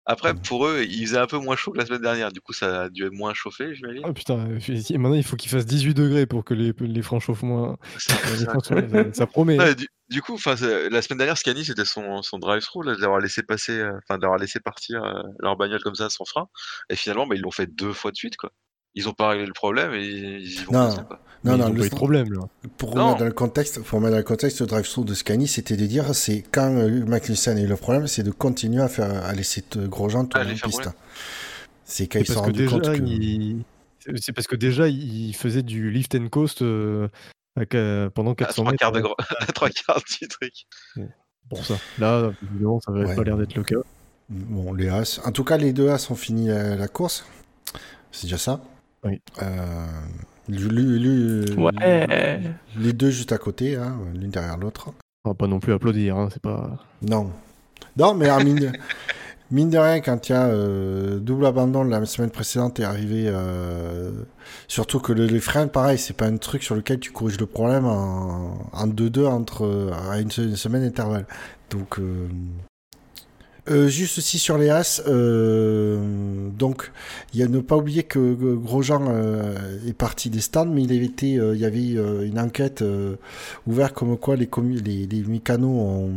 Après, pour eux, il faisait un peu moins chaud que la semaine dernière. Du coup, ça a dû être moins chauffé, je vais Ah putain, maintenant il faut qu'il fasse 18 degrés pour que les, les freins [laughs] chauffent moins. Ça, promet. du, coup, la semaine dernière, Scani, c'était son, son drive-through, d'avoir laissé passer, euh, enfin, d'avoir laissé partir euh, leur bagnole comme ça sans frein. Et finalement, bah, ils l'ont fait deux fois de suite, quoi ils ont pas réglé le problème et ils y vont non, quoi. Non, non, le problème là. Pour remettre dans le contexte, pour remettre dans le contexte, le drive-through de Scani, c'était de dire, c'est quand euh, a eu le problème, c'est de continuer à faire, à laisser Grosjean tourner en piste. C'est quand ils sont rendus compte que. C'est parce que déjà, il faisait du lift and coast euh, pendant 400 à 3 Quarts de gros... [laughs] trois quarts du truc. Pour ça. Là, évidemment, ça n'avait pas l'air d'être le cas. Bon, les As. En tout cas, les deux As ont fini la course. C'est déjà ça. Oui. Euh, les deux juste à côté, hein, l'une derrière l'autre. On va pas non plus applaudir, hein, c'est pas. Non. Non, mais mine, [laughs] mine, de rien, quand il y a euh, double abandon la semaine précédente est arrivé, euh, surtout que les freins, pareil, c'est pas un truc sur lequel tu corriges le problème en 2-2 entre à une, semaine d'intervalle. Donc, euh, juste aussi sur les As, euh, donc il y a ne pas oublier que, Grosjean euh, est parti des stands, mais il avait été, il y avait une enquête ouverte comme quoi les, les, les mécanos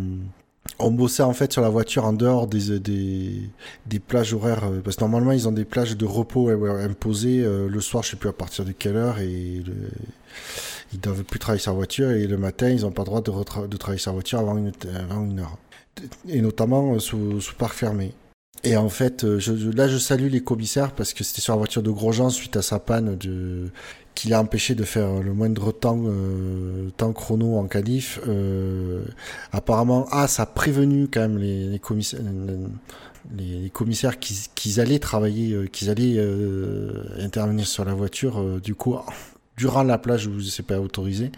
ont, bossé en fait sur la voiture en dehors des, plages horaires, parce que normalement ils ont des plages de repos imposées le soir, je sais plus à partir de quelle heure, et le, ils doivent plus travailler sa voiture, et le matin ils n'ont pas le droit de, de travailler sa voiture avant une heure et notamment euh, sous, sous parc fermé. Et en fait, là, je salue les commissaires parce que c'était sur la voiture de Grosjean suite à sa panne de qui l'a empêché de faire le moindre temps, temps chrono en qualif. apparemment, ah, ça a prévenu quand même les, les commissaires, les, commissaires qu'ils allaient travailler, qu'ils allaient intervenir sur la voiture. du coup, durant la plage où c'est pas autorisé.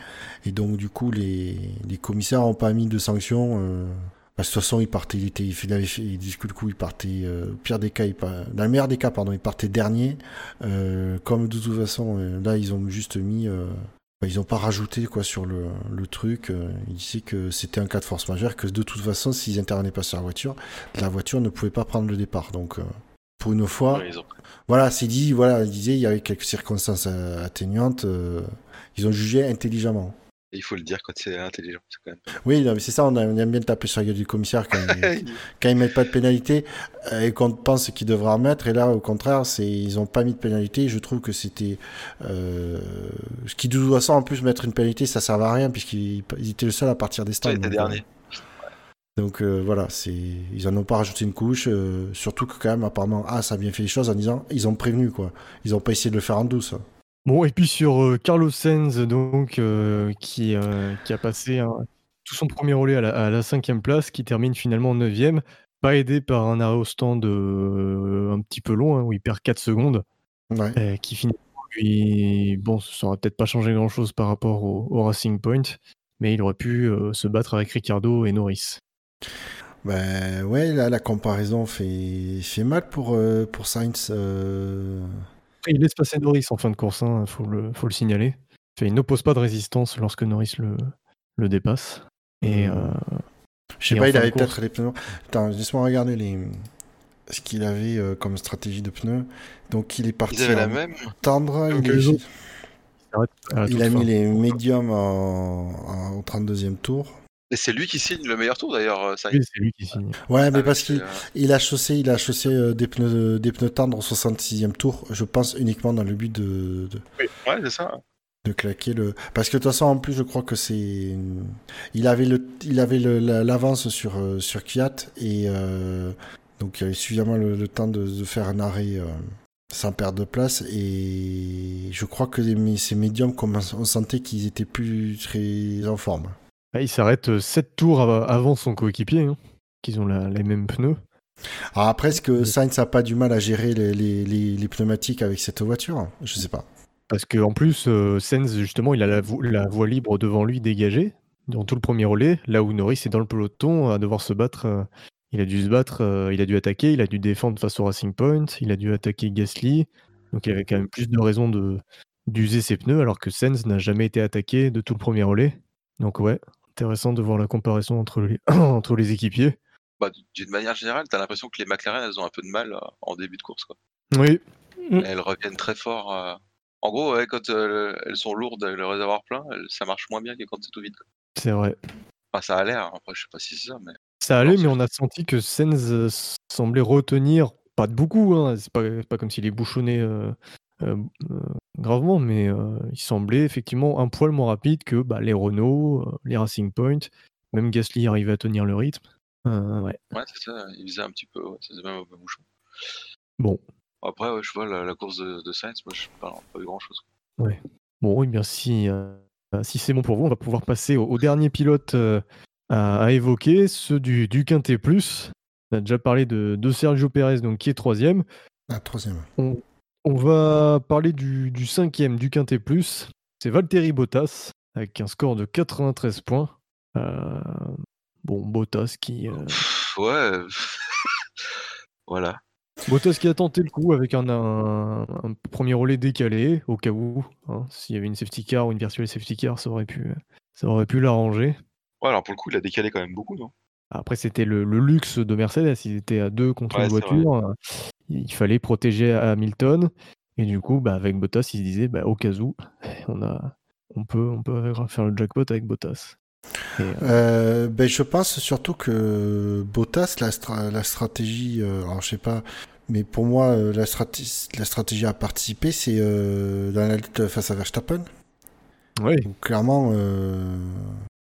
Et donc, du coup, les, les commissaires n'ont pas mis de sanctions. Parce que de toute façon, il partait, il était, il avait fait, du coup, il partait, euh, pire des cas, il, dans le meilleur des cas, pardon, il partait dernier. Euh, comme de toute façon, euh, là, ils ont juste mis, euh, bah, ils ont pas rajouté quoi sur le, le truc. Ils disaient que c'était un cas de force majeure, que de toute façon, s'ils intervenaient pas sur la voiture, la voiture ne pouvait pas prendre le départ. Donc, pour une fois, voilà, c'est dit, voilà, il disait, il y avait quelques circonstances atténuantes. Ils ont jugé intelligemment. Il faut le dire quand c'est intelligent, quand même. Oui, mais c'est ça, on aime bien taper sur la gueule du commissaire quand, [laughs] ils, quand mettent pas de pénalité euh, et qu'on pense qu'ils devraient en mettre. Et là, au contraire, c'est ils ont pas mis de pénalité. Je trouve que c'était euh, ce qui toute façon en plus mettre une pénalité, ça sert à rien puisqu'ils étaient le seul à partir des stands. dernier. Donc euh, voilà, c'est ils en ont pas rajouté une couche, euh, surtout que quand même apparemment ah ça a bien fait les choses en disant ils ont prévenu quoi, ils ont pas essayé de le faire en douce. Bon et puis sur euh, Carlos Sainz donc qui qui a passé tout son premier relais à la, cinquième place, qui termine finalement neuvième, pas aidé par un arrêt au stand un petit peu long hein, où il perd 4 secondes, qui finit lui bon ça aurait peut-être pas changé grand chose par rapport au, au Racing Point, mais il aurait pu se battre avec Ricardo et Norris. Ben ouais, là la comparaison fait, fait mal pour, euh, pour Sainz. Euh. Il laisse passer Norris en fin de course, il hein, faut, le, faut le signaler. il n'oppose pas de résistance lorsque Norris le, le dépasse. Et, hmm. euh, Je sais pas, il avait peut-être les pneus. Attends, laisse-moi regarder les... ce qu'il avait comme stratégie de pneus. Donc il est parti la même tendre. Il, a mis les médiums au 32e tour. Et c'est lui qui signe le meilleur tour d'ailleurs, euh, Oui, c'est lui qui signe. Ouais, mais parce qu'il euh, a chaussé, il a chaussé euh, des pneus, des pneus tendres au 66e tour, je pense uniquement dans le but de. Oui, ouais, c'est ça. De claquer le. Parce que de toute façon, en plus, je crois que c'est. Il avait le, il avait l'avance sur sur Kiat et donc il avait suffisamment le, temps de, faire un arrêt. sans perdre de place et je crois que ces médiums on sentait qu'ils étaient plus très en forme. Ah, il s'arrête 7 euh, tours avant son coéquipier, hein, qu'ils ont les mêmes pneus. Alors après, est-ce que Sainz n'a pas du mal à gérer les, pneumatiques avec cette voiture? Je sais pas. Parce qu'en plus, euh, Sainz, justement, il a la, voie libre devant lui dégagée, dans tout le premier relais, là où Norris est dans le peloton à devoir se battre. Euh, il a dû se battre, il a dû attaquer, il a dû défendre face au Racing Point, il a dû attaquer Gasly. Donc il avait quand même plus de raisons d'user ses pneus, alors que Sainz n'a jamais été attaqué de tout le premier relais. Donc ouais, intéressant de voir la comparaison entre les, [clears throat] entre les équipiers. Bah, d'une manière générale, tu as l'impression que les McLaren, elles ont un peu de mal euh, en début de course. Quoi. Oui. Mm. Elles reviennent très fort. Euh, en gros, quand euh, elles sont lourdes, le réservoir plein, ça marche moins bien que quand c'est tout vide. C'est vrai. Enfin, ça a l'air, après, je sais pas si c'est ça, mais. Ça allait, mais on a senti que Sens semblait retenir, pas de beaucoup, hein, c'est pas, pas comme s'il est bouchonné euh, euh, gravement, mais euh, il semblait effectivement un poil moins rapide que bah, les Renault, les Racing Point, même Gasly arrivait à tenir le rythme. ouais. ouais c'est ça, il faisait un petit peu, ouais, ça même un bouchon. Bon. Après, je vois la, course de, de Sainz, moi je pas, pas eu grand chose. Ouais. Bon, et bien si, si c'est bon pour vous, on va pouvoir passer au, dernier pilote à, évoquer, ceux du, du Quintet Plus. On a déjà parlé de, de Sergio Pérez, donc qui est troisième. Ah, troisième. On va parler du, cinquième du Quintet Plus. C'est Valtteri Bottas avec un score de 93 points. Euh, bon, Bottas qui. Euh, ouais. [laughs] voilà. Bottas qui a tenté le coup avec un, premier relais décalé au cas où. Hein, s'il y avait une safety car ou une virtuelle safety car, ça aurait pu, ça aurait pu l'arranger. Ouais, alors pour le coup, il a décalé quand même beaucoup, non? Après, c'était le, luxe de Mercedes. Ils étaient à deux contre une voiture. Il fallait protéger Hamilton. Et du coup, bah, avec Bottas, ils se disaient, bah, au cas où, on, a, on, peut, on peut faire le jackpot avec Bottas. Euh, euh, ben, je pense surtout que Bottas, la, la stratégie, euh, alors je sais pas, mais pour moi, la, stratégie, la stratégie à participer, c'est dans la lutte face à Verstappen. Oui. clairement,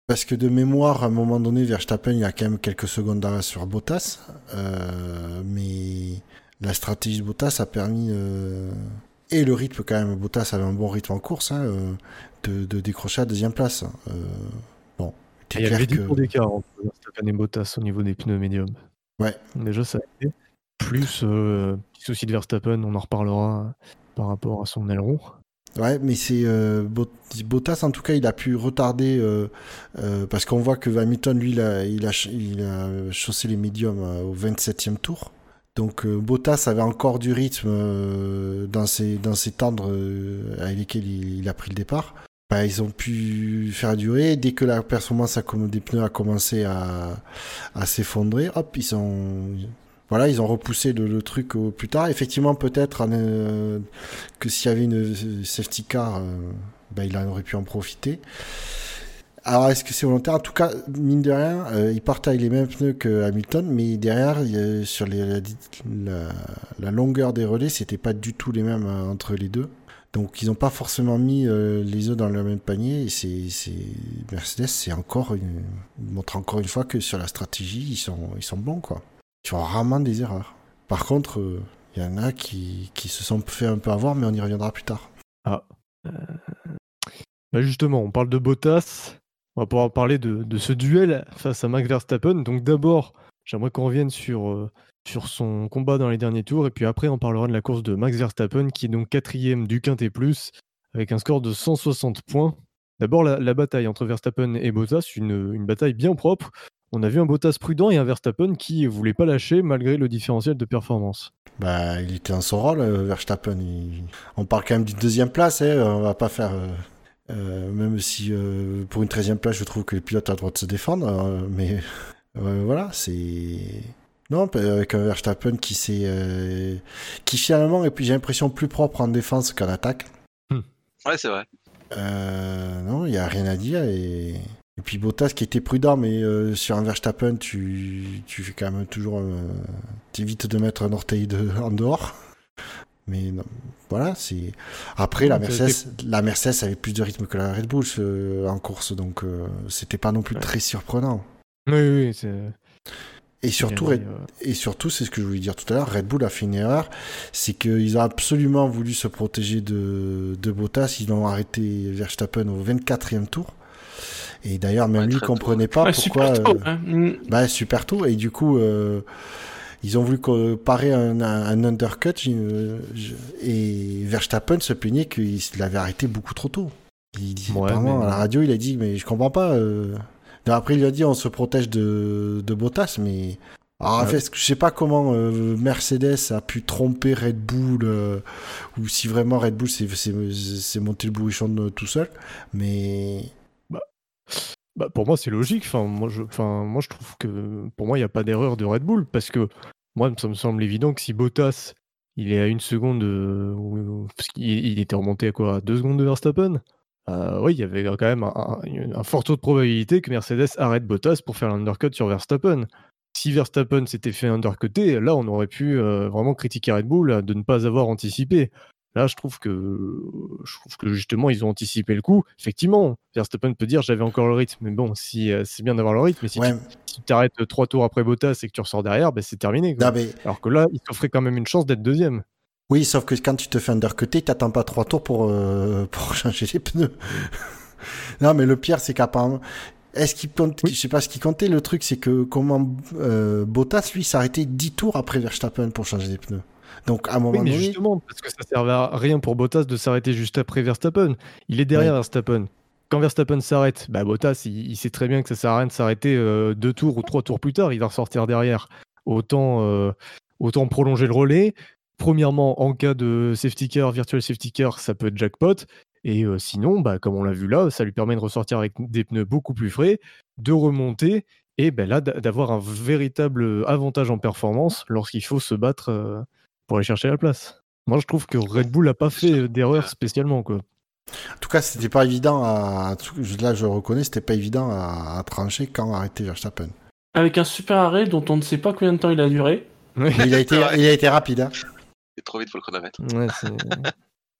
parce que de mémoire, à un moment donné, Verstappen, il y a quand même quelques secondes d'arrêt sur Bottas. Mais la stratégie de Bottas a permis et le rythme quand même. Bottas avait un bon rythme en course hein, de, décrocher à deuxième place. bon, il y avait 10 points d'écart entre Verstappen et Bottas au niveau des pneus médiums. Ouais. Déjà ça a été. Plus petit souci de Verstappen, on en reparlera par rapport à son aileron. Ouais, mais c'est euh, Bottas en tout cas, il a pu retarder euh, euh, parce qu'on voit que Hamilton lui, il a, il a, chaussé les médiums au 27e tour. Donc Bottas avait encore du rythme dans ses dans tendres avec lesquels il, a pris le départ. Bah, ils ont pu faire durer. Dès que la performance des pneus a commencé à, s'effondrer, hop, ils ont voilà, ils ont repoussé le, truc au plus tard. Effectivement, peut-être euh, que s'il y avait une safety car, euh, ben, il aurait pu en profiter. Alors, est-ce que c'est volontaire? En tout cas, mine de rien, euh, avec les mêmes pneus que Hamilton, mais derrière, sur la, longueur des relais, c'était pas du tout les mêmes entre les deux. Donc, ils n'ont pas forcément mis les œufs dans le même panier. Et Mercedes, c'est encore une, montre encore une fois que sur la stratégie, ils sont, ils sont bons, quoi tu vois rarement des erreurs. Par contre, il euh, y en a qui, qui, se sont fait un peu avoir, mais on y reviendra plus tard. Ah. Euh, bah justement, on parle de Bottas. On va pouvoir parler de, ce duel face à Max Verstappen. Donc d'abord, j'aimerais qu'on revienne sur, euh, sur son combat dans les derniers tours. Et puis après, on parlera de la course de Max Verstappen, qui est donc quatrième du Quintet Plus, avec un score de 160 points. D'abord, la, bataille entre Verstappen et Bottas, une, bataille bien propre, on a vu un Bottas prudent et un Verstappen qui voulait pas lâcher malgré le différentiel de performance. Bah, il était dans son rôle, euh, Verstappen. On parle quand même d'une deuxième place, hein. on va pas faire. Euh, euh, même si pour une treizième place, je trouve que les pilotes ont le droit de se défendre, mais [laughs] voilà, c'est. Non, avec un Verstappen qui s'est. qui finalement, et puis j'ai l'impression plus propre en défense qu'en attaque. Hmm. Ouais, c'est vrai. non, il n'y a rien à dire et. Et puis Bottas qui était prudent, mais euh, sur un Verstappen, tu, tu fais quand même toujours. Euh, tu évites de mettre un orteil de, en dehors. Mais voilà, c'est. Après, la Mercedes, la Mercedes avait plus de rythme que la Red Bull en course, donc euh, c'était pas non plus très surprenant. Oui, oui, c'est. Et surtout, et surtout, c'est ce que je voulais dire tout à l'heure, Red Bull a fait une erreur, c'est qu'ils ont absolument voulu se protéger de, de Bottas, ils ont arrêté Verstappen au 24e tour. Et d'ailleurs, même lui comprenait pas pourquoi. Super tôt, euh, hein. Mm. bah, super tôt. Et du coup, euh, ils ont voulu parer un, un, undercut. et Verstappen se plaignait qu'il l'avait arrêté beaucoup trop tôt. Il dit, à la radio, il a dit, mais je comprends pas. Euh... Après, il a dit, on se protège de, de Bottas, mais. Alors, en fait, je sais pas comment euh, Mercedes a pu tromper Red Bull, euh, ou si vraiment Red Bull s'est monté le bourrichon tout seul, mais bah, pour moi, c'est logique. Enfin, moi, je, enfin, moi, je trouve que pour moi, il n'y a pas d'erreur de Red Bull parce que moi, ça me semble évident que si Bottas il est à une seconde, euh, parce qu'il était remonté à quoi, à deux secondes de Verstappen? Euh, oui, il y avait quand même un, fort taux de probabilité que Mercedes arrête Bottas pour faire l'undercut sur Verstappen. Si Verstappen s'était fait undercuter, là, on aurait pu euh, vraiment critiquer Red Bull de ne pas avoir anticipé. Là, je trouve que je trouve que justement ils ont anticipé le coup. Effectivement, Verstappen peut dire j'avais encore le rythme, mais bon, si euh, c'est bien d'avoir le rythme, mais si tu arrêtes trois tours après Bottas et que tu ressors derrière, ben, c'est terminé. Alors que là, il t'offrait quand même une chance d'être deuxième. Oui, sauf que quand tu te fais undercuter, t'attends pas trois tours pour euh, [laughs] pour changer les pneus. [laughs] non, mais le pire, c'est qu'apparemment, est-ce qu'il compte, je sais pas ce qui comptait. Le truc, c'est que comment euh, Bottas lui s'arrêtait 10 tours après Verstappen pour changer les pneus. Donc à un moment mais donné. Justement, parce que ça servait à rien pour Bottas de s'arrêter juste après Verstappen. Il est derrière Verstappen. Quand Verstappen s'arrête, bah Bottas, il, sait très bien que ça sert à rien de s'arrêter euh, deux tours ou trois tours plus tard. Il va ressortir derrière. Autant, euh, autant prolonger le relais. Premièrement, en cas de safety car, virtual safety car, ça peut être jackpot. Et euh, sinon, bah, comme on l'a vu là, ça lui permet de ressortir avec des pneus beaucoup plus frais, de remonter et ben là d'avoir un véritable avantage en performance lorsqu'il faut se battre pour aller chercher la place. Moi, je trouve que Red Bull n'a pas fait d'erreur spécialement. Quoi. En tout cas, c'était pas évident à. Là, je reconnais, c'était pas évident à, trancher quand arrêter Verstappen. Avec un super arrêt dont on ne sait pas combien de temps il a duré. il, a été, [laughs] il a été rapide. Hein. C'est trop vite pour le chronomètre. Ouais,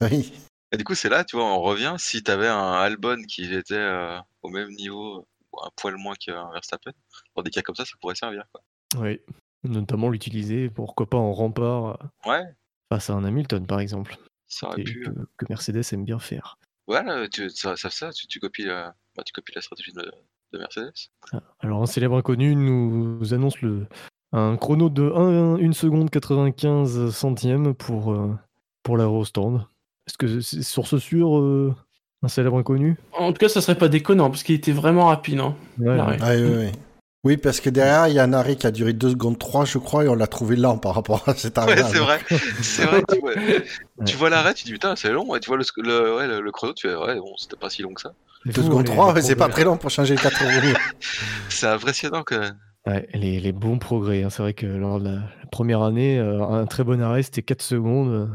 [laughs] oui. Et du coup, c'est là, tu vois, on revient. Si tu avais un Albon qui était euh, au même niveau, un poil moins qu'un Verstappen, pour des cas comme ça, ça pourrait servir. Quoi. Oui. Notamment l'utiliser, pourquoi pas en rempart ouais. face à un Hamilton, par exemple. Ça aurait pu. Que, que, Mercedes aime bien faire. Voilà, tu, ça, ça, ça tu, copies la, bah, tu copies la stratégie de, de Mercedes. Alors, un célèbre inconnu nous annonce le, un chrono de 1, 1 seconde 95 centièmes pour, euh, pour l'aérostand. Est-ce que c'est sur ce sur euh, un célèbre inconnu? En tout cas, ça serait pas déconnant parce qu'il était vraiment rapide. Hein, ouais, oui, parce que derrière, il y a un arrêt qui a duré 2 secondes 3, je crois, et on l'a trouvé lent par rapport à cet arrêt. Ouais, c'est vrai. C'est vrai. Tu vois, tu vois l'arrêt, tu dis putain, c'est long. Et tu vois le, le, le, chrono, tu fais ouais, bon, c'était pas si long que ça. 2 secondes 3, c'est pas très long pour changer les 4 roues. [laughs] c'est impressionnant que. Ouais, les, bons progrès. Hein. C'est vrai que lors de la, première année, euh, un très bon arrêt, c'était 4 secondes.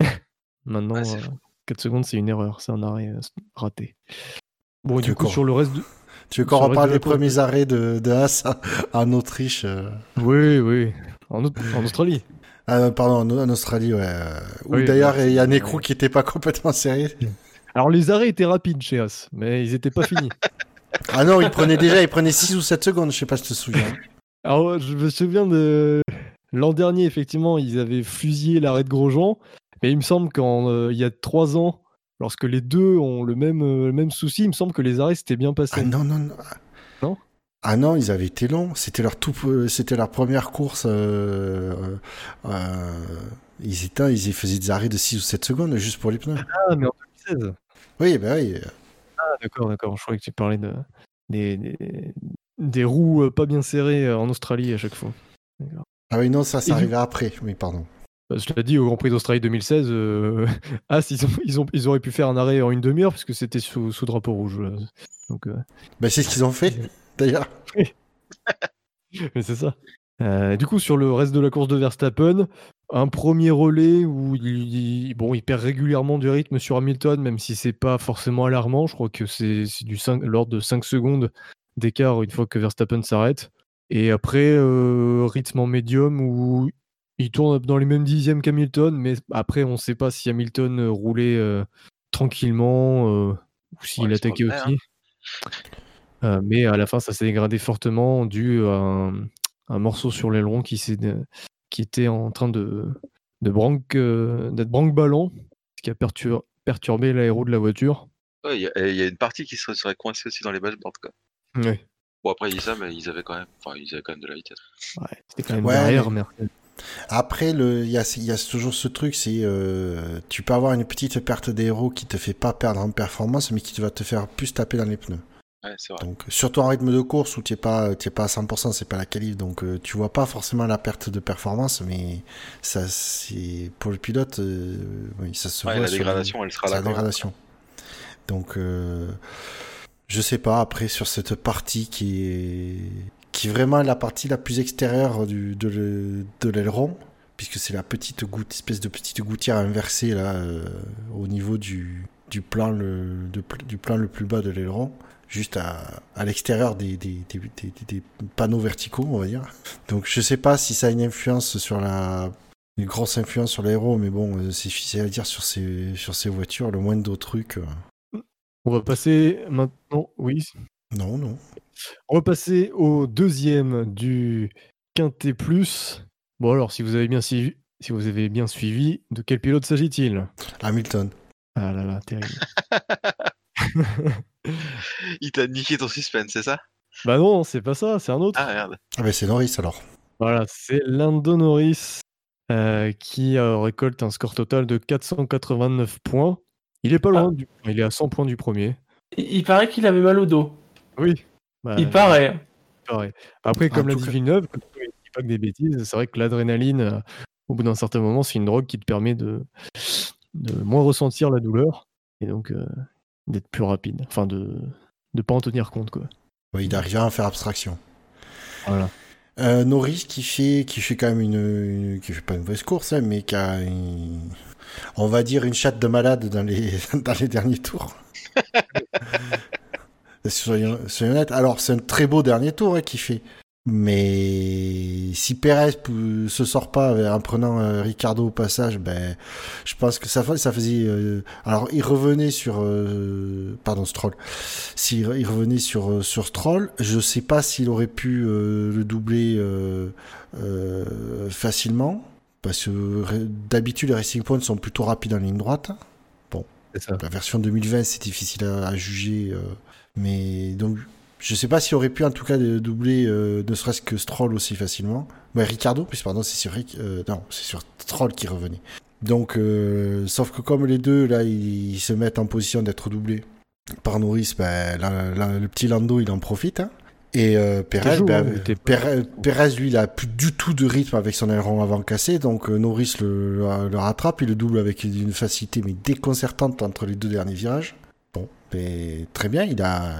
[laughs] Maintenant, 4 euh, secondes, c'est une erreur. C'est un arrêt euh, raté. Bon, du coup, sur le reste de... Tu veux qu'on reparle des premiers arrêts de, de Haas en Autriche Oui, oui. En, en Australie. Ah, pardon, en, Australie, ouais. Oui, d'ailleurs, il y a un écrou qui n'était pas [laughs] complètement sérieux. Alors, les arrêts étaient rapides chez Haas, mais ils n'étaient pas finis. [laughs] Ah non, il prenait déjà, il prenait 6 ou 7 secondes, je sais pas si tu te souviens. [laughs] Alors, je me souviens de l'an dernier, effectivement, ils avaient fusillé l'arrêt de Grosjean, mais il me semble qu'il euh, y a 3 ans, lorsque les deux ont le même, euh, même souci, il me semble que les arrêts s'étaient bien passés. Ah non, non, non. Non? Ah non, ils avaient été longs. C'était leur tout, euh, c'était leur première course. ils étaient, ils faisaient des arrêts de 6 ou 7 secondes juste pour les pneus. Ah, mais en 2016. Oui, ben oui. Ah, d'accord, d'accord. Je croyais que tu parlais de, des, des, roues euh, pas bien serrées euh, en Australie à chaque fois. Ah oui, non, ça, ça arrivait après. Oui, pardon. Bah, je l'ai dit, au Grand Prix d'Australie 2016, euh... [laughs] ils, ont, ils, ont, ils, auraient pu faire un arrêt en une demi-heure puisque c'était sous, sous, drapeau rouge. Donc, euh... bah, c'est ce qu'ils ont fait, [laughs] d'ailleurs. [laughs] Mais c'est ça. Euh, du coup, sur le reste de la course de Verstappen, un premier relais où il, bon, il perd régulièrement du rythme sur Hamilton, même si c'est pas forcément alarmant. Je crois que c'est du 5, l'ordre de 5 secondes d'écart une fois que Verstappen s'arrête. Et après, rythme en médium où il tourne dans les mêmes dixièmes qu'Hamilton, mais après, on ne sait pas si Hamilton roulait euh, tranquillement ou s'il attaquait aussi. Hein. mais à la fin, ça s'est dégradé fortement dû à un, un morceau sur l'aileron qui, qui était en train de, de branque, euh, d'être branque-ballon, ce qui a perturbé l'aéro de la voiture. Il y, a une partie qui se serait coincée aussi dans les dashboards. Quoi. Ouais. Bon, après, ils disent ça, mais ils avaient quand même, ils avaient quand même de la vitesse. Ouais, c'était quand même derrière, mais... Après, il y a, y a, toujours ce truc, c'est euh, tu peux avoir une petite perte d'aéro qui te fait pas perdre en performance, mais qui va te faire plus taper dans les pneus. Donc, surtout en rythme de course où tu n'es pas, pas à 100%, c'est pas la qualif, donc euh, tu vois pas forcément la perte de performance, mais ça, c'est pour le pilote, euh, oui, ça se voit. La dégradation, elle sera là. La dégradation. Donc, euh, je sais pas, après, sur cette partie qui est, qui vraiment la partie la plus extérieure du, de l'aileron, puisque c'est la petite goutte, espèce de petite gouttière inversée là, au niveau du, du, plan le, du plan le plus bas de l'aileron juste à, à l'extérieur des, des, panneaux verticaux, on va dire. Donc je sais pas si ça a une influence sur la... Une grosse influence sur l'aéro, mais bon, euh, c'est difficile à dire sur ces, sur ces voitures, le moindre truc. Euh. On va passer maintenant, oui. Non, non. On va passer au deuxième du Quintet Plus. Bon alors, si vous avez bien suivi, si vous avez bien suivi, de quel pilote s'agit-il? Hamilton. Ah là là, terrible. [laughs] [laughs] Il t'a niqué ton suspense, c'est ça? Bah non, c'est pas ça, c'est un autre. Ah merde. Ah bah c'est Norris alors. Voilà, c'est Lando Norris euh, qui euh, récolte un score total de 489 points. Il est pas loin, ah. il est à 100 points du premier. Il, paraît qu'il avait mal au dos. Oui. Bah, il paraît. Après, comme l'a dit Villeneuve, pas que des bêtises, c'est vrai que l'adrénaline, euh, au bout d'un certain moment, c'est une drogue qui te permet de, de moins ressentir la douleur. Et donc, d'être plus rapide, enfin de ne pas en tenir compte quoi. Oui, il arrive à faire abstraction. Voilà. Euh, Norris qui fait qui fait quand même une, qui fait pas une mauvaise course hein, mais qui a on va dire une chatte de malade dans les [laughs] dans les derniers tours. [laughs] soyons, honnêtes. Alors c'est un très beau dernier tour hein, qui fait. Mais si Perez se sort pas en prenant euh, Ricardo au passage, ben, je pense que ça, ça faisait. Euh, alors, il revenait sur. Euh, pardon, Stroll. S'il il revenait sur, sur Stroll, je sais pas s'il aurait pu le doubler facilement. Parce que d'habitude, les Racing Points sont plutôt rapides en ligne droite. Bon, la version 2020, c'est difficile à, à juger. Mais donc, je sais pas s'il aurait pu en tout cas doubler euh, ne serait-ce que Stroll aussi facilement. Mais Ricardo, puis pardon, c'est sur euh, non, c'est sur Stroll qui revenait. Donc, euh, sauf que comme les deux là, ils, se mettent en position d'être doublés par Norris, ben, le petit Lando il en profite. Hein. Et Perez, ben, Perez, lui, il a plus du tout de rythme avec son aileron avant cassé, donc Norris le, le, le, rattrape, il le double avec une facilité mais déconcertante entre les deux derniers virages très bien, il a,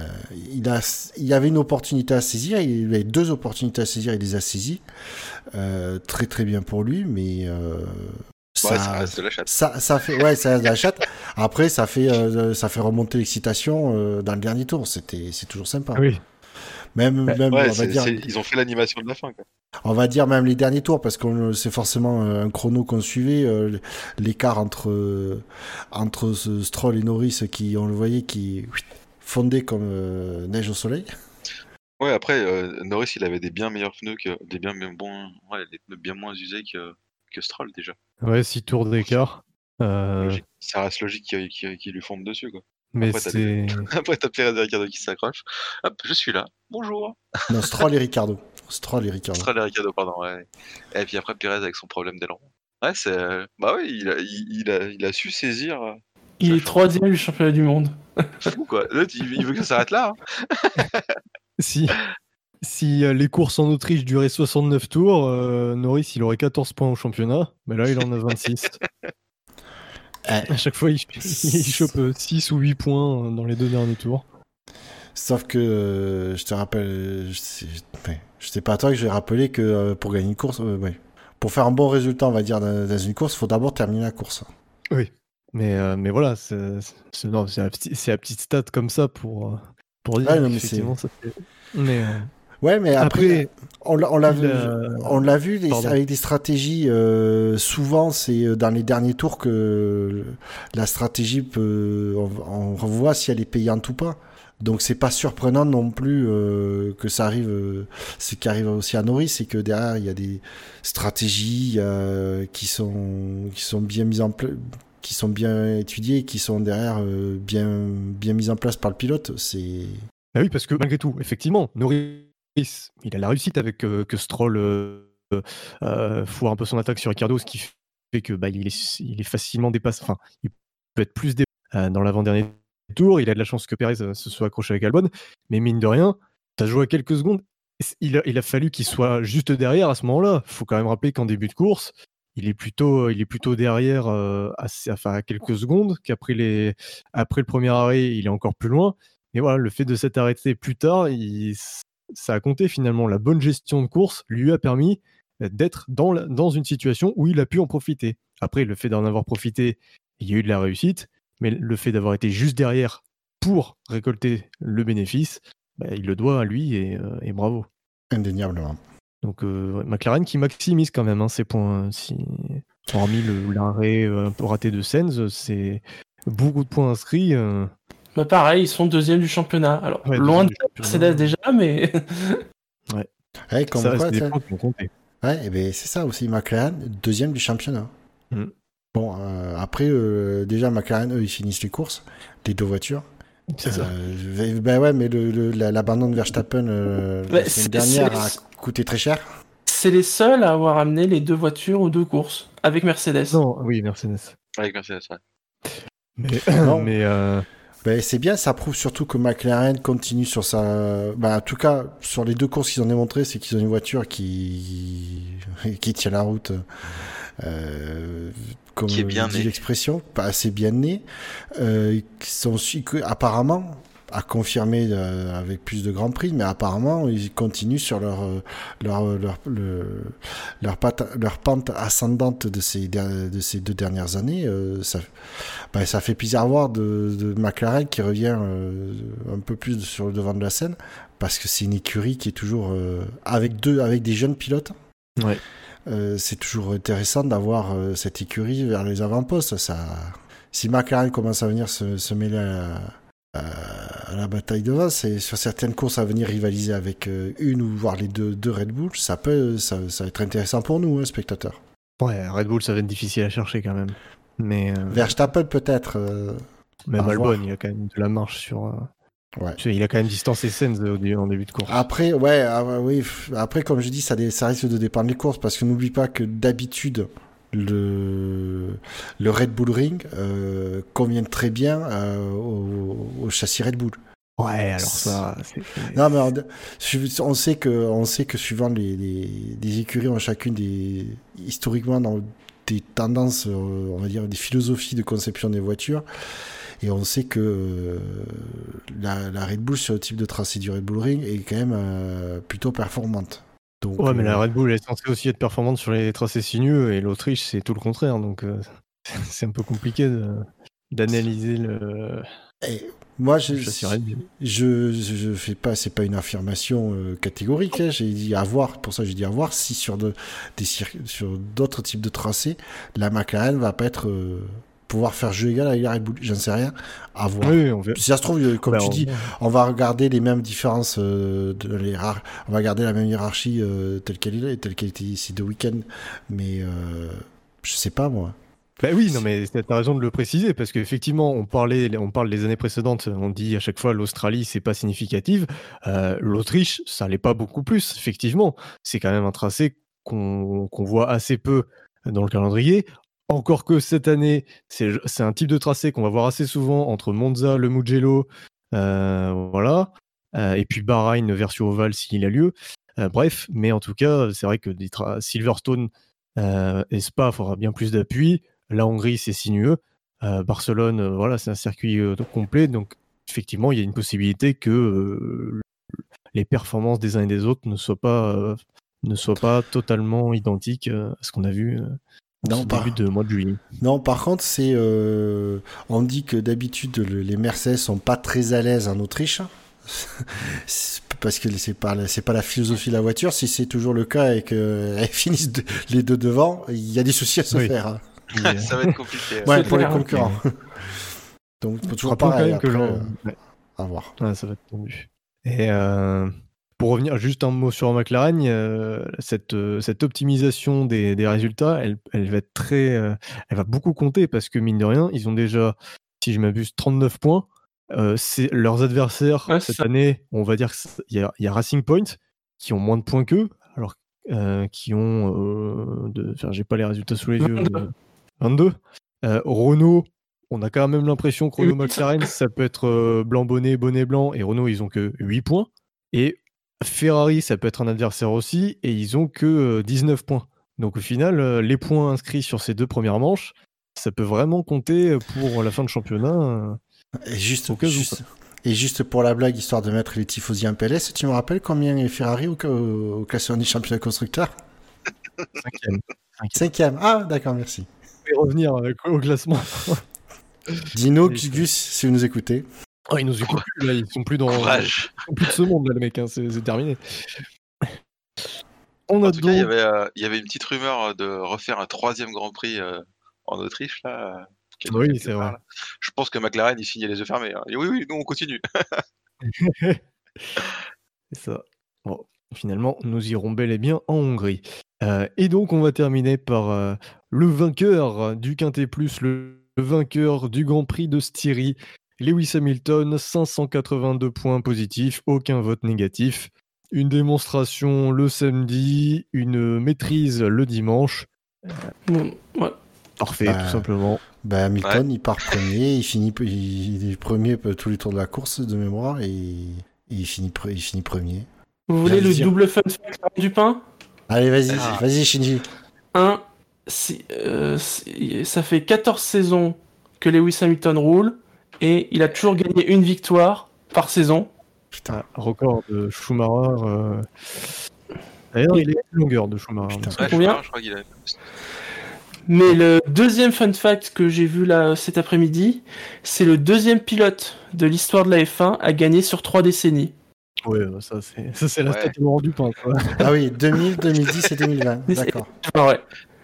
il a, il y avait une opportunité à saisir, il avait deux opportunités à saisir, il les a saisies. Euh, très très bien pour lui, mais euh, ça, ça, ça, fait, ouais, ça reste de la chatte. Après, ça fait, euh, ça fait remonter l'excitation dans le dernier tour. C'était, c'est toujours sympa. Oui. Même, même on va dire, ils ont fait l'animation de la fin. Quoi. On va dire même les derniers tours parce que c'est forcément un chrono qu'on suivait. Euh, l'écart entre euh, entre Stroll et Norris qui, on le voyait, qui fondait comme euh, neige au soleil. Ouais, après Norris, il avait des bien meilleurs pneus que des bien bons, ouais, des pneus bien moins usés que que Stroll déjà. Ouais, 6 tours d'écart. Ça reste logique qu'il lui fonde dessus quoi. Mais Après, c'est. [laughs] Après, t'as Pérez et Ricardo qui s'accrochent. Hop, je suis là. Bonjour. Non, Stroll et Ricardo. Stroll et Ricardo. Stroll et Ricardo, pardon, ouais. Et puis après, Pérez avec son problème d'aileron. Ouais, c'est. Bah oui, il a, il, a, il a su saisir. Euh, il est troisième du championnat du monde. Fou, quoi. Là, il veut que ça s'arrête là. Hein. [laughs] si. Si euh, les courses en Autriche duraient 69 tours, euh, Norris il aurait 14 points au championnat, mais là il en a 26. [laughs] À chaque fois, il, [laughs] chope 6 ou 8 points dans les deux derniers tours. Sauf que euh, je te rappelle, je sais, sais pas à toi que je vais rappeler que euh, pour gagner une course, euh, pour faire un bon résultat, on va dire, dans, une course, il faut d'abord terminer la course. Oui, mais, mais voilà, c'est la, petite stat comme ça pour, pour dire mais effectivement ça fait... Mais, Ouais, mais après, on l'a vu, on l'a vu avec des stratégies. Euh, souvent, c'est euh, dans les derniers tours que la stratégie peut. On, voit si elle est payante ou pas. Donc c'est pas surprenant non plus euh, que ça arrive. ce qui arrive aussi à Norris, c'est que derrière il y a des stratégies qui sont qui sont bien mises en place qui sont bien étudiées, qui sont derrière bien bien mises en place par le pilote. C'est. Ah oui, parce que malgré tout, effectivement, Norris il a la réussite avec que Stroll foire un peu son attaque sur Ricardo, ce qui fait que bah, il, est, facilement dépassé. Enfin, il peut être plus dépassé dans l'avant-dernier tour. Il a de la chance que Perez se soit accroché avec Albon, mais mine de rien, ça joué à quelques secondes. Il a, fallu qu'il soit juste derrière à ce moment-là. Il faut quand même rappeler qu'en début de course, il est plutôt, derrière à, quelques secondes, qu'après le premier arrêt, il est encore plus loin. Mais voilà, le fait de s'être arrêté plus tard, il, ça a compté finalement. La bonne gestion de course lui a permis d'être dans, dans une situation où il a pu en profiter. Après, le fait d'en avoir profité, il y a eu de la réussite, mais le fait d'avoir été juste derrière pour récolter le bénéfice, bah, il le doit à lui et, euh, bravo. Indéniablement. Donc euh, McLaren qui maximise quand même hein, ses points. Si... Hormis l'arrêt euh, raté de Sens, c'est beaucoup de points inscrits. Bah pareil, ils sont deuxième du championnat. Alors, loin de Mercedes déjà, mais. [laughs] ouais. Ouais, comme ça, quoi, Ouais, et ben c'est ça aussi, McLaren, deuxième du championnat. Mm. Bon, euh, après, euh, déjà, McLaren, eux, ils finissent les courses, les deux voitures. C'est ça. Euh, ben ouais, mais l'abandon de Verstappen bah, la semaine dernière a coûté très cher. C'est les seuls à avoir amené les deux voitures aux deux courses, avec Mercedes. Non, oui, Mercedes. Avec Mercedes, ouais. Mais, [coughs] mais ben, c'est bien, ça prouve surtout que McLaren continue sur sa. Ben, en tout cas, sur les deux courses qu'ils ont démontré, c'est qu'ils ont une voiture qui [laughs] qui tient la route. Euh, comme qui est bien dit l'expression, pas assez bien née. Euh, sont apparemment, à confirmer euh, avec plus de grands prix, mais apparemment ils continuent sur leur euh, leur leur leur, leur pente ascendante de ces de ces deux dernières années. Euh, ça ça fait plaisir à voir de, de McLaren qui revient un peu plus sur le devant de la scène parce que c'est une écurie qui est toujours avec deux avec des jeunes pilotes. Ouais. c'est toujours intéressant d'avoir cette écurie vers les avant-postes. Ça, si McLaren commence à venir se, se mêler à à la bataille de c'est sur certaines courses à venir rivaliser avec euh, une ou voire les deux, deux Red Bull, ça peut, ça, va être intéressant pour nous, hein, spectateurs. Ouais, Red Bull, ça va être difficile à chercher quand même. Mais euh... Verstappen peut-être. Euh, même Albon, il a quand même de la marche sur. Euh, ouais. Il a quand même distancé Sens en début de course. Après, ouais, ah, oui. Après, comme je dis, ça, ça risque de dépendre des courses parce que n'oublie pas que d'habitude, le, le Red Bull Ring euh, convient très bien euh, au, châssis Red Bull. Ouais, alors ça. Non, mais on, sait que on sait que suivant les, les, écuries ont chacune des historiquement dans des tendances, euh, on va dire des philosophies de conception des voitures. Et on sait que la, la, Red Bull sur le type de tracé du Red Bull Ring est quand même plutôt performante ouais, mais la euh, Red Bull est censée aussi être performante sur les tracés sinueux et l'Autriche, c'est tout le contraire. Donc, euh, [laughs] c'est un peu compliqué d'analyser le. moi, je, je, je, fais pas, c'est pas une affirmation euh, catégorique. Hein, j'ai dit à voir, pour ça j'ai dit à voir si sur de, des sur d'autres types de tracés, la McLaren va pas être pouvoir faire jeu égal avec la Red Bull. J'en sais rien. À voir. si ça se trouve, euh, comme bah, tu dis, on va regarder les mêmes différences euh, de les On va regarder la même hiérarchie euh, telle qu'elle est, telle qu'elle était ici de week-end. Mais je sais pas moi. Bah oui, non mais t'as raison de le préciser parce qu'effectivement on parlait, on parle des années précédentes, on dit à chaque fois l'Australie c'est pas significatif, l'Autriche ça l'est pas beaucoup plus. Effectivement, c'est quand même un tracé qu'on voit assez peu dans le calendrier. Encore que cette année, c'est un type de tracé qu'on va voir assez souvent entre Monza, le Mugello, euh, voilà, euh, et puis Bahreïn version ovale s'il a lieu. Euh, bref, mais en tout cas, c'est vrai que Silverstone et Spa faudra bien plus d'appui. La Hongrie, c'est sinueux. Barcelone, voilà, c'est un circuit complet, donc effectivement, il y a une possibilité que les performances des uns et des autres ne soient pas, ne soient pas totalement identiques à ce qu'on a vu non, par... début de mois de juillet. Non, par contre, c'est euh, on dit que d'habitude les Mercedes sont pas très à l'aise en Autriche [laughs] parce que c'est pas c'est pas la philosophie de la voiture. Si c'est toujours le cas et qu'elles [laughs] finissent les deux devant, il y a des soucis à se faire. Hein. [laughs] ça va être compliqué. Ouais, pour les concurrents. Donc toujours pareil. Après, que euh, à voir. ça va être tendu. Et euh, pour revenir juste un mot sur McLaren, euh, cette, euh, cette, optimisation des, résultats, elle, va être très, euh, elle va beaucoup compter parce que mine de rien, ils ont déjà, si je m'abuse, 39 points. c'est leurs adversaires cette année, on va dire qu'il y, y, a Racing Point qui ont moins de points qu'eux, alors qui ont, de, enfin, j'ai pas les résultats sous les yeux, 22. Renault, on a quand même l'impression que Renault McLaren, ça peut être blanc bonnet, bonnet blanc, et Renault, ils ont que 8 points. Et Ferrari, ça peut être un adversaire aussi, et ils ont que 19 euh, points. Donc au final, euh, les points inscrits sur ces deux premières manches, ça peut vraiment compter pour la fin de championnat. Euh, et juste, et juste pour la blague, histoire de mettre les tifosi en PLS, tu me rappelles combien est Ferrari au, au, classement du championnat constructeur Cinquième. Cinquième. Ah, d'accord, merci. Je vais revenir au classement. Dino, [laughs] Gus, si vous nous écoutez. Oh, ils nous écoutent plus, là, ils sont plus dans. Ils sont plus de ce monde, là, le mec, hein, c'est terminé. On a en tout cas, il y, avait, euh, il y avait une petite rumeur de refaire un troisième Grand Prix euh, en Autriche, là. Oui, c'est vrai. Je pense que McLaren, il signait les yeux fermés. Hein. Et oui, oui, nous, on continue. [laughs] c'est ça. Bon, finalement, nous irons bel et bien en Hongrie. Euh, et donc, on va terminer par le vainqueur du Quintet Plus, le vainqueur du Grand Prix de Styrie, Lewis Hamilton, 582 points positifs, aucun vote négatif. Une démonstration le samedi, une maîtrise le dimanche. Parfait, bah, tout simplement. Bah, Hamilton, il part premier, il finit, il est premier tous les tours de la course de mémoire et, il, finit, il finit premier. Vous voulez le double fun du pain Allez, vas-y, ah. vas-y, Shinji. Un, euh, ça fait 14 saisons que Lewis Hamilton roule et il a toujours gagné une victoire par saison. Putain. record de Schumacher. Euh... D'ailleurs, il est longueur de Schumacher. combien je crois qu'il a... Mais le deuxième fun fact que j'ai vu là cet après-midi, c'est le deuxième pilote de l'histoire de la F1 à gagner sur trois décennies. Oui, bah, ça c'est la ouais. du pain. Ah oui, 2000, 2010 et 2020. [laughs] D'accord. ouais.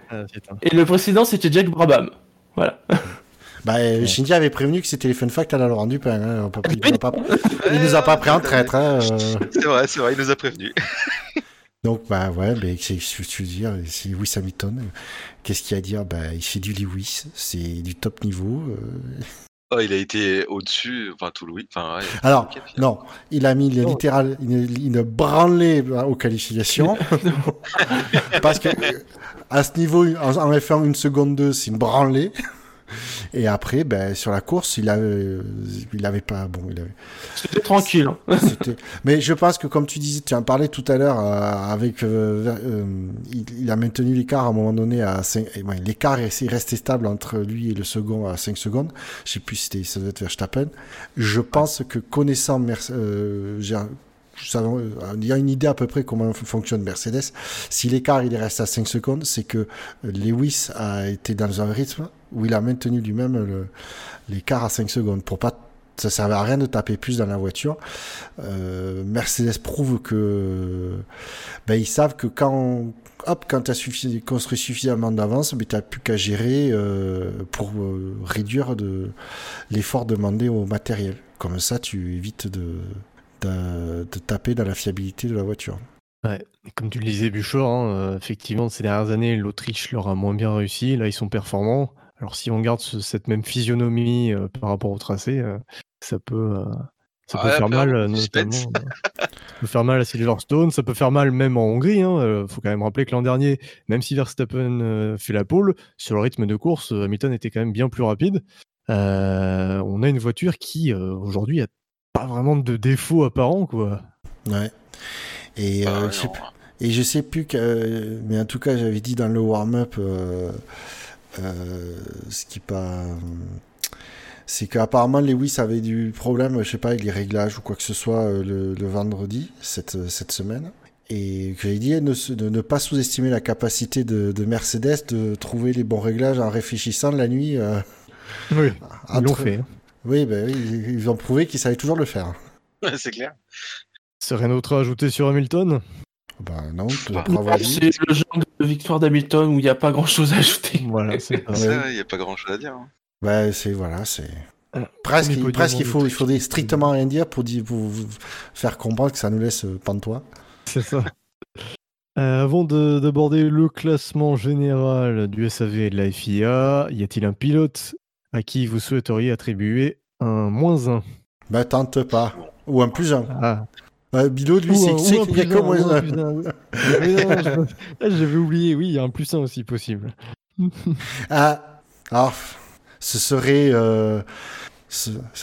Ah, et le précédent c'était Jack Brabham. Voilà. [laughs] Bah, Shinji avait prévenu que c'était les fun facts à la Laurent Dupin. Hein. Il, nous pas... il, nous a pas pris en traître. Hein. C'est vrai, c'est vrai, il nous a prévenu. [laughs] Donc, bah ouais, mais qu'est-ce que tu veux dire C'est Lewis Hamilton. Qu'est-ce qu'il y a à dire? Bah, Il fait du Lewis, c'est du top niveau. Euh. Oh, il a été au-dessus, enfin tout Louis. Enfin, Alors, non, il a mis littéral une, une branlée aux qualifications. [laughs] parce que à ce niveau, en, en F1, une seconde 2, c'est une branlée. Et après, ben, sur la course, il avait, il avait pas, bon, il avait. C'était tranquille. Hein. [laughs] Mais je pense que comme tu disais, tu en parlais tout à l'heure euh, avec, euh, euh, il, a maintenu l'écart à un moment donné à 5, l'écart est resté stable entre lui et le second à 5 secondes. Je sais plus si c'était, ça devait être Verstappen. Je pense que connaissant il y a une idée à peu près comment fonctionne Mercedes. Si l'écart il reste à 5 secondes, c'est que Lewis a été dans un rythme où il a maintenu lui-même l'écart à 5 secondes pour pas ça servait à rien de taper plus dans la voiture. Euh, Mercedes prouve que ben, ils savent que quand hop quand tu as construit suffisamment d'avance, ben, tu n'as plus qu'à gérer euh, pour euh, réduire de l'effort demandé au matériel. Comme ça, tu évites de, de, de, taper dans la fiabilité de la voiture. Ouais, comme tu le disais, Buchor, hein, effectivement, ces dernières années, l'Autriche leur a moins bien réussi. Là, ils sont performants. Alors si on garde cette même physionomie euh, par rapport au tracé, euh, ça peut, euh, ça peut faire mal, notamment. ça peut faire mal à Silverstone, ça peut faire mal même en Hongrie. Il hein, faut quand même rappeler que l'an dernier, même si Verstappen fait la pole, sur le rythme de course, Hamilton était quand même bien plus rapide. on a une voiture qui aujourd'hui a pas vraiment de défaut apparent, quoi. Ouais. Et, bah, je, sais, et je sais plus que, mais en tout cas, j'avais dit dans le warm-up euh, ce qui pas c'est qu'apparemment Lewis avait du problème, je sais pas, avec les réglages ou quoi que ce soit euh, le, vendredi cette, cette semaine. Et que j'ai dit de ne pas sous-estimer la capacité de, Mercedes de trouver les bons réglages en réfléchissant la nuit. Euh, oui, ils l'ont fait. Hein. Oui, ben, ils ont prouvé qu'ils savaient toujours le faire. c'est clair. Serait autre à ajouter sur Hamilton? Bah non, bah, c'est le genre de victoire d'Hamilton où il n'y a pas grand chose à ajouter. Voilà, [laughs] c'est il n'y a pas grand chose à dire. Hein. Bah, c'est voilà, c'est. presque, presque il faut, il faudrait strictement rien dire pour, dire, pour faire comprendre que ça nous laisse euh, pantois. C'est ça. Euh, avant d'aborder le classement général du SAV et de la FIA, y a-t-il un pilote à qui vous souhaiteriez attribuer un moins 1 Bah tente pas. Ou un plus 1. Ah. Euh, Bilo, lui, c'est qu'il y a que moins un. [laughs] J'avais oublié, oui, il y a un plus un aussi possible. [laughs] ah, alors, ce serait. Euh,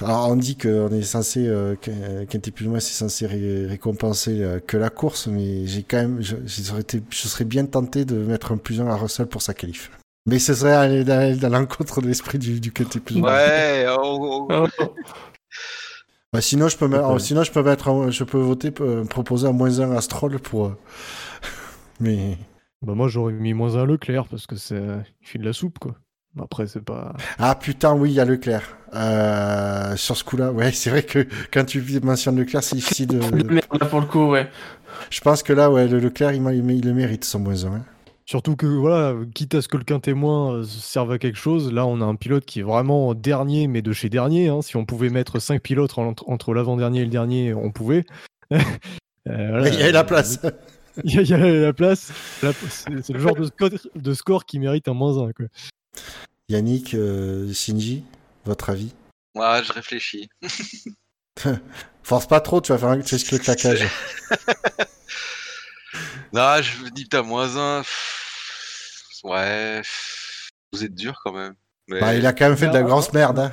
alors, on dit qu'on est censé, euh, qu'un plus moins, c'est censé récompenser euh, que la course, mais j'ai quand même, je, été, je, serais bien tenté de mettre un plus un à Russell pour sa qualif. Mais ce serait aller dans, l'encontre de l'esprit du, du plus plus Ouais, oh, oh. oh. Bah, sinon, je peux mettre, sinon, je peux mettre, je peux voter, euh, proposer un moins 1 à Stroll pour. Euh, [laughs] mais. Bah, moi, j'aurais mis moins 1 Leclerc parce que c'est, il fait de la soupe, quoi. Après, c'est pas. Ah putain, oui, il y a Leclerc. Euh, sur ce coup-là, ouais, c'est vrai que quand tu mentionnes Leclerc, c'est difficile de. [laughs] pour le coup, ouais. Je pense que là, ouais, le Leclerc, il, il, le mérite son moins 1. Surtout que, voilà, quitte à ce que le témoin euh, serve à quelque chose, là, on a un pilote qui est vraiment dernier, mais de chez dernier. Hein. Si on pouvait mettre 5 pilotes entre, l'avant-dernier et le dernier, on pouvait. [laughs] Euh, il y a la place. Il y, a, la place. C'est le genre de score, de score, qui mérite un moins 1. Quoi. Yannick, euh, Shinji, votre avis? Moi, je réfléchis. [laughs] Force pas trop, tu vas faire un ce le claquage. Non, je vous dis, t'as moins un. Ouais. Vous êtes dur quand même. Bah, il a quand même fait de la grosse merde. Hein.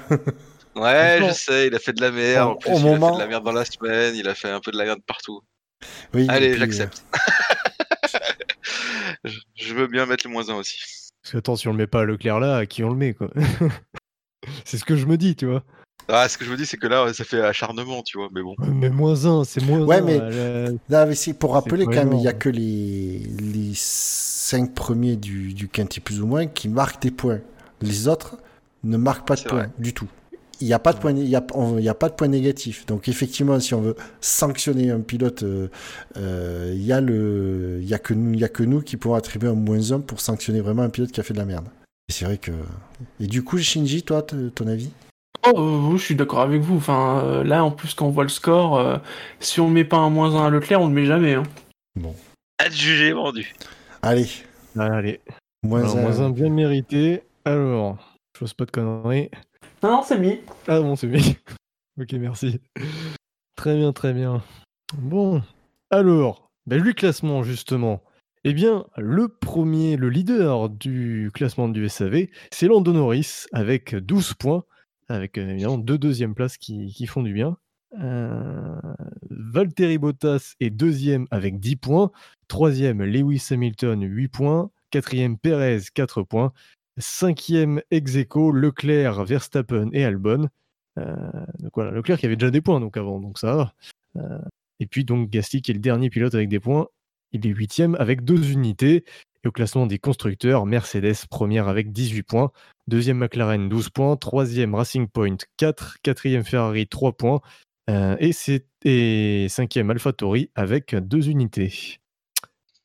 ouais, je sais, il a fait de la merde. En plus, il a fait de la merde dans la semaine, il a fait un peu de la merde partout. Oui, Allez, j'accepte. Euh, [laughs] je veux bien mettre le moins un aussi. Parce que attends, si on le met pas à Leclerc là, à qui on le met quoi? [laughs] C'est ce que je me dis, tu vois. Ah, ce que je vous dis, c'est que là, ça fait acharnement, tu vois, mais bon. Mais moins un, c'est moins ouais, un. Mais... Là, mais pour rappeler quand même, il n'y a que les, les cinq premiers du, du quintet plus ou moins qui marquent des points. Les autres ne marquent pas de points du tout. Il n'y a pas de point, il y a, il y a pas de point négatif. Donc effectivement, si on veut sanctionner un pilote, euh, euh, il y a le, il y a que nous, il y a que nous qui pouvons attribuer un moins 1 pour sanctionner vraiment un pilote qui a fait de la merde. Et c'est vrai que. Et du coup, Shinji, toi, ton avis? Oh, je suis d'accord avec vous. Enfin, euh, là, en plus, quand on voit le score, si on met pas un moins 1 à Leclerc, on le met jamais. Hein. Bon. Adjugé, vendu. Allez. Allez. Moins 1. Moins 1 bien mérité. Alors, je fais pas de conneries. Non, non, c'est mis. Ah bon, c'est mis. [laughs] ok, merci. Très bien, très bien. Bon, alors, ben, le classement justement. Eh bien, le premier, le leader du classement du SAV, c'est Lando Norris avec 12 points, avec euh, évidemment deux deuxièmes places qui, font du bien. Euh, Valtteri Bottas est deuxième avec 10 points. Troisième, Lewis Hamilton, 8 points. Quatrième, Perez, 4 points. Cinquième ex Leclerc, Verstappen et Albon. Euh, voilà, Leclerc qui avait déjà des points donc avant, ça. Euh, et puis donc Gasly qui est le dernier pilote avec des points. Il est huitième avec deux unités. Et au classement des constructeurs, Mercedes première avec 18 points, deuxième McLaren 12 points, troisième Racing Point 4, quatrième Ferrari 3 points, euh, et, et cinquième avec deux unités.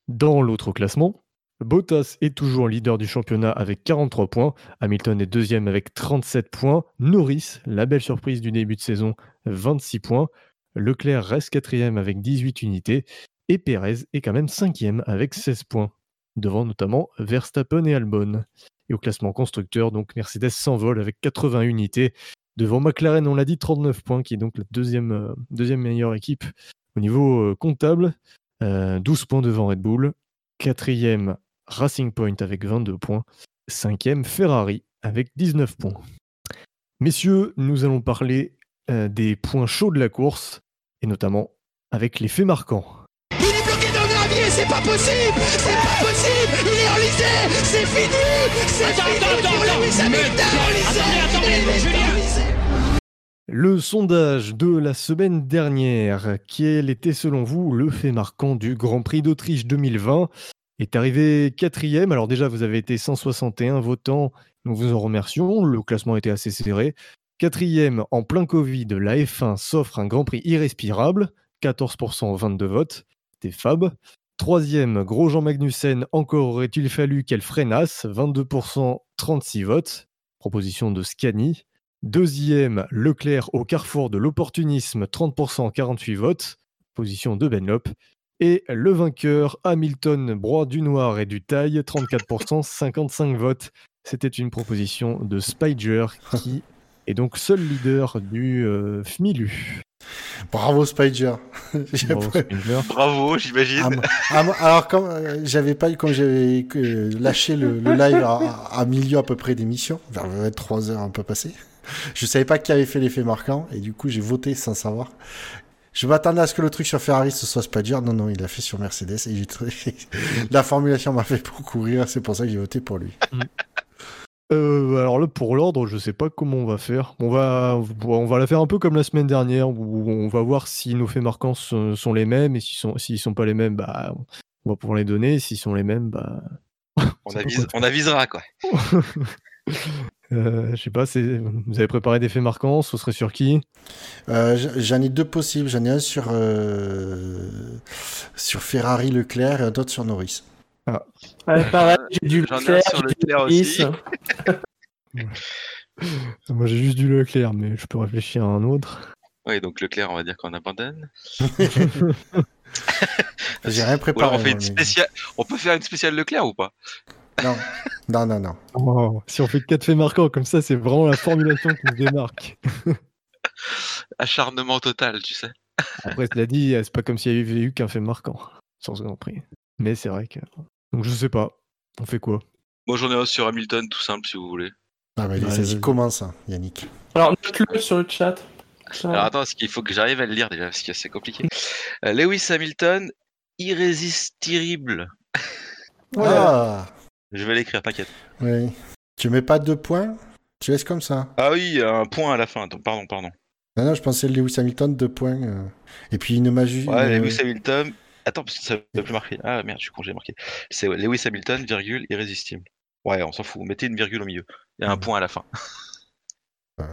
Dans l'autre classement, Bottas est toujours leader du championnat avec 43 points. Hamilton est deuxième avec 37 points. Norris, la belle surprise du début de saison, 26 points. Leclerc reste quatrième avec 18 unités. Et Perez est quand même cinquième avec 16 points. Devant notamment Verstappen et Albon. Et au classement constructeur, donc Mercedes s'envole avec 80 unités. Devant McLaren, on l'a dit, 39 points, qui est donc la deuxième, euh, deuxième meilleure équipe au niveau euh, comptable. 12 euh, points devant Red Bull. Quatrième, Racing Point avec 22 points. Cinquième, Ferrari avec 19 points. Messieurs, nous allons parler des points chauds de la course, et notamment avec les faits marquants. C'est pas possible C'est pas possible Il est enlisé C'est fini C'est fini pour Lewis Hamilton Le sondage de la semaine dernière, quel était selon vous le fait marquant du Grand Prix d'Autriche 2020 est arrivé quatrième. Alors déjà, vous avez été 161 votants, nous vous en remercions. Le classement était assez serré. Quatrième, en plein Covid, la F1 s'offre un Grand Prix irrespirable, 14% 22 votes, c'était Fab. Troisième, Grosjean Magnussen, encore aurait-il fallu qu'elle freinasse, 22% 36 votes, proposition de Scani. Deuxième, Leclerc au carrefour de l'opportunisme, 30% 48 votes, position de Benlop. Et le vainqueur, Hamilton, broie du noir et du taille, 34%, 55 votes. C'était une proposition de Spider qui est donc seul leader du euh, FMILU. Bravo [laughs] Spider. Bravo, j'imagine. alors comme euh, j'avais pas eu quand j'avais lâché le, live à, milieu à peu près d'émission, vers 3 heures un peu passé. Je savais pas qui avait fait l'effet marquant et du coup j'ai voté sans savoir. Je m'attendais à ce que le truc sur Ferrari ce soit Spider. Non, non, il a fait sur Mercedes et j'ai [laughs] la formulation m'a fait beaucoup rire. C'est pour ça que j'ai voté pour lui. Euh, alors là, pour l'ordre, je sais pas comment on va faire. On va, on va la faire un peu comme la semaine dernière, où on va voir si nos faits marquants sont, les mêmes, et s'ils sont, s'ils sont pas les mêmes, bah, on va pouvoir les donner. S'ils sont les mêmes, bah, [laughs] on, on avisera quoi. [laughs] Euh, je sais pas, vous avez préparé des faits marquants, ce serait sur qui? Euh, J'en ai deux possibles. J'en ai un sur, euh, sur Ferrari Leclerc et un autre sur Norris. Ah. pareil, j'ai du Leclerc, sur Leclerc aussi. [laughs] Moi j'ai juste du Leclerc, mais je peux réfléchir à un autre. Oui, donc Leclerc, on va dire qu'on abandonne. [laughs] j'ai rien préparé. On, fait une spéciale... on peut faire une spéciale Leclerc ou pas? Non, non, non, non. Oh, si on fait quatre faits marquants comme ça, c'est vraiment la formulation qui nous démarque. [laughs] Acharnement total, tu sais. Après, cela dit, c'est pas comme s'il y avait eu qu'un fait marquant sans Grand Prix. Mais c'est vrai que. Donc je sais pas. On fait quoi? Moi j'en ai un sur Hamilton, tout simple, si vous voulez. Ah, bah, ça commence, hein, Yannick. Alors, note-le sur le chat. Alors attends, parce qu'il faut que j'arrive à le lire déjà, parce que c'est compliqué. Euh, Lewis Hamilton, irrésistible. Ah je vais l'écrire, t'inquiète. Oui. Tu mets pas deux points? Tu laisses comme ça. Ah oui, un point à la fin. Pardon, pardon. Non, non, je pensais Lewis Hamilton, deux points. Euh. Et puis une magie. Ouais, Lewis Hamilton. Attends, parce que ça ne plus marquer. Ah merde, je suis con, j'ai marqué. C'est Lewis Hamilton, virgule, irrésistible. Ouais, on s'en fout. Mettez une virgule au milieu. Et un point à la fin. [laughs]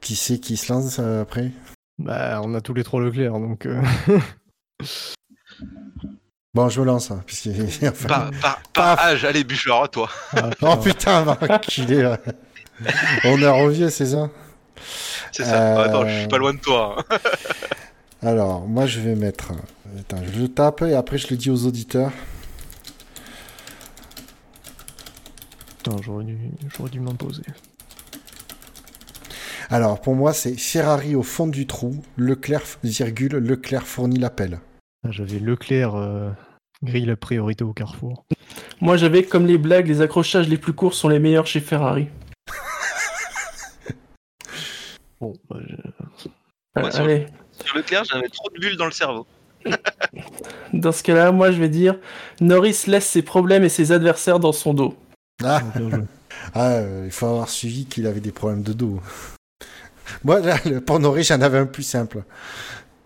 Qui c'est qui se lance euh, après? Bah, on a tous les trois Leclerc, donc. Euh. [laughs] Bon, je me lance. Hein, pas, [laughs] pas, âge, allez, bûcheur, toi. Ah, oh putain, est. On a revu, c'est ça? C'est ça. Attends, je suis pas loin de toi. Hein. Alors, moi, je vais mettre. Attends, je le tape et après, je le dis aux auditeurs. Attends, j'aurais dû, dû m'imposer. Alors, pour moi, c'est Ferrari au fond du trou, Leclerc, virgule, Leclerc fournit l'appel. Ah, j'avais Leclerc euh, grille la priorité au carrefour. Moi j'avais comme les blagues, les accrochages les plus courts sont les meilleurs chez Ferrari. [laughs] bon, bah, sur, allez. Sur Leclerc, j'avais trop de bulles dans le cerveau. [laughs] dans ce cas-là, moi je vais dire Norris laisse ses problèmes et ses adversaires dans son dos. Ah, [laughs] ah euh, il faut avoir suivi qu'il avait des problèmes de dos. [laughs] Moi, pour Norris, j'en avais un plus simple.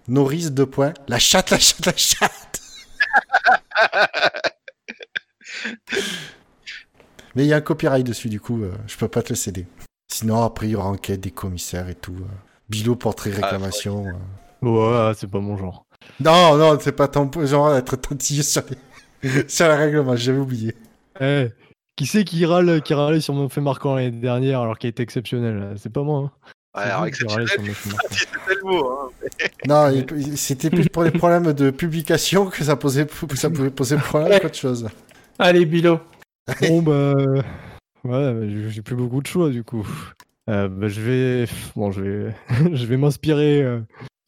Norris, deux points. La chatte, la chatte, la chatte. Mais il y a un copyright dessus, du coup, euh, je peux pas te le céder. Sinon, après, il y aura enquête des commissaires et tout. Euh. Bilo, portrait, ah, réclamation. Ouais, c'est pas mon genre. Non, non, c'est pas ton genre d'être tantillé sur, les... [laughs] sur le règlement, j'avais oublié. Eh, qui c'est qui râle, qui râle sur mon fait marquant l'année dernière alors qu'il était exceptionnel? C'est pas moi. Hein. Ouais, alors exceptionnel, c'était le mot. Hein, non, c'était plus pour les problèmes de publication que ça, posait, ça pouvait poser problème qu'autre chose. Allez, Bilo. [laughs] Bon, bah. Ouais, bah, j'ai plus beaucoup de choix du coup. Euh, bah, je vais. Bon, je vais, [laughs] je vais m'inspirer euh,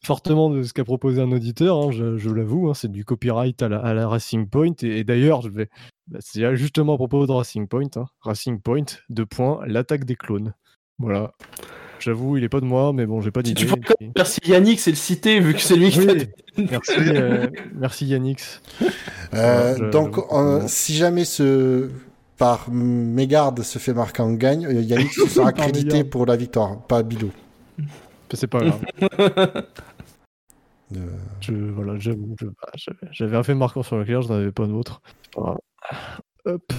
fortement de ce qu'a proposé un auditeur, hein, je, l'avoue. Hein, c'est du copyright à la, Racing Point. Et, d'ailleurs, je vais. Bah, c'est justement à propos de Racing Point. Hein. Racing Point, deux points, l'attaque des clones. Voilà. J'avoue, il est pas de moi, mais bon, j'ai pas d'idée. Merci Yannick, c'est le cité, vu que c'est lui qui fait. Merci, euh, [laughs] merci Yannick. Euh, donc, si jamais ce par mégarde se fait marquer en gagne, euh, Yannick sera [laughs] crédité pour la victoire, pas Bilou. C'est pas grave. [laughs] je, voilà, j'avais un fait marquant sur le clair, je n'en avais pas d'autre. Hop.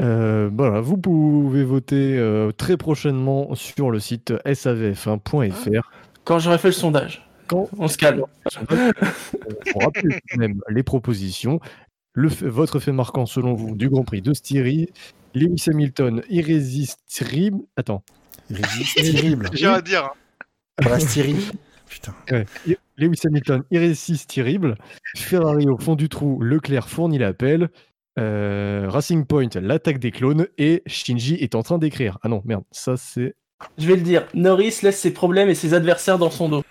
Euh, voilà, vous pouvez voter euh, très prochainement sur le site savf1.fr. Quand j'aurai fait le sondage. Quand on se calme. [laughs] On rappelle même les propositions. Le votre fait marquant selon vous du Grand Prix de Styrie, Lewis Hamilton irrésistible. Attends. Irrésistible. J'ai à dire. Hein. [laughs] Putain. Lewis Hamilton irrésistible. Ferrari au fond du trou. Leclerc fournit l'appel. Euh, Racing Point, l'attaque des clones, et Shinji est en train d'écrire. Ah non, merde, ça c'est. Je vais le dire. Norris laisse ses problèmes et ses adversaires dans son dos.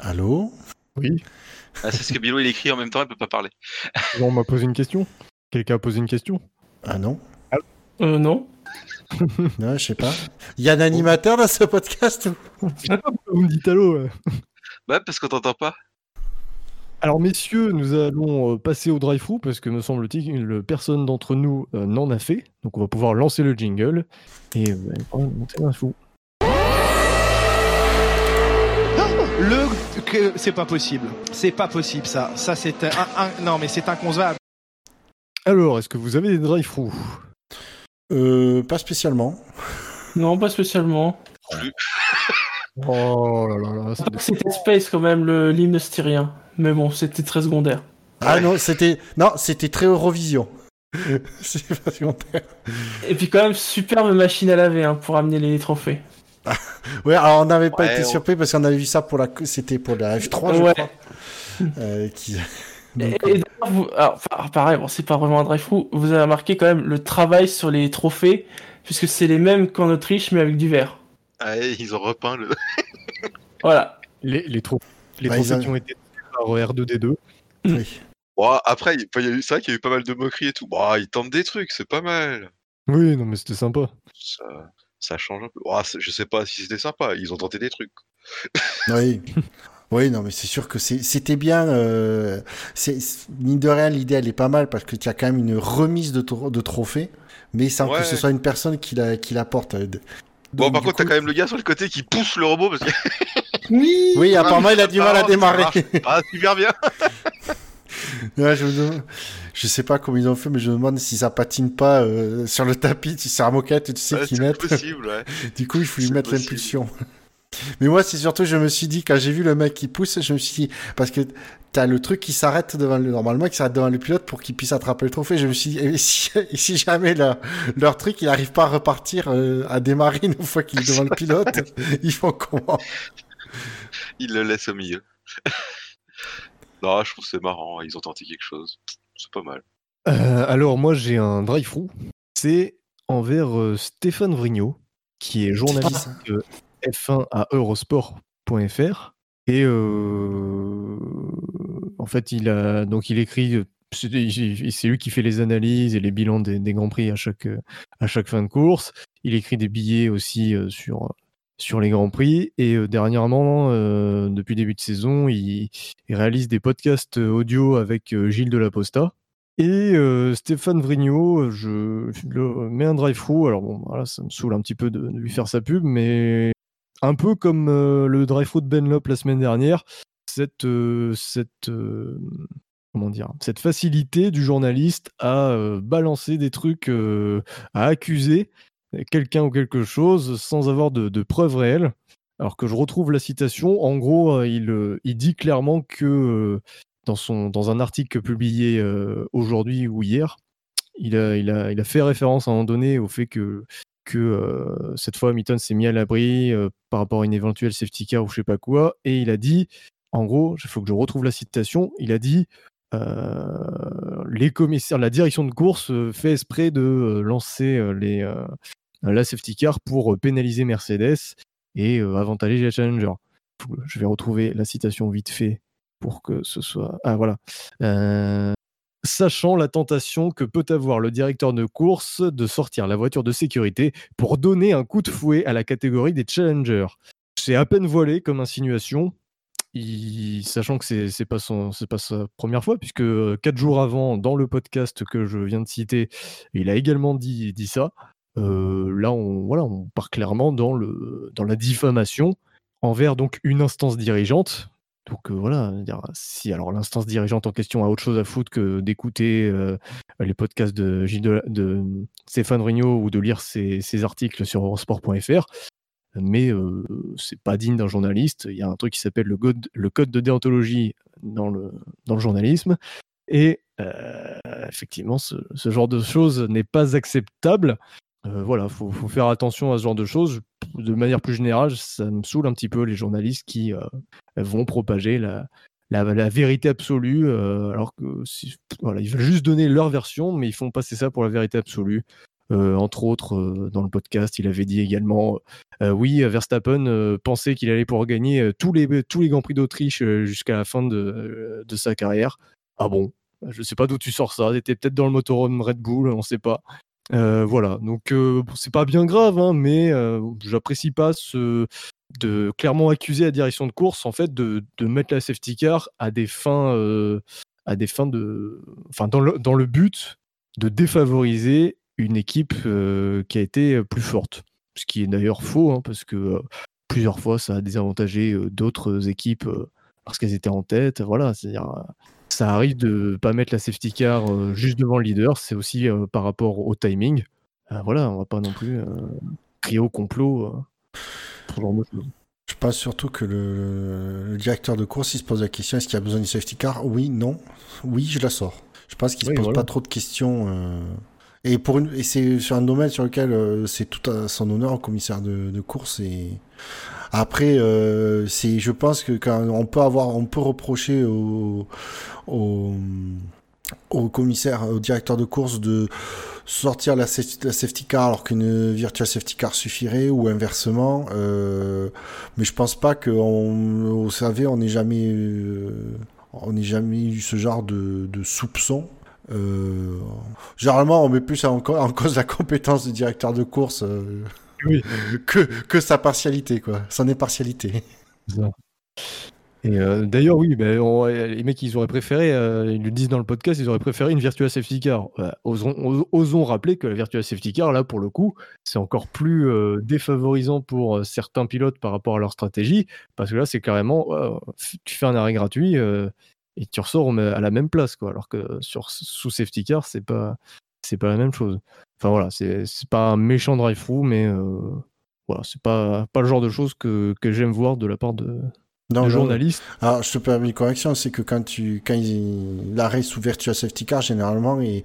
Allô? Oui. Ah, c'est ce que Bilo il écrit en même temps, il peut pas parler. on m'a posé une question. Quelqu'un a posé une question? Ah non Euh, non. [laughs] non, je sais pas. Il y a un animateur dans ce podcast ou? Vous me dites allô Bah, parce qu'on t'entend pas. Alors messieurs, nous allons euh, passer au drive-thru parce que me semble-t-il, personne d'entre nous euh, n'en a fait. Donc on va pouvoir lancer le jingle et euh, monter l'info. Le c'est pas possible. C'est pas possible ça. Ça c'est un, non mais c'est inconcevable. Alors, est-ce que vous avez des drive-thru? Euh pas spécialement. Non, pas spécialement. [laughs] oh là là là. C'était Space quand même le l'hymne styrien. Mais bon, c'était très secondaire. Ah non, c'était non, c'était très Eurovision. [laughs] c'est pas secondaire. Et puis quand même superbe machine à laver hein, pour amener les trophées. [laughs] ouais, alors on n'avait pas été surpris parce qu'on avait vu ça pour la c'était pour la F3 je crois. Euh, qui... et, et vous... alors, pareil, bon, c'est pas vraiment un drive fou. Vous avez remarqué quand même le travail sur les trophées, puisque c'est les mêmes qu'en Autriche, mais avec du vert. Ah, ils ont repeint le. [laughs] voilà. Les, les, les bah, trophées qui ont été R2D2. Oui. Bon, après, c'est vrai qu'il y a eu pas mal de moqueries et tout. Bon, ils tentent des trucs, c'est pas mal. Oui, non, mais c'était sympa. Ça, ça, change un peu. je sais pas si c'était sympa, ils ont tenté des trucs. oui. [laughs] Oui, non, mais c'est sûr que c'était bien. Euh, mine de rien, l'idée, elle est pas mal parce que tu as quand même une remise de, de trophées. mais sans que ce soit une personne qui la, qui la porte. bon, par contre, t'as quand même le gars sur le côté qui pousse le robot parce que. [laughs] oui, oui, apparemment, il a du mal à démarrer. Ah, super bien. [laughs] ouais, je, je sais pas comment ils ont fait, mais je me demande si ça patine pas euh, sur le tapis, si c'est un moquette, tu sais qu'ils mettent. possible, ouais. [laughs] du coup, il faut lui mettre l'impulsion. Mais moi, c'est surtout, je me suis dit, quand j'ai vu le mec qui pousse, je me suis dit, parce que t'as le truc qui s'arrête devant le, normalement, qui s'arrête devant le pilote pour qu'il puisse attraper le trophée. Je me suis dit, et si, [laughs] si jamais leur truc, il n'arrive pas à repartir, euh, à démarrer une fois qu'il est devant le pilote, [laughs] ils font comment? Ils le laissent au milieu. [laughs] non, je trouve c'est marrant, ils ont tenté quelque chose. C'est pas mal. Euh, alors, moi, j'ai un drive-through. C'est envers euh, Stéphane Vrignot, qui est journaliste F1 à eurosport.fr. Et en fait, il a donc il écrit. C'est lui qui fait les analyses et les bilans des, grands prix à chaque, à chaque fin de course. Il écrit des billets aussi sur, sur les grands prix. Et dernièrement, depuis début de saison, il, réalise des podcasts audio avec Gilles Delaposta. Et Stéphane Vrignot, je, mets un drive-through. Alors bon, ça me saoule un petit peu de, lui faire sa pub, mais un peu comme euh, le drive de Benlop la semaine dernière, cette, euh, euh, cette facilité du journaliste à balancer des trucs, à accuser quelqu'un ou quelque chose sans avoir de, preuves réelles. Alors que je retrouve la citation, en gros, il, dit clairement que dans, un article publié aujourd'hui ou hier, il a, fait référence à un moment donné au fait que que euh, cette fois Hamilton s'est mis à l'abri euh, par rapport à une éventuelle safety car ou je sais pas quoi, et il a dit, en gros, il faut que je retrouve la citation, il a dit euh, les commissaires, la direction de course fait esprit de lancer les, la safety car pour pénaliser Mercedes et avantager les Challenger. Je vais retrouver la citation vite fait pour que ce soit. Ah voilà sachant la tentation que peut avoir le directeur de course de sortir la voiture de sécurité pour donner un coup de fouet à la catégorie des challengers. C'est à peine voilé comme insinuation, sachant que c'est n'est pas, sa première fois, puisque euh, quatre jours avant, dans le podcast que je viens de citer, il a également dit, ça. Euh, là, on, voilà, on part clairement dans, dans la diffamation envers donc une instance dirigeante, donc voilà, si alors l'instance dirigeante en question a autre chose à foutre que d'écouter les podcasts de, de, Stéphane Rignot ou de lire ses, articles sur eurosport.fr, mais c'est pas digne d'un journaliste. Il y a un truc qui s'appelle le, code de déontologie dans le, journalisme, et effectivement, ce, genre de choses n'est pas acceptable. voilà, faut, faut faire attention à ce genre de choses de manière plus générale, ça me saoule un petit peu les journalistes qui euh, vont propager la, vérité absolue, euh, alors que voilà, ils veulent juste donner leur version, mais ils font passer ça pour la vérité absolue. Euh, entre autres, dans le podcast, il avait dit également oui, Verstappen pensait qu'il allait pouvoir gagner tous les, Grands Prix d'Autriche jusqu'à la fin de, sa carrière. Ah bon? Je sais pas d'où tu sors ça. C'était peut-être dans le motorhome Red Bull, on sait pas. Euh, voilà, donc euh, c'est pas bien grave, hein, mais euh, j'apprécie pas ce de clairement accuser la direction de course en fait de, mettre la safety car à des fins à des fins de enfin dans le, dans le but de défavoriser une équipe qui a été plus forte. Ce qui est d'ailleurs faux hein, parce que plusieurs fois ça a désavantagé d'autres équipes parce qu'elles étaient en tête voilà. C'est-à-dire ça arrive de pas mettre la safety car euh, juste devant le leader, c'est aussi euh, par rapport au timing. Euh, voilà, on va pas non plus crier au complot. Je pense surtout que le, directeur de course, il se pose la question est-ce qu'il y a besoin d'une safety car? Oui, non. Oui, je la sors. Je pense qu'il se pose pas trop de questions. Et, pour une, et c'est sur un domaine sur lequel c'est tout à son honneur au commissaire de, de course. Et après, euh, c'est, je pense que quand on peut avoir, on peut reprocher au, au, au commissaire, au directeur de course de sortir la, safety car alors qu'une virtual safety car suffirait ou inversement. Euh, mais je pense pas que, on, vous savez, on n'ait jamais, euh, on n'ait jamais eu ce genre de, de soupçon. Euh, généralement, on met plus en, en, cause la compétence du directeur de course. Euh, que, que sa partialité, quoi. Son impartialité. Et euh, d'ailleurs, oui, ben, les mecs, ils auraient préféré, euh, ils le disent dans le podcast, ils auraient préféré une Virtua Safety Car. osons, rappeler que la Virtua Safety Car, là, pour le coup, c'est encore plus euh, défavorisant pour certains pilotes par rapport à leur stratégie, parce que là, c'est carrément, tu fais un arrêt gratuit et tu ressors à la même place, quoi. Alors que sur sous Safety Car, c'est pas, c'est pas la même chose. Enfin voilà, c'est pas un méchant drive-through, mais voilà, c'est pas, pas le genre de choses que, que j'aime voir de la part de, non, journaliste. Alors, je te permets une correction, c'est que quand tu, quand l'arrêt sous Virtua Safety Car, généralement, et,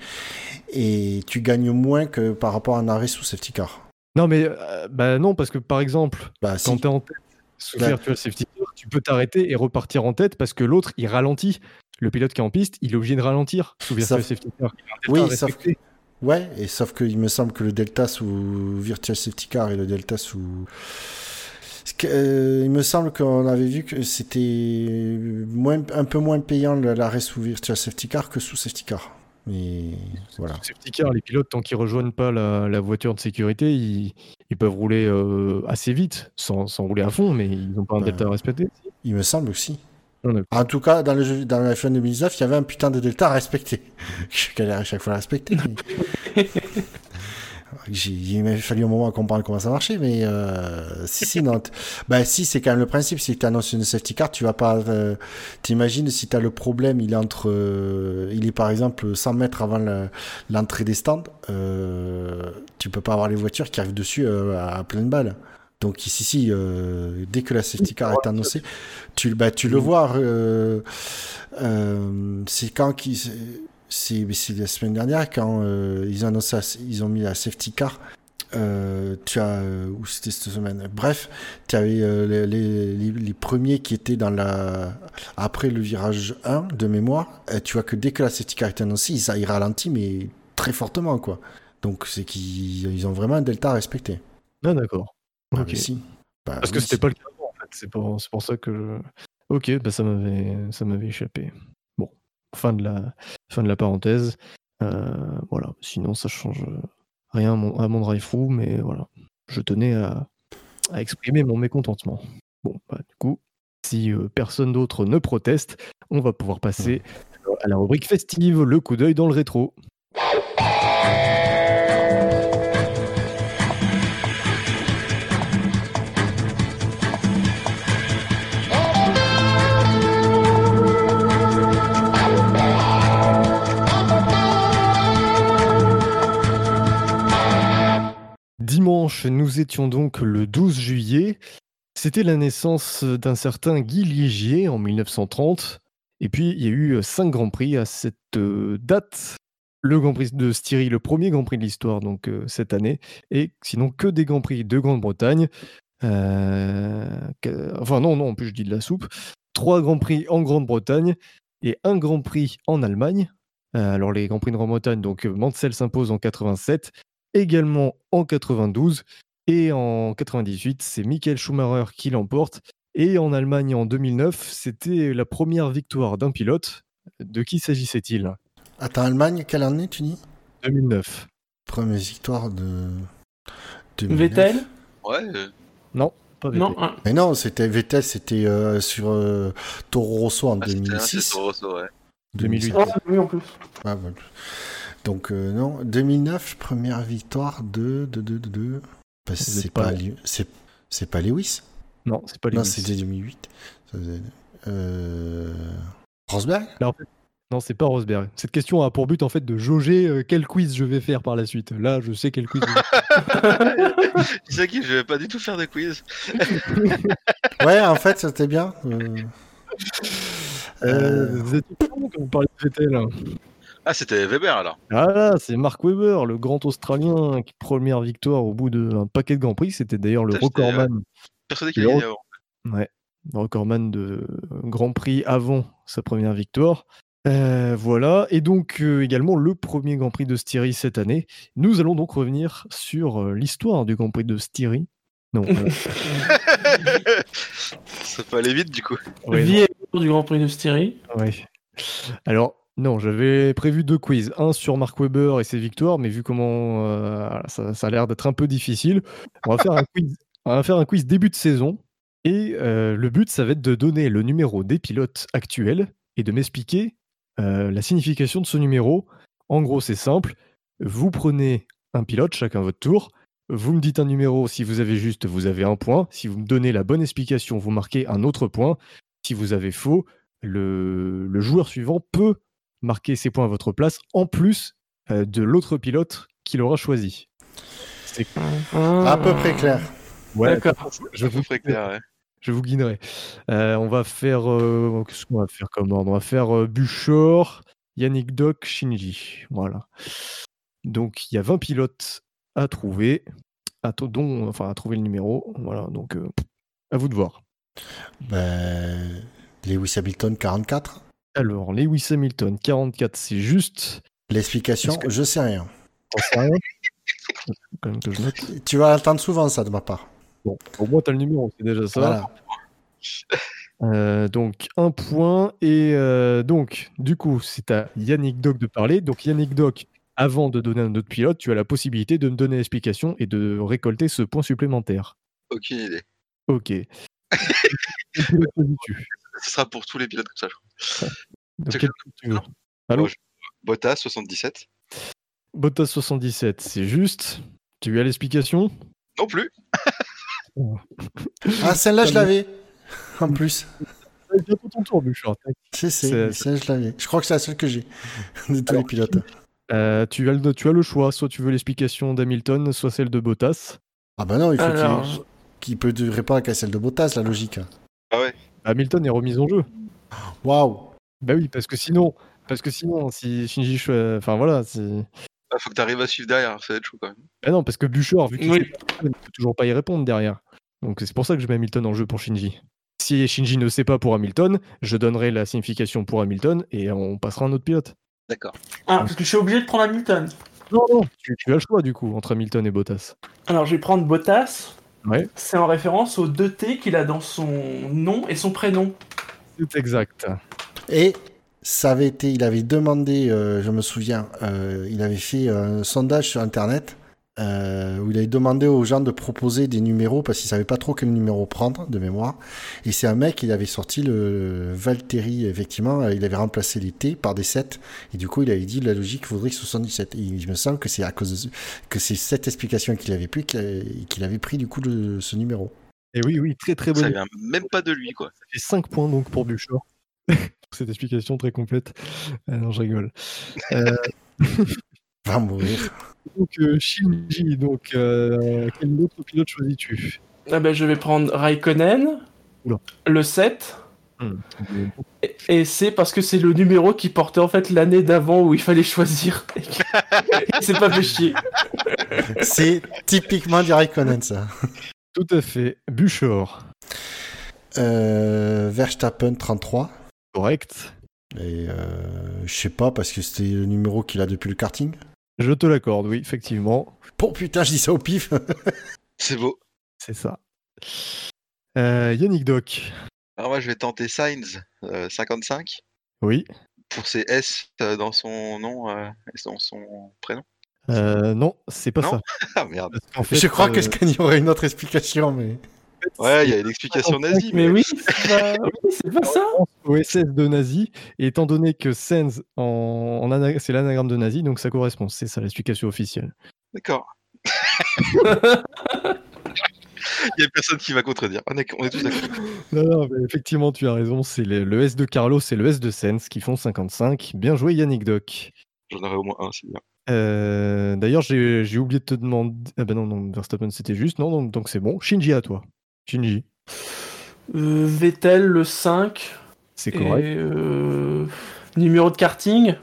et tu gagnes moins que par rapport à un arrêt sous Safety Car. Non, mais, euh, bah non, parce que par exemple, bah, quand tu es en tête sous bah, Virtua Safety Car, tu peux t'arrêter et repartir en tête parce que l'autre, il ralentit. Le pilote qui est en piste, il est obligé de ralentir sous Virtua Safety Car. Oui, sauf que... Ouais, et sauf qu'il me semble que le delta sous Virtua Safety Car et le delta sous euh, il me semble qu'on avait vu que c'était un peu moins payant l'arrêt sous Virtual Safety Car que sous Safety Car. Mais voilà. Safety Car, les pilotes, tant qu'ils rejoignent pas la, voiture de sécurité, ils, peuvent rouler euh, assez vite, sans, rouler à fond, mais ils n'ont pas un ben, delta à respecter. Il me semble aussi. En tout cas, dans le jeu, dans la F1 2019, il y avait un putain de delta à respecter. [laughs] Je galère à chaque fois à respecter. [laughs] Il m'a fallu un moment à comprendre comment ça marchait, mais euh, si, si, non. bah, si, c'est quand même le principe. Si tu annonces une safety car, tu vas pas. Euh, T'imagines si tu as le problème, il est entre. Euh, il est par exemple 100 mètres avant l'entrée des stands. Euh, tu peux pas avoir les voitures qui arrivent dessus euh, à, pleine balle. Donc ici, si, dès que la safety car est annoncée, tu, bah, tu le vois. c'est quand qui c'est la semaine dernière quand euh, ils, ont ils ont mis la safety car. Euh, tu as euh, où c'était cette semaine bref tu avais les, les, les, premiers qui étaient dans la après le virage 1 de mémoire tu vois que dès que la safety car est annoncée ils, ils ralentissent mais très fortement quoi donc c'est qu'ils ont vraiment un delta à respecter ah d'accord ah, si. Bah parce que c'était pas le cas en fait c'est pour, pour ça que je... ok bah ça m'avait ça m'avait échappé Fin de la, fin de la parenthèse. Euh, voilà. Sinon, ça change rien à mon, drive through, mais voilà. Je tenais à, exprimer mon mécontentement. Bon, bah, du coup, si euh, personne d'autre ne proteste, on va pouvoir passer à la rubrique festive, le coup d'œil dans le rétro. Dimanche, nous étions donc le 12 juillet. C'était la naissance d'un certain Guy Ligier en 1930. Et puis, il y a eu cinq Grands Prix à cette euh, date. Le Grand Prix de Styrie, le premier Grand Prix de l'histoire, donc euh, cette année. Et sinon, que des Grands Prix de Grande-Bretagne. Euh, enfin, non, non, en plus, je dis de la soupe. Trois Grands Prix en Grande-Bretagne et un Grand Prix en Allemagne. alors, les Grands Prix de Grande-Bretagne, donc Mansell s'impose en 87 également en 92. Et en 98, c'est Michael Schumacher qui l'emporte. Et en Allemagne en 2009, c'était la première victoire d'un pilote. De qui s'agissait-il? Attends, Allemagne, quelle année tu dis? 2009. Première victoire de. Vettel? Ouais. Non, pas Vettel. Non, Mais non, c'était Vettel, c'était euh, sur euh, Toro Rosso en 2006. Ah, Toro Rosso, ouais. 2008. oui, en plus. Ah, donc euh, non, 2009, première victoire de de de de. c'est pas, c'est c'est pas Lewis. Non, c'est pas Lewis. Non, c'était 2008. Euh... Rosberg? Non, c'est pas Rosberg. Cette question a pour but en fait de jauger euh, quel quiz je vais faire par la suite. Là, je sais quel quiz. tu [laughs] sais qui Je vais pas du tout faire de quiz. [laughs] ouais, en fait, c'était bien. Euh... vous êtes quand vous parlez de Vettel. Ah, c'était Weber alors. Ah là, c'est Mark Webber, le grand Australien, qui première victoire au bout d'un paquet de Grands Prix. C'était d'ailleurs le recordman. Persuadé qu'il avant. Ouais, le recordman de Grand Prix avant sa première victoire. Euh, voilà, et donc euh, également le premier Grand Prix de Styrie cette année. Nous allons donc revenir sur euh, l'histoire du Grand Prix de Styrie. Non. [laughs] Ça peut aller vite du coup. Vie du Grand Prix de Styrie. Oui. Alors, non, j'avais prévu deux quiz. Un sur Mark Webber et ses victoires, mais vu comment euh, ça, a l'air d'être un peu difficile, on va faire un quiz. On va faire un quiz début de saison. Et le but, ça va être de donner le numéro des pilotes actuels et de m'expliquer la signification de ce numéro. En gros, c'est simple. Vous prenez un pilote, chacun votre tour. Vous me dites un numéro, si vous avez juste, vous avez un point. Si vous me donnez la bonne explication, vous marquez un autre point. Si vous avez faux, le, joueur suivant peut marquer ses points à votre place, en plus de l'autre pilote qu'il aura choisi. C'est à peu près clair. Ouais, D'accord. Je vous clair, Je vous guiderai. Euh, on va faire. Euh, qu'est-ce qu'on va faire comme ordre? On va faire euh, Buchor, Yannick Doc, Shinji. Voilà. Donc il y a 20 pilotes à trouver, à, dont, enfin, à trouver le numéro. Voilà, donc à vous de voir. Ben, Lewis Hamilton 44 Alors, Lewis Hamilton 44, c'est juste. L'explication, je sais rien. sais rien [laughs] Tu vas attendre souvent ça de ma part. Bon, au moins, tu as le numéro, c'est déjà ça. Euh, donc, un point. Et euh, donc, du coup, c'est à Yannick Doc de parler. Donc, Yannick Doc, avant de donner un autre pilote, tu as la possibilité de me donner l'explication et de récolter ce point supplémentaire. Aucune idée. Ok. [laughs] Ce sera pour tous les pilotes comme ça, je crois. Donc, quel tu Allô Bottas, 77. Bottas 77, c'est juste. Tu as l'explication Non plus. ah, celle-là, je l'avais. En plus. Bientôt ton tour, Bouchard. C'est, c'est, celle je l'avais. Je crois que c'est la seule que j'ai de tous les pilotes. Euh, tu, as le, tu as le choix. Soit tu veux l'explication d'Hamilton, soit celle de Bottas. Ah bah non, il faut qu'il, peut répondre qu'à celle de Bottas, la logique. Ah ouais. Hamilton est remise en jeu. Waouh. Bah oui, parce que sinon, parce que sinon, si Shinji, enfin voilà, si il ah, faut que tu arrives à suivre derrière, ça va être chaud quand même. Ah non, parce que Bouchard, vu qu'il ne peut toujours pas y répondre derrière. Donc c'est pour ça que je mets Hamilton en jeu pour Shinji. Si Shinji ne sait pas pour Hamilton, je donnerai la signification pour Hamilton et on passera à un autre pilote. D'accord. Ah, parce que je suis obligé de prendre Hamilton. Non, non, tu, as le choix du coup entre Hamilton et Bottas. Alors je vais prendre Bottas. Ouais. C'est en référence aux deux T qu'il a dans son nom et son prénom. C'est exact. Et ça avait été, il avait demandé, euh, je me souviens, euh, il avait fait un sondage sur Internet euh, où il avait demandé aux gens de proposer des numéros parce qu'il savait pas trop quel numéro prendre de mémoire. Et c'est un mec, il avait sorti le Valtteri, effectivement, il avait remplacé les T par des 7. Et du coup, il avait dit la logique faudrait que 77. Et il me semble que c'est à cause de, que c'est cette explication qu'il avait pris qu'il avait pris du coup de, ce numéro. Et oui, oui, très très bon. Ça vient même pas de lui, quoi. Ça fait 5 points donc pour Bouchard. [laughs] cette explication très complète. Euh, non, je rigole. Euh... [laughs] Va mourir. Donc, euh, Shinji, donc, euh, quel autre pilote choisis-tu? Ah ben, Je vais prendre Raikkonen, le 7. Hmm. Et, c'est parce que c'est le numéro qui portait en fait l'année d'avant où il fallait choisir. [laughs] c'est pas fait chier. C'est typiquement du Raikkonen, ça. Tout à fait. Buchor. Euh, Verstappen 33. Correct. Et euh, je sais pas, parce que c'était le numéro qu'il a depuis le karting. Je te l'accorde, oui, effectivement. Bon, putain, je dis ça au pif. [laughs] C'est beau. C'est ça. Euh, Yannick Doc. Alors moi, je vais tenter Sainz, 55. Euh, oui. Pour ses S dans son nom et dans son prénom. non, c'est pas ça. [laughs] ah merde. je crois qu'il y aurait une autre explication, mais. Ouais, il y a une explication nazie. Mais, [laughs] oui, c'est pas, ça. OSS de nazi, et étant donné que Sens, en, c'est l'anagramme de nazi, donc ça correspond. C'est ça l'explication officielle. D'accord. [laughs] Il n'y a personne qui va contredire. On est, on est tous d'accord. Non, non, mais effectivement, tu as raison. C'est le, S de Carlos et le S de Sens qui font 55. Bien joué, Yannick Doc. J'en aurais au moins un, c'est bien. Euh, d'ailleurs, j'ai oublié de te demander. Ah ben non, non Verstappen c'était juste. Non, donc c'est bon. Shinji à toi. Shinji. Euh, Vettel, le 5. C'est correct. Euh, numéro de karting.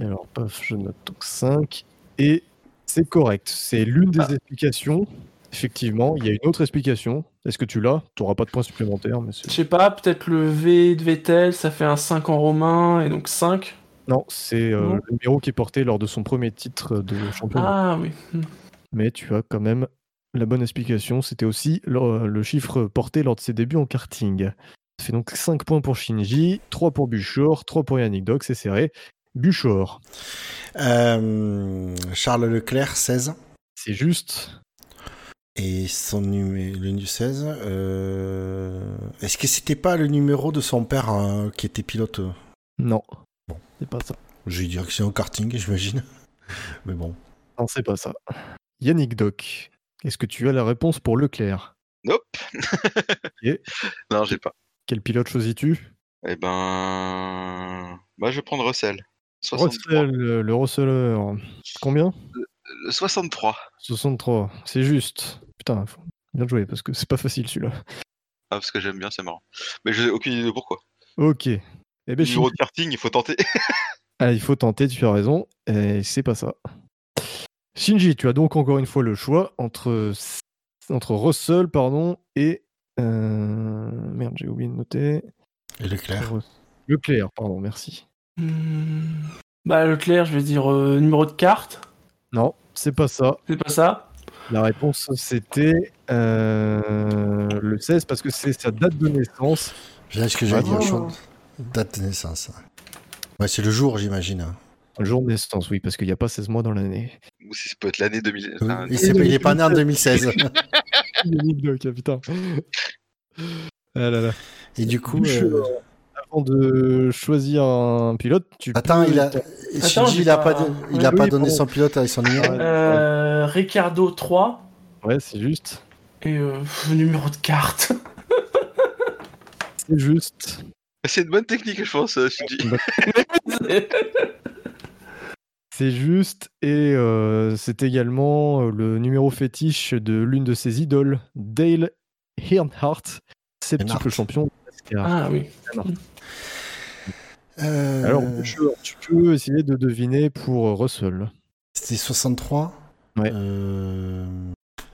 Alors, paf, je note donc 5. Et c'est correct. C'est l'une des ah. explications. Effectivement, il y a une autre explication. Est-ce que tu l'as? Tu n'auras pas de points supplémentaires. Je sais pas, peut-être le V de Vettel, ça fait un 5 en romain, et donc 5. Non, c'est euh, le numéro qui est porté lors de son premier titre de championnat. Ah oui. Mais tu as quand même la bonne explication, c'était aussi le, chiffre porté lors de ses débuts en karting. Ça fait donc 5 points pour Shinji, 3 pour Buchor, 3 pour Yannick Doc, c'est serré. Buchor. Euh, Charles Leclerc, 16. C'est juste. Et son numéro, le 16, euh... est-ce que c'était pas le numéro de son père hein, qui était pilote? Non. Bon. C'est pas ça. Je vais dire que c'est un karting, j'imagine. [laughs] Mais bon. Non, c'est pas ça. Yannick Doc, est-ce que tu as la réponse pour Leclerc? Nope. [laughs] Non, j'ai pas. Quel pilote choisis-tu? Eh ben. Bah, je vais prendre Russell. Russell, le Russelleur. Combien? Le 63. 63, c'est juste. Putain, bien joué, parce que c'est pas facile celui-là. Ah, parce que j'aime bien, c'est marrant. Mais j'ai aucune idée de pourquoi. Ok. Eh ben, Numéro de karting, il faut tenter. [laughs] ah, il faut tenter, tu as raison. Et c'est pas ça. Shinji, tu as donc encore une fois le choix entre, entre Russell pardon, et. Euh... Merde, j'ai oublié de noter. Et Leclerc. Leclerc, pardon, merci. Hmm. Bah, Leclerc, je vais dire euh, numéro de carte. Non, c'est pas ça. C'est pas ça La réponse, c'était euh, le 16 parce que c'est sa date de naissance. C'est ce que j'allais dire. Oh. Date de naissance. Ouais, c'est le jour, j'imagine. Le jour de naissance, oui, parce qu'il n'y a pas 16 mois dans l'année. Ou si ça peut être l'année 2000. il n'est pas né en 2016. [laughs] putain. Ah là là. Et du coup. Euh, avant de choisir un pilote, tu Attends, il a. Shinji, il a pas, il a pas donné son pilote avec son numéro. Euh, Ricardo 3. Ouais, c'est juste. Et euh, numéro de carte. c'est juste. C'est une bonne technique, je pense, euh, Shinji. [laughs] [laughs] c'est juste, et euh, c'est également le numéro fétiche de l'une de ses idoles, Dale Earnhardt, septuple champion. Ah oui. Euh, Alors, tu peux essayer de deviner pour euh, Russell. C'était 63 Ouais. Euh,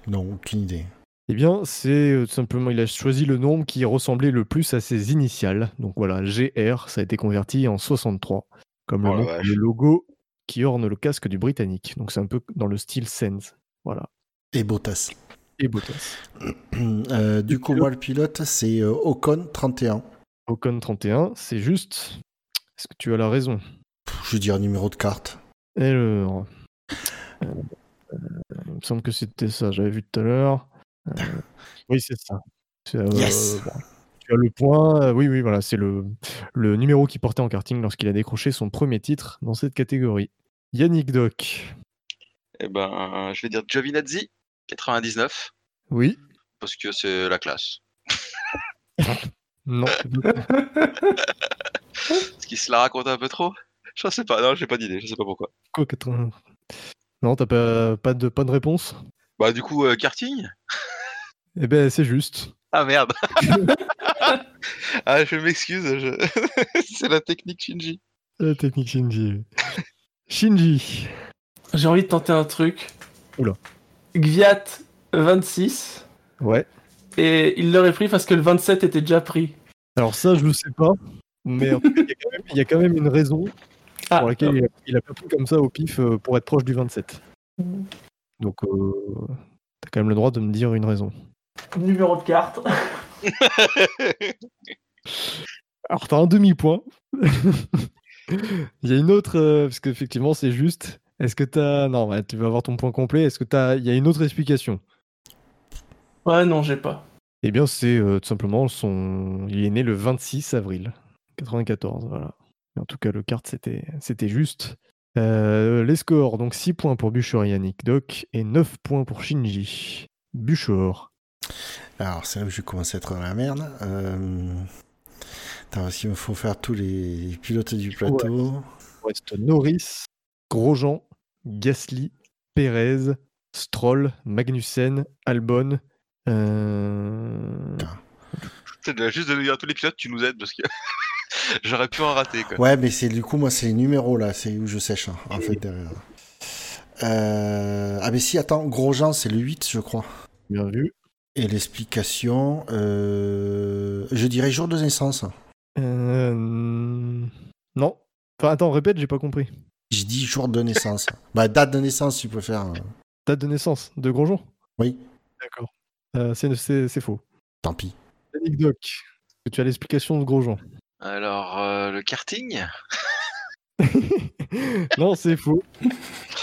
non, aucune idée. Eh bien, c'est tout simplement, il a choisi le nombre qui ressemblait le plus à ses initiales. Donc voilà, GR, ça a été converti en 63, comme oh le, logo qui orne le casque du Britannique. Donc c'est un peu dans le style Sense. Voilà. Et Bottas. Et Bottas. du coup, moi, le pilote, c'est Ocon 31. Ocon 31, c'est juste. Est-ce que tu as la raison? Je veux dire numéro de carte. Alors, euh, il me semble que c'était ça, j'avais vu tout à l'heure. Euh, oui, c'est ça. Euh, yes. Tu as le point. oui, oui, voilà, c'est le, le numéro qu'il portait en karting lorsqu'il a décroché son premier titre dans cette catégorie. Yannick Doc. Eh ben, je vais dire Giovinazzi, 99. Oui. Parce que c'est la classe. non. [laughs] Est-ce qu'il se la raconte un peu trop? Je sais pas, non, j'ai pas d'idée, je sais pas pourquoi. Quoi, 80... Non, t'as pas, pas, de, pas de réponse? Bah, du coup, euh, karting? Eh ben, c'est juste. Ah merde [laughs] Ah, je m'excuse, [laughs] c'est la technique Shinji. La technique Shinji. Shinji. J'ai envie de tenter un truc. Oula. Gviat 26. Ouais. Et il l'aurait pris parce que le 27 était déjà pris. Alors ça, je ne sais pas. Mais il y, a quand même une raison ah, pour laquelle il a, pas pris comme ça au pif euh, pour être proche du 27. Donc, euh, t'as quand même le droit de me dire une raison. Numéro de carte. [laughs] Alors, t'as un demi-point. [laughs] il y a une autre, euh, parce qu'effectivement, c'est juste. Est-ce que t'as. Non, tu vas avoir ton point complet. Est-ce que t'as. Il y a une autre explication? Ouais, non, j'ai pas. Eh bien, c'est euh, tout simplement son. Il est né le 26 avril. 94, voilà. en tout cas, le c'était, c'était juste. Euh, les scores, donc 6 points pour Buchor et Yannick Doc et 9 points pour Shinji. Buchor. Alors, c'est là que je commence à être dans la merde. Euh... Attends, il me faut faire tous les pilotes du plateau? Il reste Norris, Grosjean, Gasly, Perez, Stroll, Magnussen, Albon. Euh... Juste de lire tous les pilotes, tu nous aides parce que [laughs] J'aurais pu en rater. Quoi. Ouais, mais c'est du coup, moi, c'est les numéros là, c'est où je sèche, hein, en fait, derrière. Euh... Ah, mais si, attends, Grosjean, c'est le 8, je crois. Bien vu. Et l'explication, euh... je dirais jour de naissance. Euh... Non. Enfin, attends, répète, j'ai pas compris. Je dis jour de naissance. [laughs] bah, date de naissance, tu peux faire. Hein. Date de naissance de Grosjean Oui. D'accord. Euh, c'est faux. Tant pis. Yannick Doc, tu as l'explication de Grosjean. Alors, euh, le karting? [laughs] Non, c'est faux. [laughs]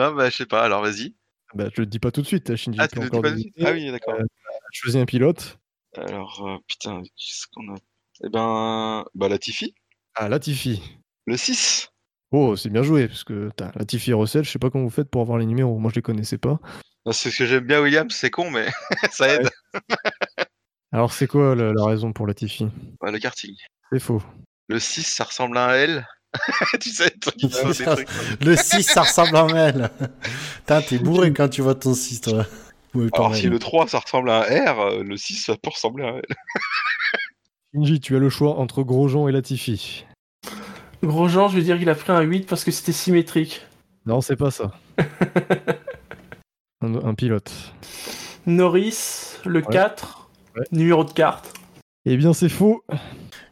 Ah, bah, je sais pas, alors vas-y. Bah, je le dis pas tout de suite, Shinji. Ah, tu le dis pas tout de suite Ah oui, d'accord. Euh, choisis un pilote. Alors, euh, putain, qu'est-ce qu'on a? Eh ben, bah, Latifi. Ah, Latifi. Le 6. Oh, c'est bien joué, parce que t'as Latifi et Russell, je sais pas comment vous faites pour avoir les numéros, moi je les connaissais pas. C'est ce que j'aime bien, William, c'est con, mais [laughs] ça aide. Alors, c'est quoi la, raison pour Latifi? Bah, Le karting. C'est faux. Le 6, ça ressemble à un L. [laughs] tu sais, [laughs] des trucs. Le 6, ça ressemble à un L. t'es [laughs] bourré quand tu vois ton 6, toi. Alors, si le 3, ça ressemble à un R, euh, le 6, ça peut ressembler à un L. Shinji, tu as le choix entre Grosjean et Latifi. Grosjean, je veux dire qu'il a pris un 8 parce que c'était symétrique. Non, c'est pas ça. un, pilote. Norris, le 4, numéro de carte. Eh bien, c'est faux.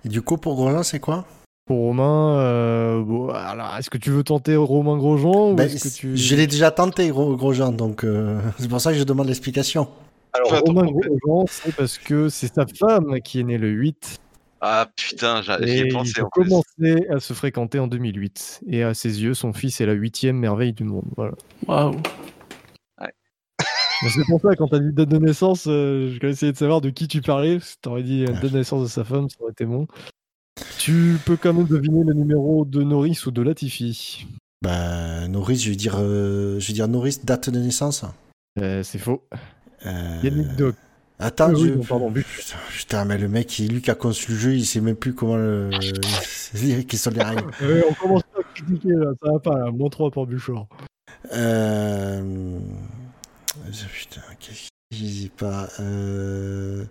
Et du coup, pour Grosjean, c'est quoi? Pour Romain, euh, alors, est-ce que tu veux tenter Romain Grosjean ben, Je l'ai déjà tenté, Grosjean, donc euh, [laughs] c'est pour ça que je demande l'explication. Alors, Romain Grosjean, c'est parce que c'est sa femme qui est née le 8 ah putain, j'ai pensé. Ils ont commencé à se fréquenter en 2008. Et à ses yeux, son fils est la huitième merveille du monde. Voilà. Waouh. C'est pour ça, quand t'as dit date de naissance, euh, je vais essayer de savoir de qui tu parlais. Si t'aurais dit date de naissance de sa femme, ça aurait été bon. Tu peux quand même deviner le numéro de Norris ou de Latifi. Bah, Norris, je vais dire, euh, je vais dire Norris, date de naissance. Euh, c'est faux. Yannick Doc. Attends, je... pardon, putain, mais le mec, lui qui a conçu le jeu, il sait même plus comment le. [laughs] qui sont les règles. on commence pas à critiquer là, ça va pas là, moins 3 pour Bouchard. Euh. Putain, qu'est-ce qu'il dit pas euh...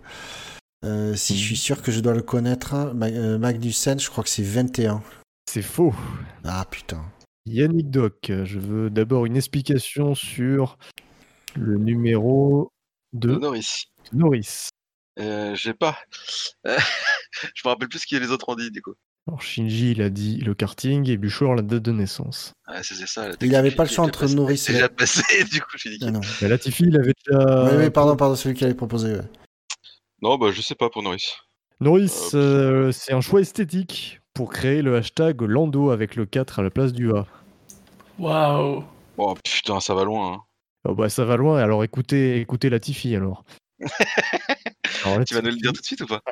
Euh, si je suis sûr que je dois le connaître, euh, Magnussen, je crois que c'est 21. C'est faux. Ah putain. Yannick Doc, je veux d'abord une explication sur le numéro de, de Norris. Norris. Euh, J'ai pas. [laughs] je me rappelle plus ce que les autres ont dit du coup. Alors Shinji il a dit le karting et Buchor la date de naissance. Ouais, c'est ça. Il avait pas le choix entre Norris et. déjà passé, [laughs] du coup, j'ai dit. Ah non. Mais Latifi, il avait déjà. Oui, oui, pardon, pardon, celui qui avait proposé. Ouais. Non, bah je sais pas pour Norris. Norris, euh, c'est un choix esthétique pour créer le hashtag Lando avec le 4 à la place du A. Waouh. Oh putain, ça va loin. Hein. Oh, bah ça va loin. Alors écoutez, écoutez Latifi alors. [laughs] tu vas nous le dire tout de suite ou pas?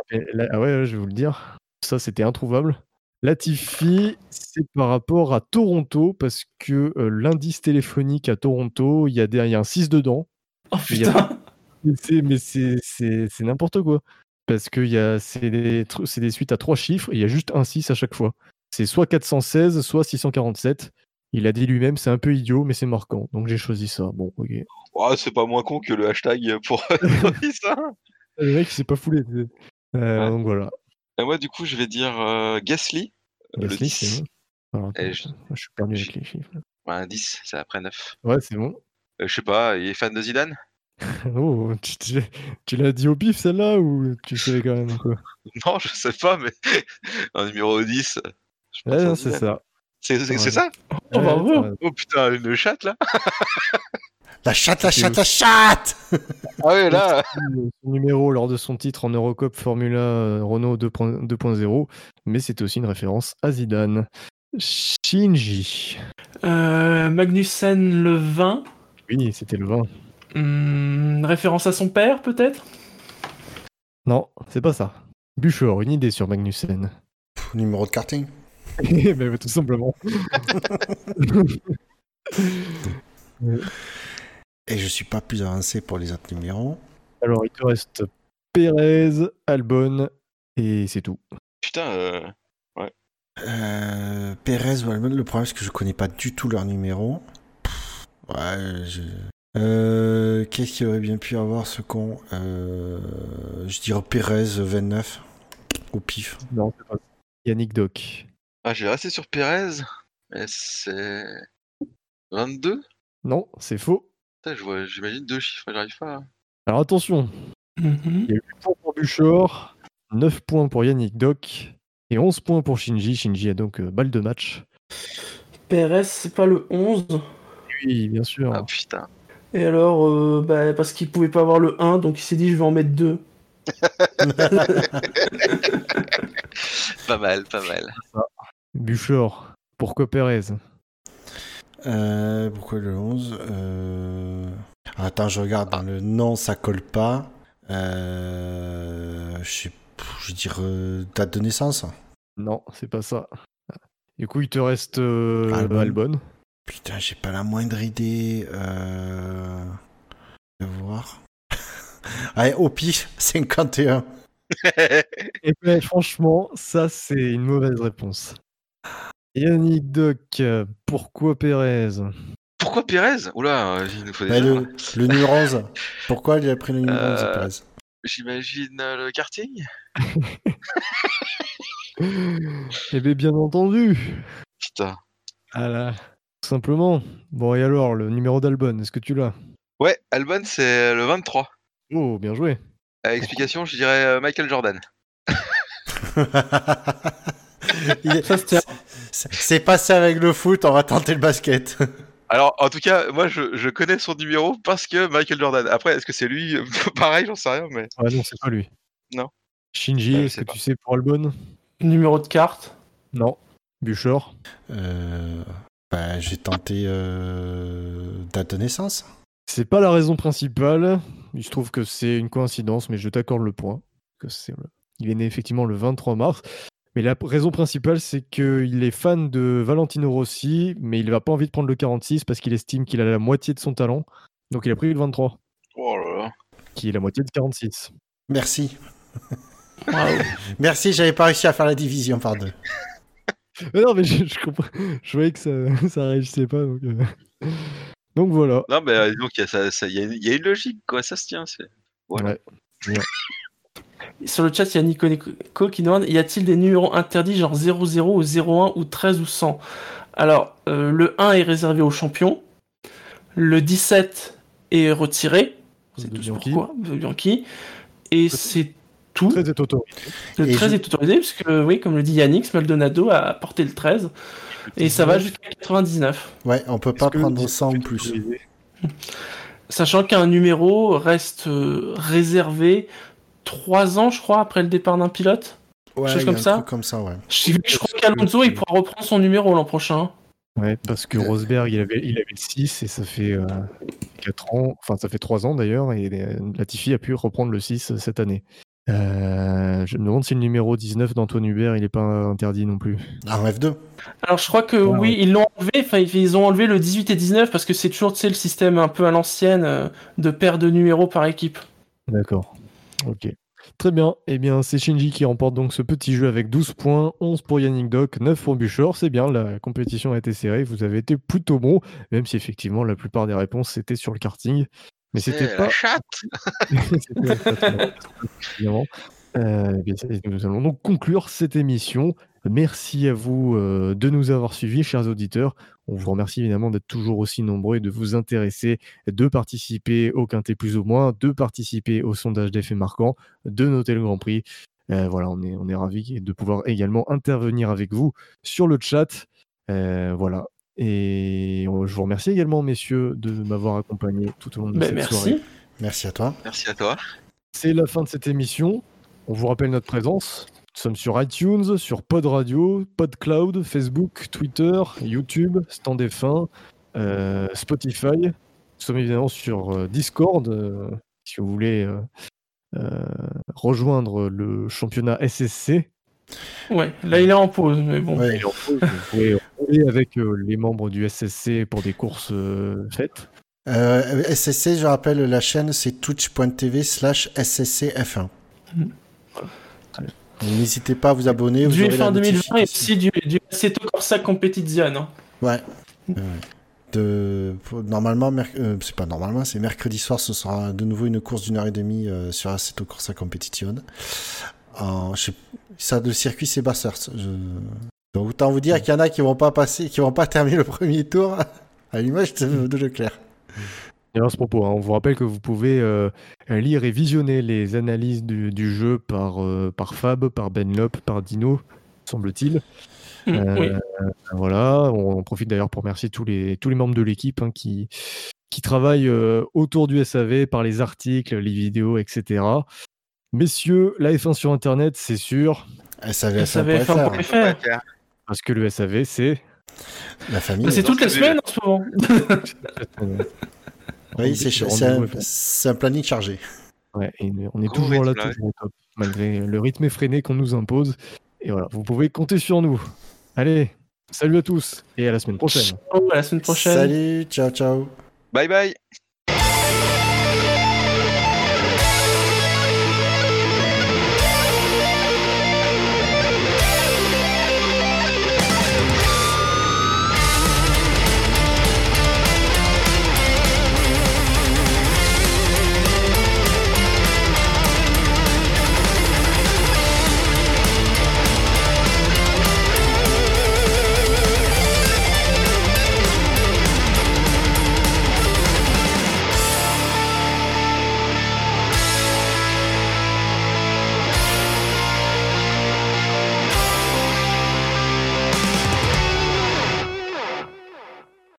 Ah ouais, je vais vous le dire. Ça, c'était introuvable. Latifi, c'est par rapport à Toronto, parce que euh, l'indice téléphonique à Toronto, il y, a y a un 6 dedans. Oh putain Mais c'est n'importe quoi. Parce que c'est des, des suites à trois chiffres, il y a juste un 6 à chaque fois. C'est soit 416, soit 647. Il a dit lui-même, c'est un peu idiot, mais c'est marquant. Donc j'ai choisi ça. Bon, ok. c'est pas moins con que le hashtag pour [laughs] ça. [laughs] le mec, il s'est pas foulé. Euh, donc voilà. Et moi, du coup, je vais dire euh, Gasly. Gasly, c'est bon. je... suis perdu avec les chiffres. Ouais, 10, c'est après 9. Ouais, c'est bon. Euh, je sais pas, il est fan de Zidane? [laughs] Oh, tu, l'as dit au pif celle-là ou tu savais quand même quoi [laughs] Non, je sais pas, mais [laughs] en numéro 10. Ouais, c'est ça. C'est ça? Oh, bravo oh putain, une chatte là La chatte, la chatte, la chatte Ah ouais, là Son numéro lors de son titre en Eurocup Formula euh, Renault 2.0, mais c'est aussi une référence à Zidane. Shinji. Euh, Magnussen le 20. Oui, c'était le 20. Hmm, référence à son père, peut-être? Non, c'est pas ça. Buchor, une idée sur Magnussen. numéro de karting mais [laughs] tout simplement. [laughs] Et je suis pas plus avancé pour les autres numéros. Alors, il te reste Pérez, Albon, et c'est tout. Putain, euh... ouais. Euh, Pérez ou Albon, le problème c'est que je connais pas du tout leur numéro. Ouais, je... Euh, Qu'est-ce qu'il aurait bien pu avoir ce con euh, Je dirais Pérez 29 au pif. Non, c'est pas Yannick Doc. Ah, j'ai resté sur Pérez. C'est 22 Non, c'est faux. J'imagine deux chiffres, j'arrive pas. Alors attention. Mhm. Il y a 8 points pour Buchor, 9 points pour Yannick Doc et 11 points pour Shinji. Shinji a donc euh, balle de match. Pérez, c'est pas le 11 Oui, bien sûr. Ah putain. Et alors, euh, bah, parce qu'il pouvait pas avoir le 1, donc il s'est dit je vais en mettre 2. [laughs] pas mal, pas mal. Buchor, pourquoi Pérez Euh, pourquoi le 11 euh... Attends, je regarde. Dans le nom, ça colle pas. Euh... Je sais je veux dire euh, date de naissance Non, c'est pas ça. Du coup, il te reste euh, Albon. Putain, j'ai pas la moindre idée. Euh... Je vais voir. [laughs] Allez, au pif, 51. Et ben, franchement, ça, c'est une mauvaise réponse. Yannick Doc, pourquoi Pérez? Pourquoi Pérez? Oula, il nous faut bah, le, le, numéro 11. [laughs] Pourquoi il a pris le numéro 11, euh, Pérez? J'imagine le karting? [laughs] Eh bien, bien entendu. Putain. Ah tout simplement. Bon, et alors, le numéro d'Albon, est-ce que tu l'as? Ouais, Albon, c'est le 23. Oh, bien joué. explication, je dirais euh, Michael Jordan. [laughs] c'est passé avec le foot, on va tenter le basket. [laughs] Alors, en tout cas, moi, je, connais son numéro parce que Michael Jordan. Après, est-ce que c'est lui? [laughs] Pareil, j'en sais rien, mais. Ah non, c'est pas lui. Non. Shinji, est-ce que tu sais pour Albon? Numéro de carte? Non. Bûcheur? Euh, bah, J'ai tenté euh, date de naissance. C'est pas la raison principale. Il se trouve que c'est une coïncidence, mais je t'accorde le point. Que c'est... Il est né effectivement le 23 mars. Mais la raison principale, c'est qu'il est fan de Valentino Rossi, mais il n'a pas envie de prendre le 46 parce qu'il estime qu'il a la moitié de son talent. Donc il a pris le 23. Oh là là. Qui est la moitié de 46. Merci. [laughs] Merci, j'avais pas réussi à faire la division par deux. Non, mais je, comprends. Je voyais que ça, [laughs] ça réagissait pas. Donc, euh. donc voilà. Non, mais euh, donc il y, y, a une logique, quoi. Ça se tient. C'est... Ouais. Sur le chat, il y a Nico Nico qui demande y a-t-il des numéros interdits, genre 00 ou 01 ou 13 ou 100 Alors, euh, le 1 est réservé aux champions. Le 17 est retiré. C'est tout pourquoi. Bianchi. Et c'est tout. Le 13 est autorisé. Le 13 est autorisé, puisque, oui, comme le dit Yannick, Maldonado a porté le 13. Et ça va jusqu'à 99. Ouais, on peut pas prendre 100 ou plus. Sachant qu'un numéro reste euh, réservé 3 ans, je crois, après le départ d'un pilote? Ouais, chose comme ça? comme ça, ouais. Je, crois qu'Alonso, il pourra reprendre son numéro l'an prochain. Ouais, parce que Rosberg, il avait, il avait le 6 et ça fait 4 euh, ans, enfin ça fait 3 ans d'ailleurs, et Latifi a pu reprendre le 6 cette année. Euh, je me demande si le numéro 19 d'Antoine Hubert, il n'est pas interdit non plus. Ah, F2 Alors je crois que oui, ils l'ont enlevé, enfin ils ont enlevé le 18 et 19 parce que c'est toujours le système un peu à l'ancienne euh, de paire de numéros par équipe. D'accord. Ok. Très bien. Eh bien, c'est Shinji qui remporte donc ce petit jeu avec 12 points, 11 pour Yannick Doc, 9 pour Buchor. C'est bien, la compétition a été serrée. Vous avez été plutôt bon, même si effectivement la plupart des réponses c'était sur le karting. Mais c'était pas. chatte [laughs] euh, nous allons donc conclure cette émission. Merci à vous euh, de nous avoir suivis, chers auditeurs. On vous remercie évidemment d'être toujours aussi nombreux et de vous intéresser, de participer au Quintet plus ou moins, de participer au sondage d'effets marquants, de noter le Grand Prix. Euh, voilà, on est, on est ravis de pouvoir également intervenir avec vous sur le chat. Voilà. Et je vous remercie également, messieurs, de m'avoir accompagné tout au long de ben, cette merci. soirée. Merci à toi. Merci à toi. C'est la fin de cette émission. On vous rappelle notre présence. Nous sommes sur iTunes, sur Pod Radio, PodCloud, Facebook, Twitter, YouTube, Stand F1, euh, Spotify. Nous sommes évidemment sur euh, Discord, euh, si vous voulez rejoindre le championnat SSC. Ouais, là il est en pause, mais bon. vous pouvez rouler avec les membres du SSC pour des courses faites. SSC, je rappelle, la chaîne c'est twitch.tv slash SSCF1. N'hésitez pas à vous abonner. Du F1 2020 et aussi du, du Assetto Corsa Competizione. Hein. Ouais. De, normalement, euh, c'est pas normalement, c'est mercredi soir, ce sera de nouveau une course d'une heure et demie euh, sur Assetto Corsa Competizione. Ça, le circuit, c'est Bassers. Donc, autant vous dire qu'il y en a qui vont pas passer, qui vont pas terminer le premier tour [laughs] à l'image de Leclerc. Et à ce propos, hein, on vous rappelle que vous pouvez euh, lire et visionner les analyses du, jeu par, euh, par Fab, par Benlop, par Dino, semble-t-il. Mm, euh, voilà, on, profite d'ailleurs pour remercier tous les, tous les membres de l'équipe hein, qui, qui travaillent autour du SAV par les articles, les vidéos, etc. Messieurs, la F1 sur Internet, c'est sûr. SAV, SAV, Parce que le SAV, c'est La famille. C'est toutes les semaines en ce moment. [laughs] oui, c'est un, planning chargé. Ouais, on est toujours là, toujours au top, malgré le rythme effréné qu'on nous impose. Et voilà, vous pouvez compter sur nous. Allez, salut à tous et à la semaine prochaine. à la semaine prochaine. Salut, ciao, ciao. Bye bye.